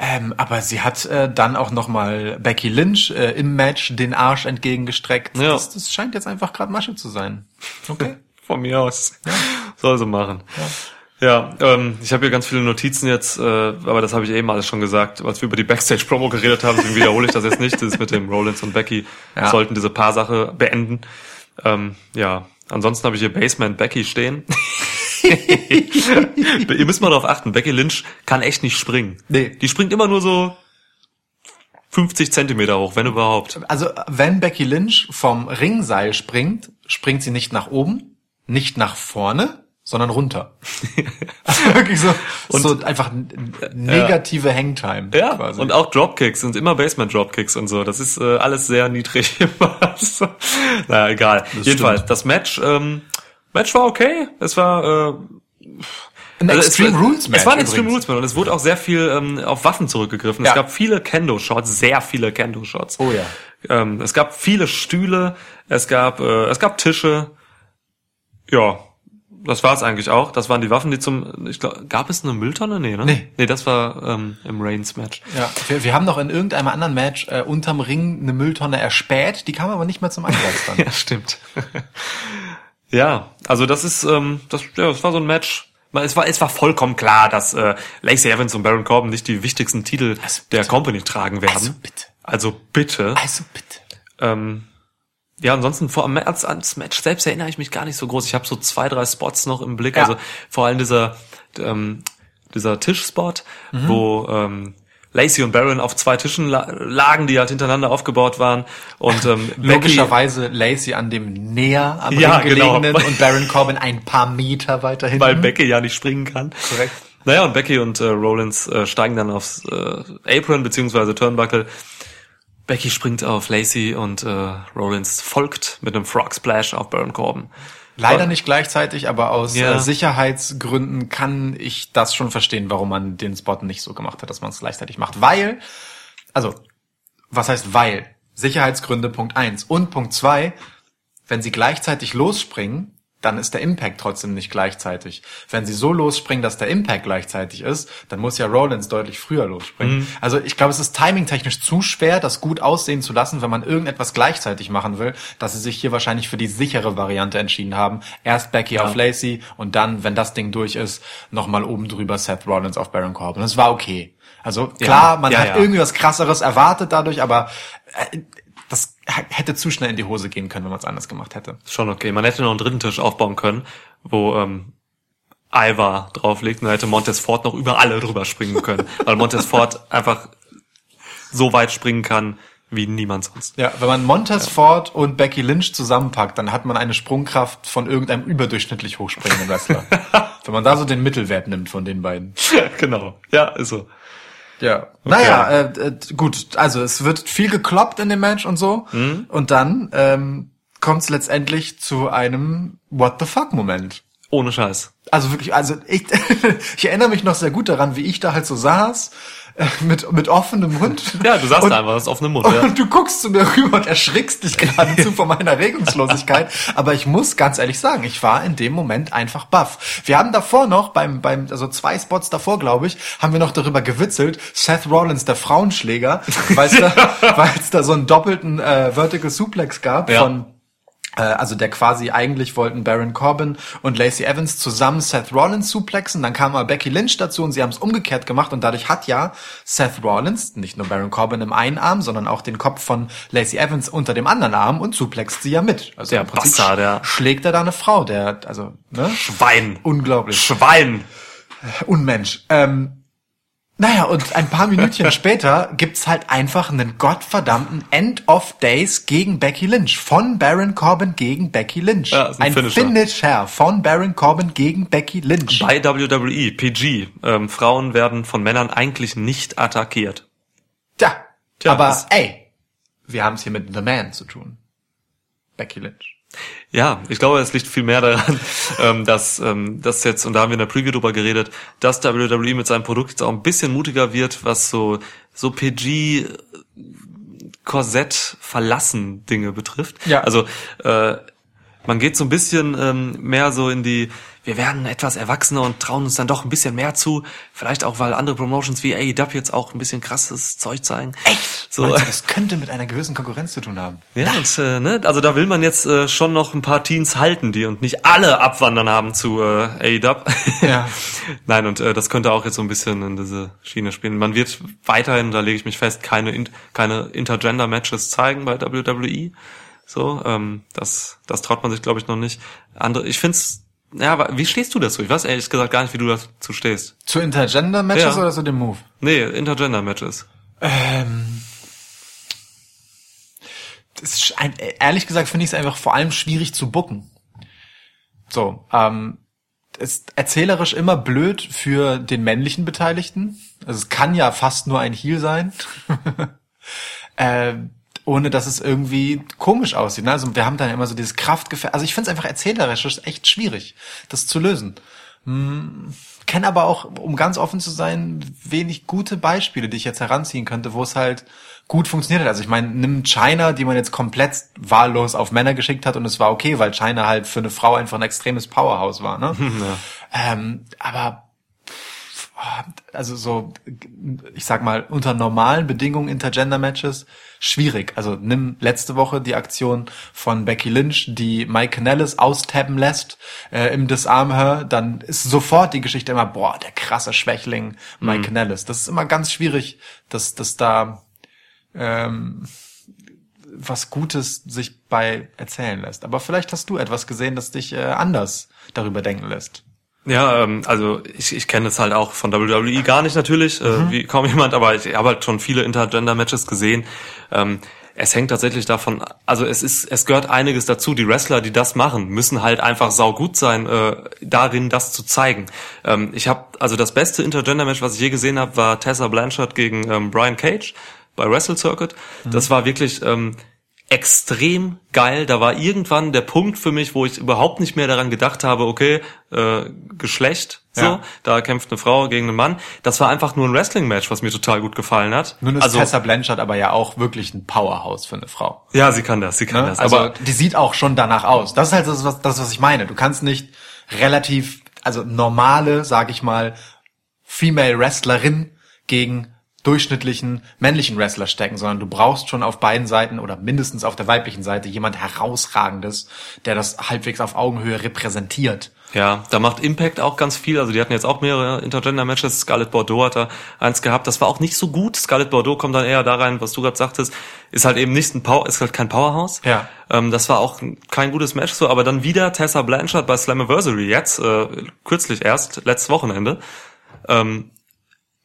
Ähm, aber sie hat äh, dann auch noch mal Becky Lynch äh, im Match den Arsch entgegengestreckt. Ja. Das, das scheint jetzt einfach gerade Masche zu sein. Okay. <laughs> Von mir aus. Soll sie machen. Ja, ähm, ich habe hier ganz viele Notizen jetzt, äh, aber das habe ich eben alles schon gesagt, als wir über die Backstage-Promo geredet haben, deswegen wiederhole ich das jetzt nicht. Das ist mit dem Rollins und Becky Ja. sollten diese Paarsache beenden. Ähm, ja, ansonsten habe ich hier Basement Becky stehen. <laughs> Ihr müsst mal darauf achten, Becky Lynch kann echt nicht springen. Nee. Die springt immer nur so 50 Zentimeter hoch, wenn überhaupt. Also, wenn Becky Lynch vom Ringseil springt, springt sie nicht nach oben, nicht nach vorne, sondern runter. also <laughs> wirklich so, so einfach negative Hangtime. Ja, quasi. und auch Dropkicks sind immer Basement Dropkicks und so. Das ist äh, alles sehr niedrig. <laughs> naja, egal. Jedenfalls, das Match, ähm, Match war okay. Es war äh, Ein also Extreme es, Rules Match. Es war ein Extreme übrigens. Rules Match und es wurde auch sehr viel ähm, auf Waffen zurückgegriffen. Ja. Es gab viele Kendo-Shots, sehr viele Kendo-Shots. Oh ja. Ähm, es gab viele Stühle, es gab, äh, es gab Tische. Ja, das war's eigentlich auch. Das waren die Waffen, die zum, ich glaube, gab es eine Mülltonne? Nee, ne? Nee. Nee, das war ähm, im Reigns-Match. Ja, wir, wir haben noch in irgendeinem anderen Match äh, unterm Ring eine Mülltonne erspäht, die kam aber nicht mehr zum Einsatz dann. <laughs> Ja, stimmt. <laughs> ja, also das ist, ähm, das, ja, das war so ein Match. Es war, es war vollkommen klar, dass äh, Lacey Evans und Baron Corbin nicht die wichtigsten Titel Also der. Company tragen werden. Also bitte. Also bitte. Also bitte. Ähm, ja, ansonsten vor als, als Match selbst erinnere ich mich gar nicht so groß. Ich habe so zwei, drei Spots noch im Blick. Ja. Also vor allem dieser ähm, dieser Tischspot, wo ähm, Lacey und Baron auf zwei Tischen la lagen, die halt hintereinander aufgebaut waren. Und ähm, <laughs> Becky, Logischerweise Lacey an dem näher am Ja, Ring gelegenen genau. <laughs> und Baron Corbin ein paar Meter weiter hinten. weil Becky ja nicht springen kann. Korrekt. Naja, und Becky und äh, Rollins äh, steigen dann aufs äh, Apron beziehungsweise Turnbuckle. Becky springt auf Lacey und äh, Rollins folgt mit einem Frog Splash auf Baron Corbin. Leider nicht gleichzeitig, aber aus Ja. äh, Sicherheitsgründen kann ich das schon verstehen, warum man den Spot nicht so gemacht hat, dass man es gleichzeitig macht. Weil, also, was heißt weil? Sicherheitsgründe Punkt eins Und Punkt zwei: wenn sie gleichzeitig losspringen, dann ist der Impact trotzdem nicht gleichzeitig. Wenn sie so losspringen, dass der Impact gleichzeitig ist, dann muss ja Rollins deutlich früher losspringen. Also ich glaube, es ist timingtechnisch zu schwer, das gut aussehen zu lassen, wenn man irgendetwas gleichzeitig machen will, dass sie sich hier wahrscheinlich für die sichere Variante entschieden haben. Erst Becky auf Lacey und dann, wenn das Ding durch ist, nochmal oben drüber Seth Rollins auf Baron Corbin. Das war okay. Also klar, man ja, hat ja. irgendwie was krasseres erwartet dadurch, aber äh, das hätte zu schnell in die Hose gehen können, wenn man es anders gemacht hätte. Schon okay. Man hätte noch einen dritten Tisch aufbauen können, wo ähm, Ivar drauf liegt und dann hätte Montez Ford noch über alle drüber springen können. <laughs> weil Montez Ford einfach so weit springen kann wie niemand sonst. Ja, wenn man Montez Ford und Becky Lynch zusammenpackt, dann hat man eine Sprungkraft von irgendeinem überdurchschnittlich hochspringenden Wrestler. <laughs> wenn man da so den Mittelwert nimmt von den beiden. <laughs> genau. Ja, ist so. Ja. Naja, äh, äh, gut, also es wird viel gekloppt in dem Match und so. Und dann ähm, kommt es letztendlich zu einem What the fuck Moment. Ohne Scheiß. Also wirklich, also ich, <laughs> ich erinnere mich noch sehr gut daran, wie ich da halt so saß, äh, mit, mit offenem Mund. <laughs> Ja, du sagst und, einfach, das einem Mund. Ja. Und du guckst zu mir rüber und erschrickst dich geradezu <laughs> vor meiner Regungslosigkeit. Aber ich muss ganz ehrlich sagen, ich war in dem Moment einfach baff. Wir haben davor noch, beim, beim, also zwei Spots davor, glaube ich, haben wir noch darüber gewitzelt, Seth Rollins, der Frauenschläger, weil es da, weil es da so einen doppelten äh, Vertical Suplex gab Ja. von also der quasi eigentlich wollten Baron Corbin und Lacey Evans zusammen Seth Rollins suplexen, dann kam aber Becky Lynch dazu und sie haben es umgekehrt gemacht und dadurch hat ja Seth Rollins nicht nur Baron Corbin im einen Arm, sondern auch den Kopf von Lacey Evans unter dem anderen Arm und suplext sie ja mit. Also Der im Prinzip Bastard, ja. schlägt er da eine Frau, der also ne? Schwein. unglaublich Schwein. Unmensch. Ähm, naja, und ein paar Minütchen später gibt's halt einfach einen gottverdammten End of Days gegen Becky Lynch. Von Baron Corbin gegen Becky Lynch. Ja, ein ein Finisher. Finisher von Baron Corbin gegen Becky Lynch. Bei WWE, PG. Ähm, Frauen werden von Männern eigentlich nicht attackiert. Tja, Tja, aber ey, wir haben's hier mit The Man zu tun. Becky Lynch. Ja, ich glaube, es liegt viel mehr daran, <laughs> ähm, dass ähm, das jetzt, und da haben wir in der Preview drüber geredet, dass WWE mit seinem Produkt jetzt auch ein bisschen mutiger wird, was so, so PG Korsett verlassen Dinge betrifft. Ja. Also äh, man geht so ein bisschen ähm, mehr so in die wir werden etwas erwachsener und trauen uns dann doch ein bisschen mehr zu. Vielleicht auch, weil andere Promotions wie AEW jetzt auch ein bisschen krasses Zeug zeigen. Echt? So, Meinst du, das könnte mit einer gewissen Konkurrenz zu tun haben. ja, und, äh, ne? also da will man jetzt äh, schon noch ein paar Teens halten, die und nicht alle abwandern haben zu äh, AEW. Ja. <laughs> Nein, und äh, das könnte auch jetzt so ein bisschen in diese Schiene spielen. Man wird weiterhin, da lege ich mich fest, keine, in, keine Intergender-Matches zeigen bei WWE. So, ähm, das, das traut man sich, glaube ich, noch nicht. Andere, ich find's, ja, aber wie stehst du dazu? Ich weiß ehrlich gesagt gar nicht, wie du dazu stehst. Zu Intergender-Matches Ja. oder zu dem Move? Nee, Intergender-Matches. Ähm, das ein, ehrlich gesagt finde ich es einfach vor allem schwierig zu bucken. So, ähm, ist erzählerisch immer blöd für den männlichen Beteiligten. Also es kann ja fast nur ein Heel sein. <laughs> äh, ohne dass es irgendwie komisch aussieht. Ne? Also wir haben dann immer so dieses Kraftgefälle. Also ich finde es einfach erzählerisch ist echt schwierig, das zu lösen. Hm, kenne aber auch, um ganz offen zu sein, wenig gute Beispiele, die ich jetzt heranziehen könnte, wo es halt gut funktioniert hat. Also ich meine, nimm China, die man jetzt komplett wahllos auf Männer geschickt hat und es war okay, weil China halt für eine Frau einfach ein extremes Powerhouse war. Ne? <laughs> ähm, aber also so, ich sag mal, unter normalen Bedingungen Intergender-Matches schwierig. Also nimm letzte Woche die Aktion von Becky Lynch, die Mike Canellis austappen lässt äh, im Disarm Her, dann ist sofort die Geschichte immer, boah, der krasse Schwächling Mike Canellis. Das ist immer ganz schwierig, dass, dass da ähm, was Gutes sich bei erzählen lässt. Aber vielleicht hast du etwas gesehen, das dich äh, anders darüber denken lässt. Ja, ähm, also ich, ich kenne es halt auch von WWE gar nicht natürlich, äh, wie kaum <laughs> jemand, aber ich habe halt schon viele Intergender-Matches gesehen. Ähm, es hängt tatsächlich davon, also es ist, es gehört einiges dazu. Die Wrestler, die das machen, müssen halt einfach saugut sein, äh, darin das zu zeigen. Ähm, ich habe, also das beste Intergender-Match, was ich je gesehen habe, war Tessa Blanchard gegen ähm, Brian Cage bei Wrestle Circuit. Das war wirklich ähm, extrem geil. Da war irgendwann der Punkt für mich, wo ich überhaupt nicht mehr daran gedacht habe, okay, äh, Geschlecht, so, Ja. da kämpft eine Frau gegen einen Mann. Das war einfach nur ein Wrestling-Match, was mir total gut gefallen hat. Nun ist also, Tessa Blanchard aber ja auch wirklich ein Powerhouse für eine Frau. ja, sie kann das, sie kann Ne? das. Also aber die sieht auch schon danach aus. Das ist halt das, was, das, was ich meine. Du kannst nicht relativ, also normale, sag ich mal, Female Wrestlerin gegen durchschnittlichen männlichen Wrestler stecken, sondern du brauchst schon auf beiden Seiten oder mindestens auf der weiblichen Seite jemand herausragendes, der das halbwegs auf Augenhöhe repräsentiert. Ja, da macht Impact auch ganz viel. Also die hatten jetzt auch mehrere Intergender-Matches. Scarlett Bordeaux hat da eins gehabt. Das war auch nicht so gut. Scarlett Bordeaux kommt dann eher da rein, was du gerade sagtest, ist halt eben nicht ein Power, ist halt kein Powerhouse. Ja. Ähm, das war auch kein gutes Match so, aber dann wieder Tessa Blanchard bei Slammiversary jetzt, äh, kürzlich erst, letztes Wochenende. Ähm,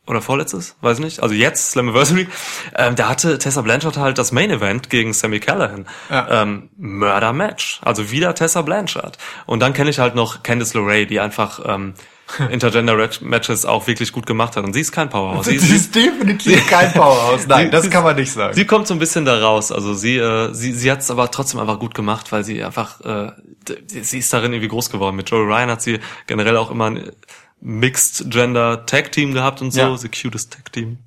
oder vorletztes, weiß ich nicht. Also jetzt Slammiversary. Ähm, da hatte Tessa Blanchard halt das Main Event gegen Sammy Callahan. Ja. Ähm, Murder Match. Also wieder Tessa Blanchard. Und dann kenne ich halt noch Candice LeRae, die einfach ähm, <laughs> Intergender Matches auch wirklich gut gemacht hat. Und sie ist kein Powerhouse. Sie, <laughs> sie, definitiv <laughs> kein Powerhouse. Nein, Sie- das kann man nicht sagen. sie kommt so ein bisschen da raus. Also sie, äh, sie, sie hat es aber trotzdem einfach gut gemacht, weil sie einfach, äh, sie ist darin irgendwie groß geworden. Mit Joey Ryan hat sie generell auch immer ein Mixed Gender Tag Team gehabt und so, Ja. the cutest Tag Team.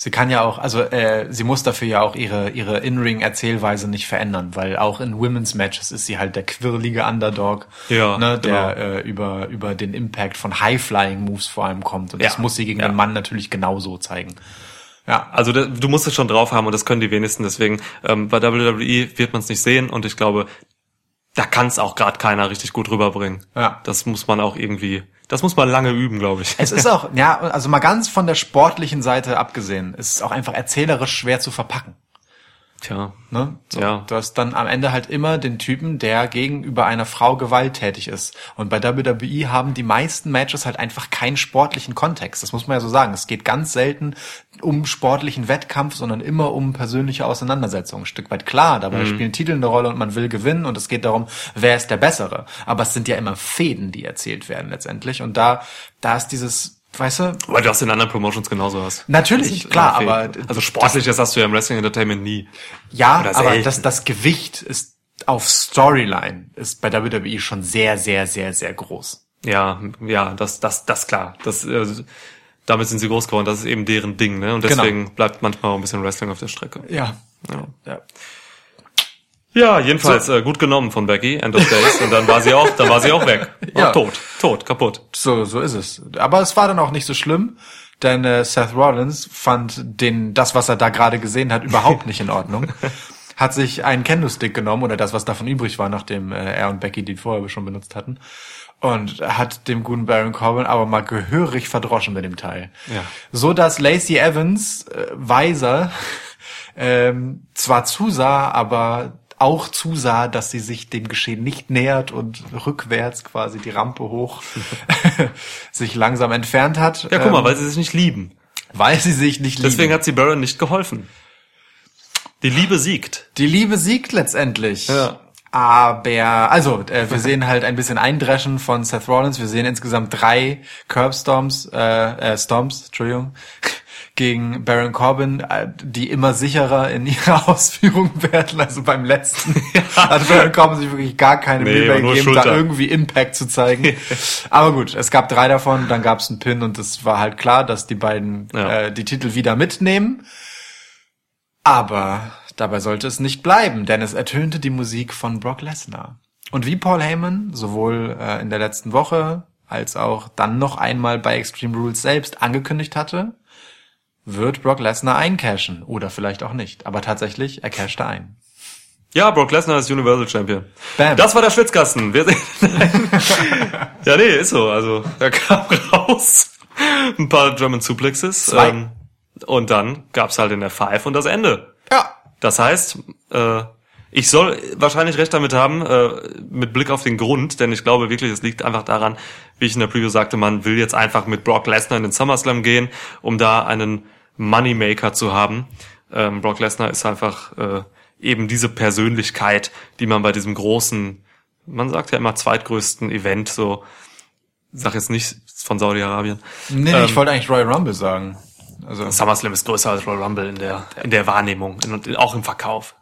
Sie kann ja auch, also äh, sie muss dafür ja auch ihre ihre In-Ring-Erzählweise nicht verändern, weil auch in Women's Matches ist sie halt der quirlige Underdog, Ja, ne, der genau. äh, über über den Impact von High-Flying-Moves vor allem kommt und Ja, das muss sie gegen ja. den Mann natürlich genauso zeigen. Ja, Also da, du musst es schon drauf haben und das können die wenigsten. Deswegen ähm, bei WWE wird man es nicht sehen und ich glaube, da kann es auch gerade keiner richtig gut rüberbringen. Ja. Das muss man auch irgendwie, das muss man lange üben, glaube ich. es ist <laughs> auch, ja, also mal ganz von der sportlichen Seite abgesehen, ist es auch einfach erzählerisch schwer zu verpacken. Tja, Ne? So, Ja. Du hast dann am Ende halt immer den Typen, der gegenüber einer Frau gewalttätig ist. Und bei WWE haben die meisten Matches halt einfach keinen sportlichen Kontext. Das muss man ja so sagen. Es geht ganz selten um sportlichen Wettkampf, sondern immer um persönliche Auseinandersetzungen. Ein Stück weit klar, dabei spielen Titel eine Rolle und man will gewinnen und es geht darum, wer ist der Bessere. Aber es sind ja immer Fäden, die erzählt werden letztendlich. Und da, da ist dieses, weißt du, weil du das in anderen Promotions genauso hast. natürlich, klar, aber also sportliches hast du ja im Wrestling Entertainment nie. Ja, aber selten. das, das Gewicht ist auf Storyline ist bei WWE schon sehr, sehr, sehr, sehr groß. Ja, ja, das, das, das klar. Das, äh, damit sind sie groß geworden. Das ist eben deren Ding, ne? Und Genau. deswegen bleibt manchmal auch ein bisschen Wrestling auf der Strecke. Ja. Ja. ja. Ja, jedenfalls äh, gut genommen von Becky, End of Days. Und dann war sie auch, dann war sie auch weg. <laughs> Ja. Auch tot, tot, kaputt. So, so ist es. Aber es war dann auch nicht so schlimm, denn äh, Seth Rollins fand den, das, was er da gerade gesehen hat, überhaupt nicht in Ordnung. <laughs> Hat sich einen Kendo-Stick genommen oder das, was davon übrig war, nachdem äh, er und Becky den vorher schon benutzt hatten. Und hat dem guten Baron Corbin aber mal gehörig verdroschen mit dem Teil. Ja. So dass Lacey Evans, äh, weiser, <laughs> ähm, zwar zusah, aber auch zusah, dass sie sich dem Geschehen nicht nähert und rückwärts quasi die Rampe hoch <laughs> sich langsam entfernt hat. Ja, guck mal, ähm, weil sie sich nicht lieben. weil sie sich nicht lieben. Deswegen hat sie Baron nicht geholfen. Die Liebe siegt. die Liebe siegt letztendlich. Ja. Aber, also, äh, wir sehen halt ein bisschen Eindreschen von Seth Rollins. Wir sehen insgesamt drei Curbstorms, äh, äh, Stomps, Entschuldigung, gegen Baron Corbin, äh, die immer sicherer in ihrer <laughs> Ausführung werden. Also beim letzten <laughs> hat Baron Corbin sich wirklich gar keine Nee, Mühe gegeben, da irgendwie Impact zu zeigen. <laughs> Aber gut, es gab drei davon, dann gab es einen Pin und es war halt klar, dass die beiden Ja. äh, die Titel wieder mitnehmen. Aber dabei sollte es nicht bleiben, denn es ertönte die Musik von Brock Lesnar. Und wie Paul Heyman sowohl äh, in der letzten Woche als auch dann noch einmal bei Extreme Rules selbst angekündigt hatte, wird Brock Lesnar eincashen. Oder vielleicht auch nicht. Aber tatsächlich, er cashte ein. Ja, Brock Lesnar ist Universal Champion. Bam. Das war der Schwitzkasten. Wir <laughs> ja, nee, ist so. Also, er kam <laughs> raus. Ein paar German Suplexes. ähm, Zwei. und dann gab's halt in der Five und das Ende. Ja. Das heißt, äh, ich soll wahrscheinlich recht damit haben, äh, mit Blick auf den Grund, denn ich glaube wirklich, es liegt einfach daran, wie ich in der Preview sagte, man will jetzt einfach mit Brock Lesnar in den SummerSlam gehen, um da einen Moneymaker zu haben. Ähm, Brock Lesnar ist einfach äh, eben diese Persönlichkeit, die man bei diesem großen, man sagt ja immer zweitgrößten Event, so, sag jetzt nicht von Saudi-Arabien. Nee, Ähm, ich wollte eigentlich Royal Rumble sagen. Also, SummerSlam ist größer als Royal Rumble in der, in der Wahrnehmung und auch im Verkauf.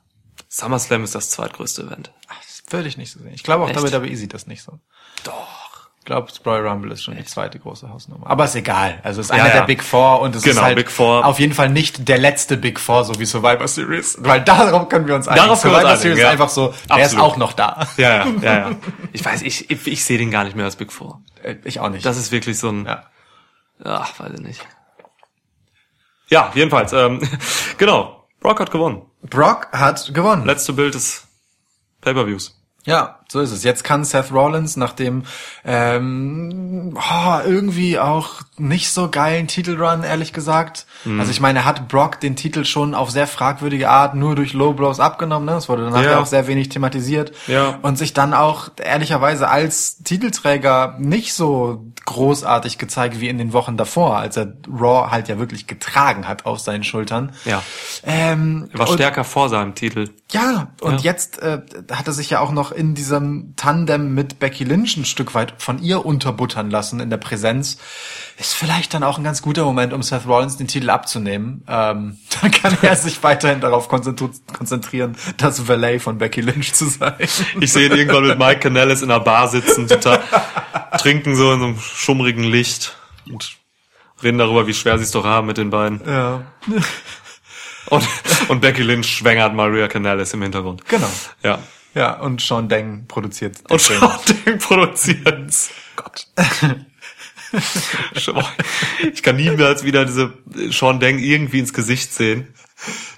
SummerSlam ist das zweitgrößte Event. das würde ich nicht so sehen. Ich glaube auch Echt? WWE sieht das nicht so. Doch. Ich glaube, Royal Rumble ist schon die zweite große Hausnummer. Aber ist egal. Also es ist Ja, einer ja. der Big Four und es Genau, ist halt Big Four. auf jeden Fall nicht der letzte Big Four, so wie Survivor Series. Weil darauf können wir uns einigen. Darauf Survivor einigen, Series ja. ist einfach so, der ist auch noch da. Ja, ja, ja, ja. <laughs> Ich weiß, ich, ich, ich sehe den gar nicht mehr als Big Four. Äh, Ich auch nicht. Das ist wirklich so ein, ja. ach, weiß ich nicht. Ja, jedenfalls, ähm, <laughs> genau. Brock hat gewonnen. Brock hat gewonnen. Letzte Bild des Pay-Per-Views. Ja, so ist es. Jetzt kann Seth Rollins nach dem ähm, oh, irgendwie auch nicht so geilen Titelrun, ehrlich gesagt. Mhm. Also ich meine, er hat Brock den Titel schon auf sehr fragwürdige Art nur durch Low Blows abgenommen. Ne? Das wurde danach Ja. ja auch sehr wenig thematisiert. Ja. Und sich dann auch ehrlicherweise als Titelträger nicht so großartig gezeigt wie in den Wochen davor, als er Raw halt ja wirklich getragen hat auf seinen Schultern. Ja. Ähm, Er war und- stärker vor seinem Titel. ja, und Ja. jetzt äh, hat er sich ja auch noch in diesem Tandem mit Becky Lynch ein Stück weit von ihr unterbuttern lassen in der Präsenz. Ist vielleicht dann auch ein ganz guter Moment, um Seth Rollins den Titel abzunehmen. Ähm, <laughs> dann kann er <laughs> sich weiterhin darauf konzentrieren, das Valet von Becky Lynch zu sein. Ich sehe ihn irgendwann mit Mike Canellis in einer Bar sitzen, total <laughs> trinken so in so einem schummrigen Licht und reden darüber, wie schwer sie es doch haben mit den beiden. Ja, Und, und Becky Lynch schwängert Maria Canellis im Hintergrund. genau. Ja. Ja, und Sean Deng produziert. Und Film. Sean Deng produziert. Gott. <laughs> Ich kann niemals wieder diese Sean Deng irgendwie ins Gesicht sehen.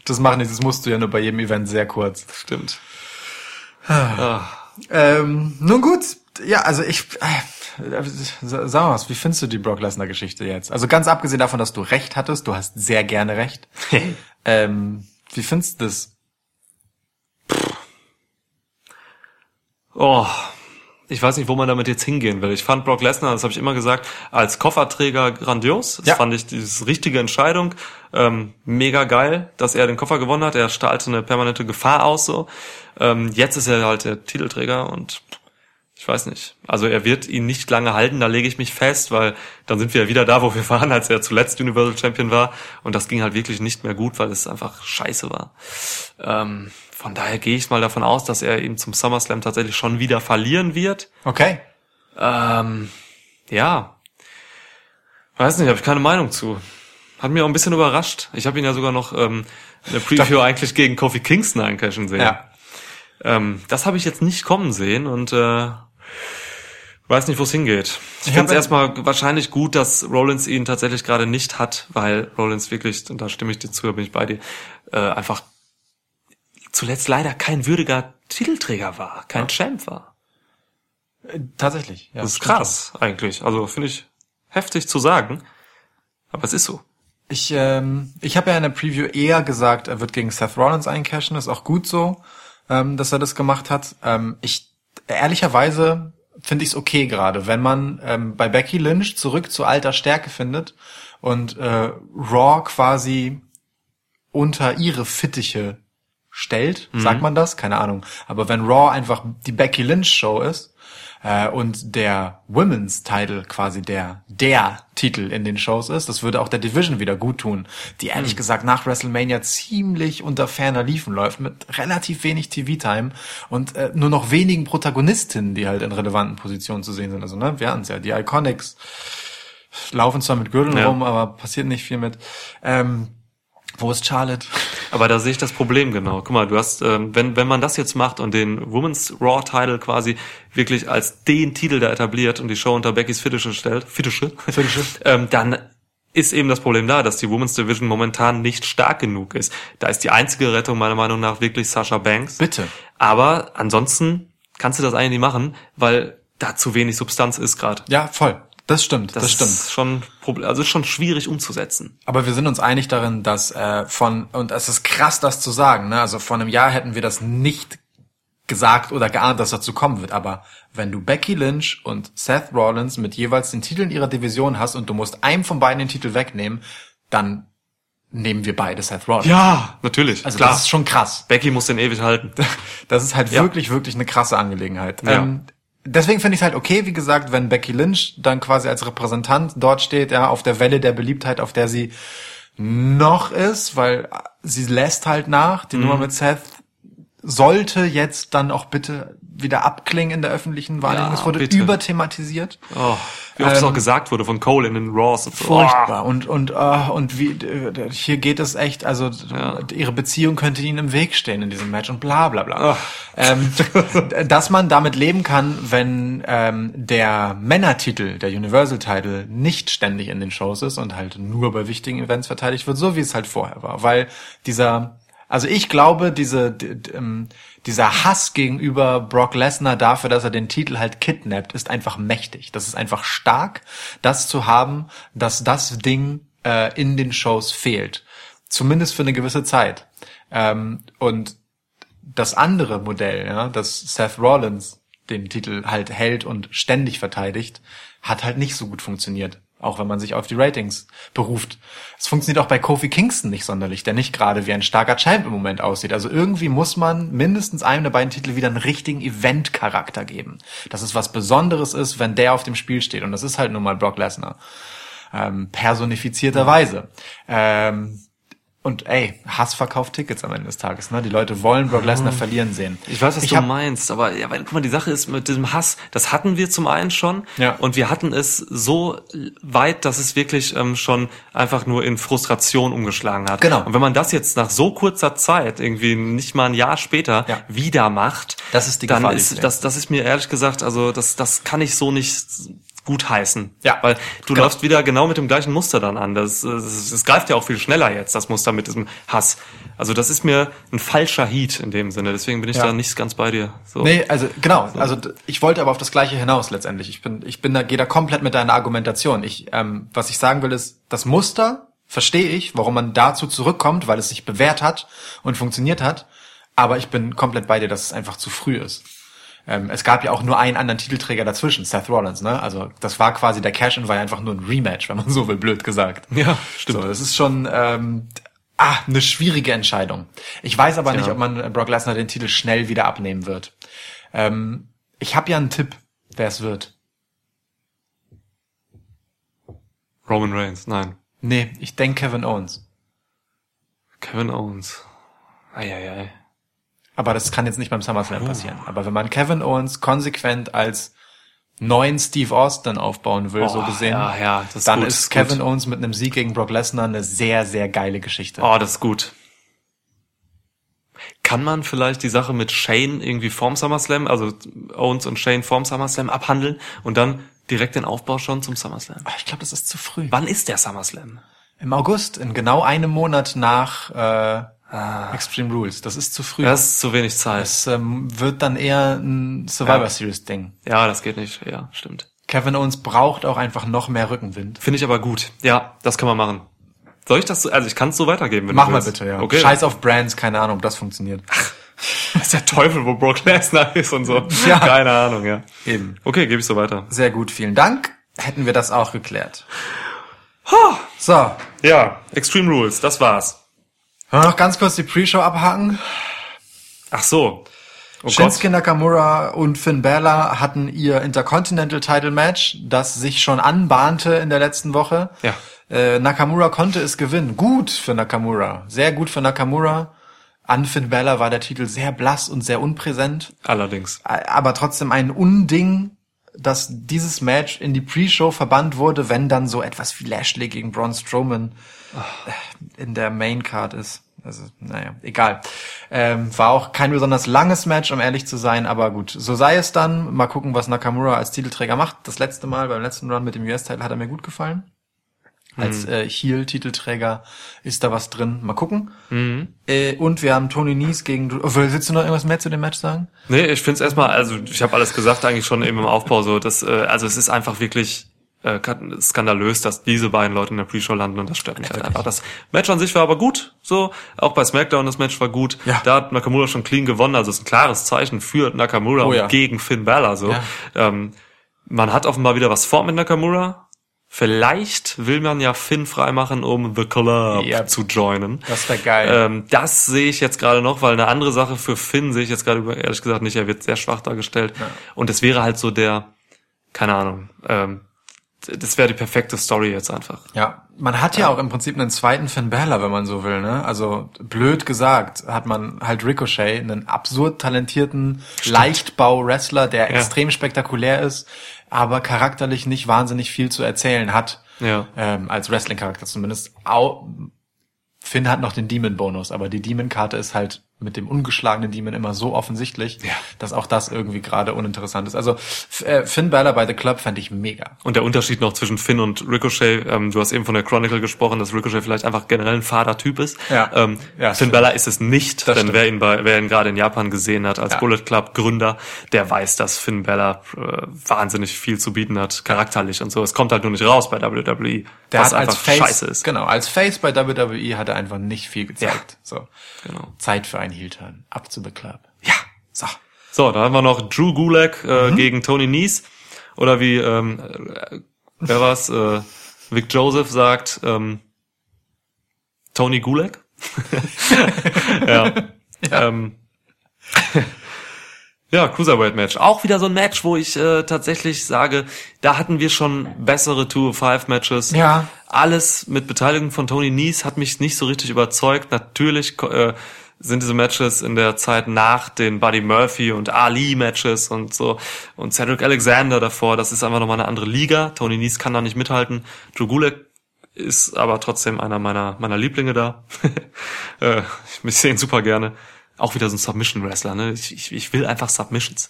Das machen die, das musst du ja nur bei jedem Event sehr kurz. Stimmt. Ähm, nun gut, ja, also ich, äh, sag mal was, wie findest du die Brock Lesnar Geschichte jetzt? Also ganz abgesehen davon, dass du recht hattest, du hast sehr gerne recht. <laughs> ähm, wie findest du das? Oh, ich weiß nicht, wo man damit jetzt hingehen will. Ich fand Brock Lesnar, das habe ich immer gesagt, als Kofferträger grandios. Das Ja. fand ich diese richtige Entscheidung. Ähm, mega geil, dass er den Koffer gewonnen hat. Er strahlte eine permanente Gefahr aus. So. Ähm, jetzt ist er halt der Titelträger und ich weiß nicht. Also er wird ihn nicht lange halten, da lege ich mich fest, weil dann sind wir ja wieder da, wo wir waren, als er zuletzt Universal Champion war. Und das ging halt wirklich nicht mehr gut, weil es einfach scheiße war. Ähm, von daher gehe ich mal davon aus, dass er ihn zum SummerSlam tatsächlich schon wieder verlieren wird. Okay. Ähm, ja. Weiß nicht, habe ich keine Meinung zu. Hat mir auch ein bisschen überrascht. Ich habe ihn ja sogar noch ähm, in der Preview eigentlich gegen Kofi Kingston eincashen sehen. Ja. Ähm, das habe ich jetzt nicht kommen sehen und äh, weiß nicht, wo es hingeht. Ich, Ich finde es erstmal wahrscheinlich gut, dass Rollins ihn tatsächlich gerade nicht hat, weil Rollins wirklich, und da stimme ich dir zu, da bin ich bei dir, äh, einfach zuletzt leider kein würdiger Titelträger war, kein Champ war. Tatsächlich. Ja, Das ist krass eigentlich. Also finde ich heftig zu sagen, aber es ist so. Ich, ähm, ich habe ja in der Preview eher gesagt, er wird gegen Seth Rollins eincashen. Ist auch gut so, ähm, dass er das gemacht hat. Ähm, ich ehrlicherweise finde ich es okay gerade, wenn man ähm, bei Becky Lynch zurück zu alter Stärke findet und äh, Raw quasi unter ihre Fittiche stellt, sagt man das? Keine Ahnung. Aber wenn Raw einfach die Becky Lynch Show ist äh, und der Women's Title quasi der der Titel in den Shows ist, das würde auch der Division wieder gut tun, die ehrlich gesagt nach WrestleMania ziemlich unter ferner Liefen läuft mit relativ wenig TV-Time und äh, nur noch wenigen Protagonistinnen, die halt in relevanten Positionen zu sehen sind. Also ne, wir hatten ja die Iconics laufen zwar mit Gürteln Ja. rum, aber passiert nicht viel mit. Ähm, wo ist Charlotte? Aber da sehe ich das Problem genau. Guck mal, du hast, ähm, wenn, wenn man das jetzt macht und den Women's Raw Title quasi wirklich als den Titel da etabliert und die Show unter Beckys Fittiche stellt, Fittiche, Fittiche. <laughs> ähm, dann ist eben das Problem da, dass die Women's Division momentan nicht stark genug ist. Da ist die einzige Rettung meiner Meinung nach wirklich Sasha Banks. Bitte. Aber ansonsten kannst du das eigentlich nicht machen, weil da zu wenig Substanz ist gerade. Ja, voll. Das stimmt, das, Das, stimmt. ist schon, also ist schon schwierig umzusetzen. Aber wir sind uns einig darin, dass äh, von, und es ist krass, das zu sagen, ne? also vor einem Jahr hätten wir das nicht gesagt oder geahnt, dass dazu kommen wird. Aber wenn du Becky Lynch und Seth Rollins mit jeweils den Titeln ihrer Division hast und du musst einem von beiden den Titel wegnehmen, dann nehmen wir beide Seth Rollins. Ja, natürlich. also klar. das ist schon krass. Becky muss den ewig halten. <laughs> Das ist halt Ja. wirklich, wirklich eine krasse Angelegenheit. Ja. Ähm, deswegen finde ich es halt okay, wie gesagt, wenn Becky Lynch dann quasi als Repräsentant dort steht, ja, auf der Welle der Beliebtheit, auf der sie noch ist, weil sie lässt halt nach. Die Nummer mit Seth sollte jetzt dann auch bitte wieder abklingen in der öffentlichen Wahrnehmung. Ja, es wurde bitte. überthematisiert. Oh, wie oft es Ähm, auch gesagt wurde von Cole in den Raws und so. Furchtbar. Und, und, äh, und wie, hier geht es echt, also Ja. ihre Beziehung könnte ihnen im Weg stehen in diesem Match und bla bla bla. Ach. Ähm, <laughs> dass man damit leben kann, wenn ähm, der Männertitel, der Universal Title, nicht ständig in den Shows ist und halt nur bei wichtigen Events verteidigt wird, so wie es halt vorher war. Weil dieser, also ich glaube, diese, ähm, dieser Hass gegenüber Brock Lesnar dafür, dass er den Titel halt kidnappt, ist einfach mächtig. Das ist einfach stark, das zu haben, dass das Ding äh, in den Shows fehlt. Zumindest für eine gewisse Zeit. Ähm, und das andere Modell, ja, dass Seth Rollins den Titel halt hält und ständig verteidigt, hat halt nicht so gut funktioniert. Auch wenn man sich auf die Ratings beruft. Es funktioniert auch bei Kofi Kingston nicht sonderlich, der nicht gerade wie ein starker Champ im Moment aussieht. Also irgendwie muss man mindestens einem der beiden Titel wieder einen richtigen Event-Charakter geben. Dass es was Besonderes ist, wenn der auf dem Spiel steht. Und das ist halt nun mal Brock Lesnar. Ähm, personifizierterweise. Ähm, und ey, Hass verkauft Tickets am Ende des Tages. Ne? Die Leute wollen Brock Lesnar verlieren sehen. Ich weiß, was Ich du meinst, aber ja, weil, guck mal, die Sache ist mit diesem Hass, das hatten wir zum einen schon Ja. und wir hatten es so weit, dass es wirklich ähm, schon einfach nur in Frustration umgeschlagen hat. Genau. Und wenn man das jetzt nach so kurzer Zeit, irgendwie nicht mal ein Jahr später, Ja. wieder macht, Das ist die dann Gefahr, ist das, das ist mir ehrlich gesagt, also das, das kann ich so nicht gut heißen. Ja. Weil du Genau. läufst wieder genau mit dem gleichen Muster dann an. Das, das, das greift ja auch viel schneller jetzt, das Muster mit diesem Hass. Also das ist mir ein falscher Heat in dem Sinne. Deswegen bin ich Ja. da nicht ganz bei dir. So. Nee, also genau, also d- ich wollte aber auf das gleiche hinaus letztendlich. Ich bin, ich bin da, gehe da komplett mit deiner Argumentation. Ich, ähm, was ich sagen will, ist, das Muster verstehe ich, warum man dazu zurückkommt, weil es sich bewährt hat und funktioniert hat. Aber ich bin komplett bei dir, dass es einfach zu früh ist. Ähm, es gab ja auch nur einen anderen Titelträger dazwischen, Seth Rollins, ne? Also das war quasi der Cash-In war ja einfach nur ein Rematch, wenn man so will, blöd gesagt. Ja, stimmt. So, das ist schon ähm, ah, eine schwierige Entscheidung. Ich weiß aber nicht, Ja. ob man äh, Brock Lesnar den Titel schnell wieder abnehmen wird. Ähm, ich habe ja einen Tipp, wer es wird. Roman Reigns, nein. Nee, ich denke Kevin Owens. Kevin Owens. Eieiei. Aber das kann jetzt nicht beim SummerSlam passieren. Aber wenn man Kevin Owens konsequent als neuen Steve Austin aufbauen will, so Oh, gesehen, ja, ja, dann gut, ist ist Kevin gut. Owens mit einem Sieg gegen Brock Lesnar eine sehr, sehr geile Geschichte. Oh, das ist gut. Kann man vielleicht die Sache mit Shane irgendwie vorm SummerSlam, also Owens und Shane vorm SummerSlam abhandeln und dann direkt den Aufbau schon zum SummerSlam? Ich glaube, das ist zu früh. Wann ist der SummerSlam? Im August, in genau einem Monat nach äh, Extreme Rules. Das ist zu früh. Das ist zu wenig Zeit. Das ähm, wird dann eher ein Survivor Ja. Series Ding. Ja, das geht nicht. Ja, stimmt. Kevin Owens braucht auch einfach noch mehr Rückenwind. Finde ich aber gut. Ja, das kann man machen. Soll ich das so, also ich kann es so weitergeben, wenn Mach du mal willst. bitte, ja. Okay. Scheiß auf Brands, keine Ahnung, ob das funktioniert. <laughs> Das ist der Teufel, wo Brock Lesnar ist und so. Ja. Keine Ahnung, ja. Eben. Okay, gebe ich so weiter. Sehr gut, vielen Dank. Hätten wir das auch geklärt. So, Ja, Extreme Rules, das war's. Wollen wir noch ganz kurz die Pre-Show abhaken. Ach so. Oh Shinsuke Nakamura und Finn Balor hatten ihr Intercontinental Title Match, das sich schon anbahnte in der letzten Woche. Ja. Äh, Nakamura konnte es gewinnen. Gut für Nakamura. Sehr gut für Nakamura. An Finn Balor war der Titel sehr blass und sehr unpräsent. Allerdings. aber trotzdem ein Unding, dass dieses Match in die Pre-Show verbannt wurde, wenn dann so etwas wie Lashley gegen Braun Strowman äh, in der Main Card ist. Also, naja, egal. Ähm, war auch kein besonders langes Match, um ehrlich zu sein, aber gut, so sei es dann. Mal gucken, was Nakamura als Titelträger macht. Das letzte Mal, beim letzten Run mit dem US-Titel hat er mir gut gefallen. Als äh, Heel-Titelträger ist da was drin. Mal gucken. Äh, und wir haben Tony Nies gegen... Oh, willst du noch irgendwas mehr zu dem Match sagen? Nee, ich find's erstmal, also ich habe alles gesagt eigentlich schon eben im Aufbau so, dass, äh, also es ist einfach wirklich äh, skandalös, dass diese beiden Leute in der Pre-Show landen und das stört mich halt einfach. Das Match an sich war aber gut, so, auch bei SmackDown das Match war gut. Ja. Da hat Nakamura schon clean gewonnen, also ist ein klares Zeichen für Nakamura Oh ja. und gegen Finn Balor so. Ja. Ähm, man hat offenbar wieder was vor mit Nakamura. Vielleicht will man ja Finn freimachen, um The Club Yep. zu joinen. Das wäre geil. Ähm, das sehe ich jetzt gerade noch, weil eine andere Sache für Finn sehe ich jetzt gerade ehrlich gesagt nicht. Er wird sehr schwach dargestellt. Und es wäre halt so der, keine Ahnung, ähm, das wäre die perfekte Story jetzt einfach. Ja, man hat ja auch im Prinzip einen zweiten Finn Balor, wenn man so will, ne? Also blöd gesagt, hat man halt Ricochet, einen absurd talentierten Leichtbau-Wrestler, der Ja. extrem spektakulär ist, aber charakterlich nicht wahnsinnig viel zu erzählen hat. Ja. Ähm, als Wrestling-Charakter zumindest. Au Finn hat noch den Demon-Bonus, aber die Demon-Karte ist halt mit dem ungeschlagenen Demon immer so offensichtlich, Ja. dass auch das irgendwie gerade uninteressant ist. Also äh, Finn Balor bei The Club fände ich mega. Und der Unterschied noch zwischen Finn und Ricochet, ähm, du hast eben von der Chronicle gesprochen, dass Ricochet vielleicht einfach generell ein fader Typ ist. Ja. Ähm, Ja, Finn stimmt. Balor ist es nicht, Das denn stimmt. wer ihn, bei, wer ihn gerade in Japan gesehen hat als Ja. Bullet Club Gründer, der weiß, dass Finn Balor äh, wahnsinnig viel zu bieten hat, charakterlich und so. Es kommt halt nur nicht raus bei WWE, Der was einfach Face, scheiße ist. genau, als Face bei WWE hat er einfach nicht viel gezeigt. So. Genau. Zeit für einen Heel-Turn. Up to the club. Ja. So. So, dann haben wir noch Drew Gulak Mhm. äh, gegen Tony Nies. Oder wie, ähm, äh, wer war's? Äh, Vic Joseph sagt, ähm, Tony Gulak? <laughs> ja. Ähm, <laughs> ja, Cruiserweight Match. Auch wieder so ein Match, wo ich äh, tatsächlich sage, da hatten wir schon bessere 205 Matches. Ja. Alles mit Beteiligung von Tony Nies hat mich nicht so richtig überzeugt. Natürlich äh, sind diese Matches in der Zeit nach den Buddy Murphy und Ali Matches und so und Cedric Alexander davor. Das ist einfach nochmal eine andere Liga. Tony Nies kann da nicht mithalten. Drew Gulak ist aber trotzdem einer meiner meiner Lieblinge da. <laughs> äh, ich sehe ihn super gerne. Auch wieder so ein Submission-Wrestler. Ne? Ich, ich, ich will einfach Submissions.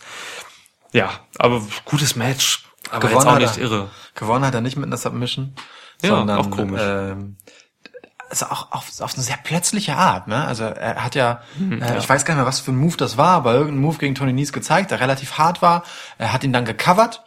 Ja, aber gutes Match. Aber jetzt auch nicht irre. Gewonnen hat er nicht mit einer Submission. Ja, sondern, auch komisch. Ähm, also auch auf, auf eine sehr plötzliche Art, ne? Also er hat ja, Mhm, äh, ich weiß gar nicht mehr, was für ein Move das war, aber irgendein Move gegen Tony Nies gezeigt, der relativ hart war. Er hat ihn dann gecovert.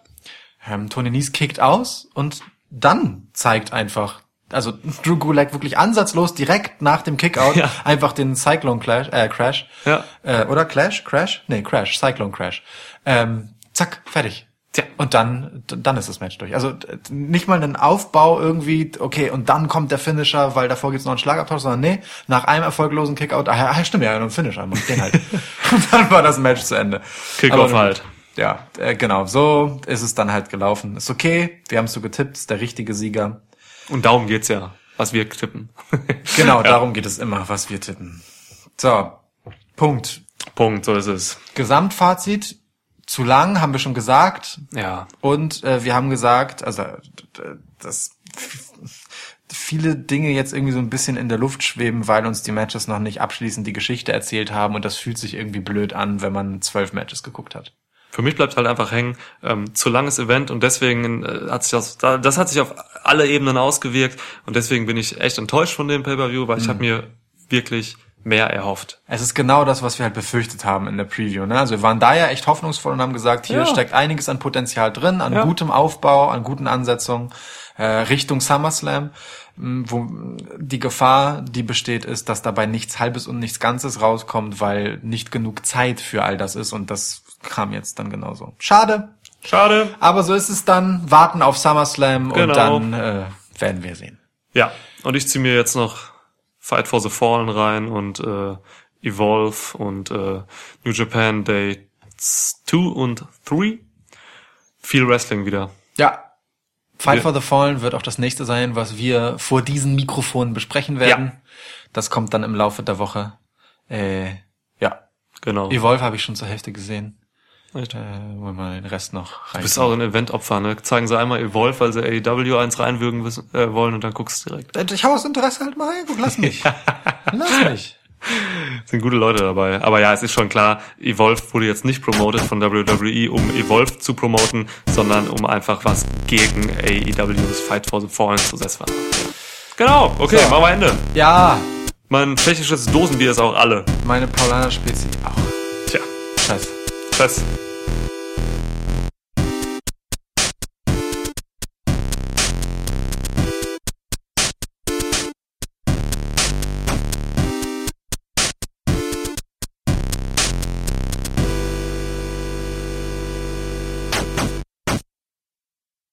Ähm, Tony Nies kickt aus und dann zeigt einfach, also Drew Gulak wirklich ansatzlos direkt nach dem Kickout <laughs> Ja. einfach den Cyclone Clash, äh, Crash. Ja. Äh, oder Clash? Crash? Nee, Crash, Cyclone Crash. Ähm, zack, fertig. Tja. Und dann, dann ist das Match durch. Also nicht mal einen Aufbau irgendwie, okay, und dann kommt der Finisher, weil davor gibt's noch einen Schlagabtausch, sondern nee, nach einem erfolglosen Kickout, ah, ja, stimmt ja, nur ein Finisher, mach den halt. <laughs> und dann war das Match zu Ende. Kickoff halt. Ja, äh, genau, so ist es dann halt gelaufen. Ist okay, wir haben so getippt, ist der richtige Sieger. Und darum geht's ja, was wir tippen. <laughs> Genau, darum geht es immer, was wir tippen. So, Punkt. Punkt, so ist es. Gesamtfazit zu lang, haben wir schon gesagt. Ja. Und äh, wir haben gesagt, also dass viele Dinge jetzt irgendwie so ein bisschen in der Luft schweben, weil uns die Matches noch nicht abschließend die Geschichte erzählt haben und das fühlt sich irgendwie blöd an, wenn man zwölf Matches geguckt hat. Für mich bleibt halt einfach hängen, ähm, zu langes Event und deswegen äh, hat sich das, da- das hat sich auf alle Ebenen ausgewirkt und deswegen bin ich echt enttäuscht von dem Pay-Per-View, weil ich habe mir wirklich mehr erhofft. Es ist genau das, was wir halt befürchtet haben in der Preview. Ne? Also wir waren da ja echt hoffnungsvoll und haben gesagt, hier Ja. steckt einiges an Potenzial drin, an Ja. gutem Aufbau, an guten Ansetzungen äh, Richtung SummerSlam. Wo die Gefahr, die besteht, ist, dass dabei nichts Halbes und nichts Ganzes rauskommt, weil nicht genug Zeit für all das ist und das kam jetzt dann genauso. Schade, Schade. aber so ist es dann. Warten auf SummerSlam und Genau. dann äh, werden wir sehen. Ja, und ich ziehe mir jetzt noch Fight for the Fallen rein und äh, Evolve und äh, New Japan Day 2 und 3. Viel Wrestling wieder. Ja. Fight Wir- for the Fallen wird auch das nächste sein, was wir vor diesen Mikrofonen besprechen werden. Das kommt dann im Laufe der Woche. Äh, ja. Genau. Evolve habe ich schon zur Hälfte gesehen. Echt? Äh, wollen wir den Rest noch rein. Du bist auch ein Eventopfer, ne? Zeigen sie einmal Evolve, weil sie AEW eins reinwürgen wissen, äh, wollen und dann guckst du direkt. Äh, Ich habe aus Interesse halt mal reinguck, lass mich. lass mich. <laughs> Sind gute Leute dabei. Aber ja, es ist schon klar, Evolve wurde jetzt nicht promoted von WWE, um Evolve zu promoten, sondern um einfach was gegen AEWs Fight for the Fallen zu setzen. Genau, okay, So. machen wir Ende. Ja, Mein tschechisches Dosenbier ist auch alle. meine Paulaner Spezi auch. Tja, Scheiße. Tschüss.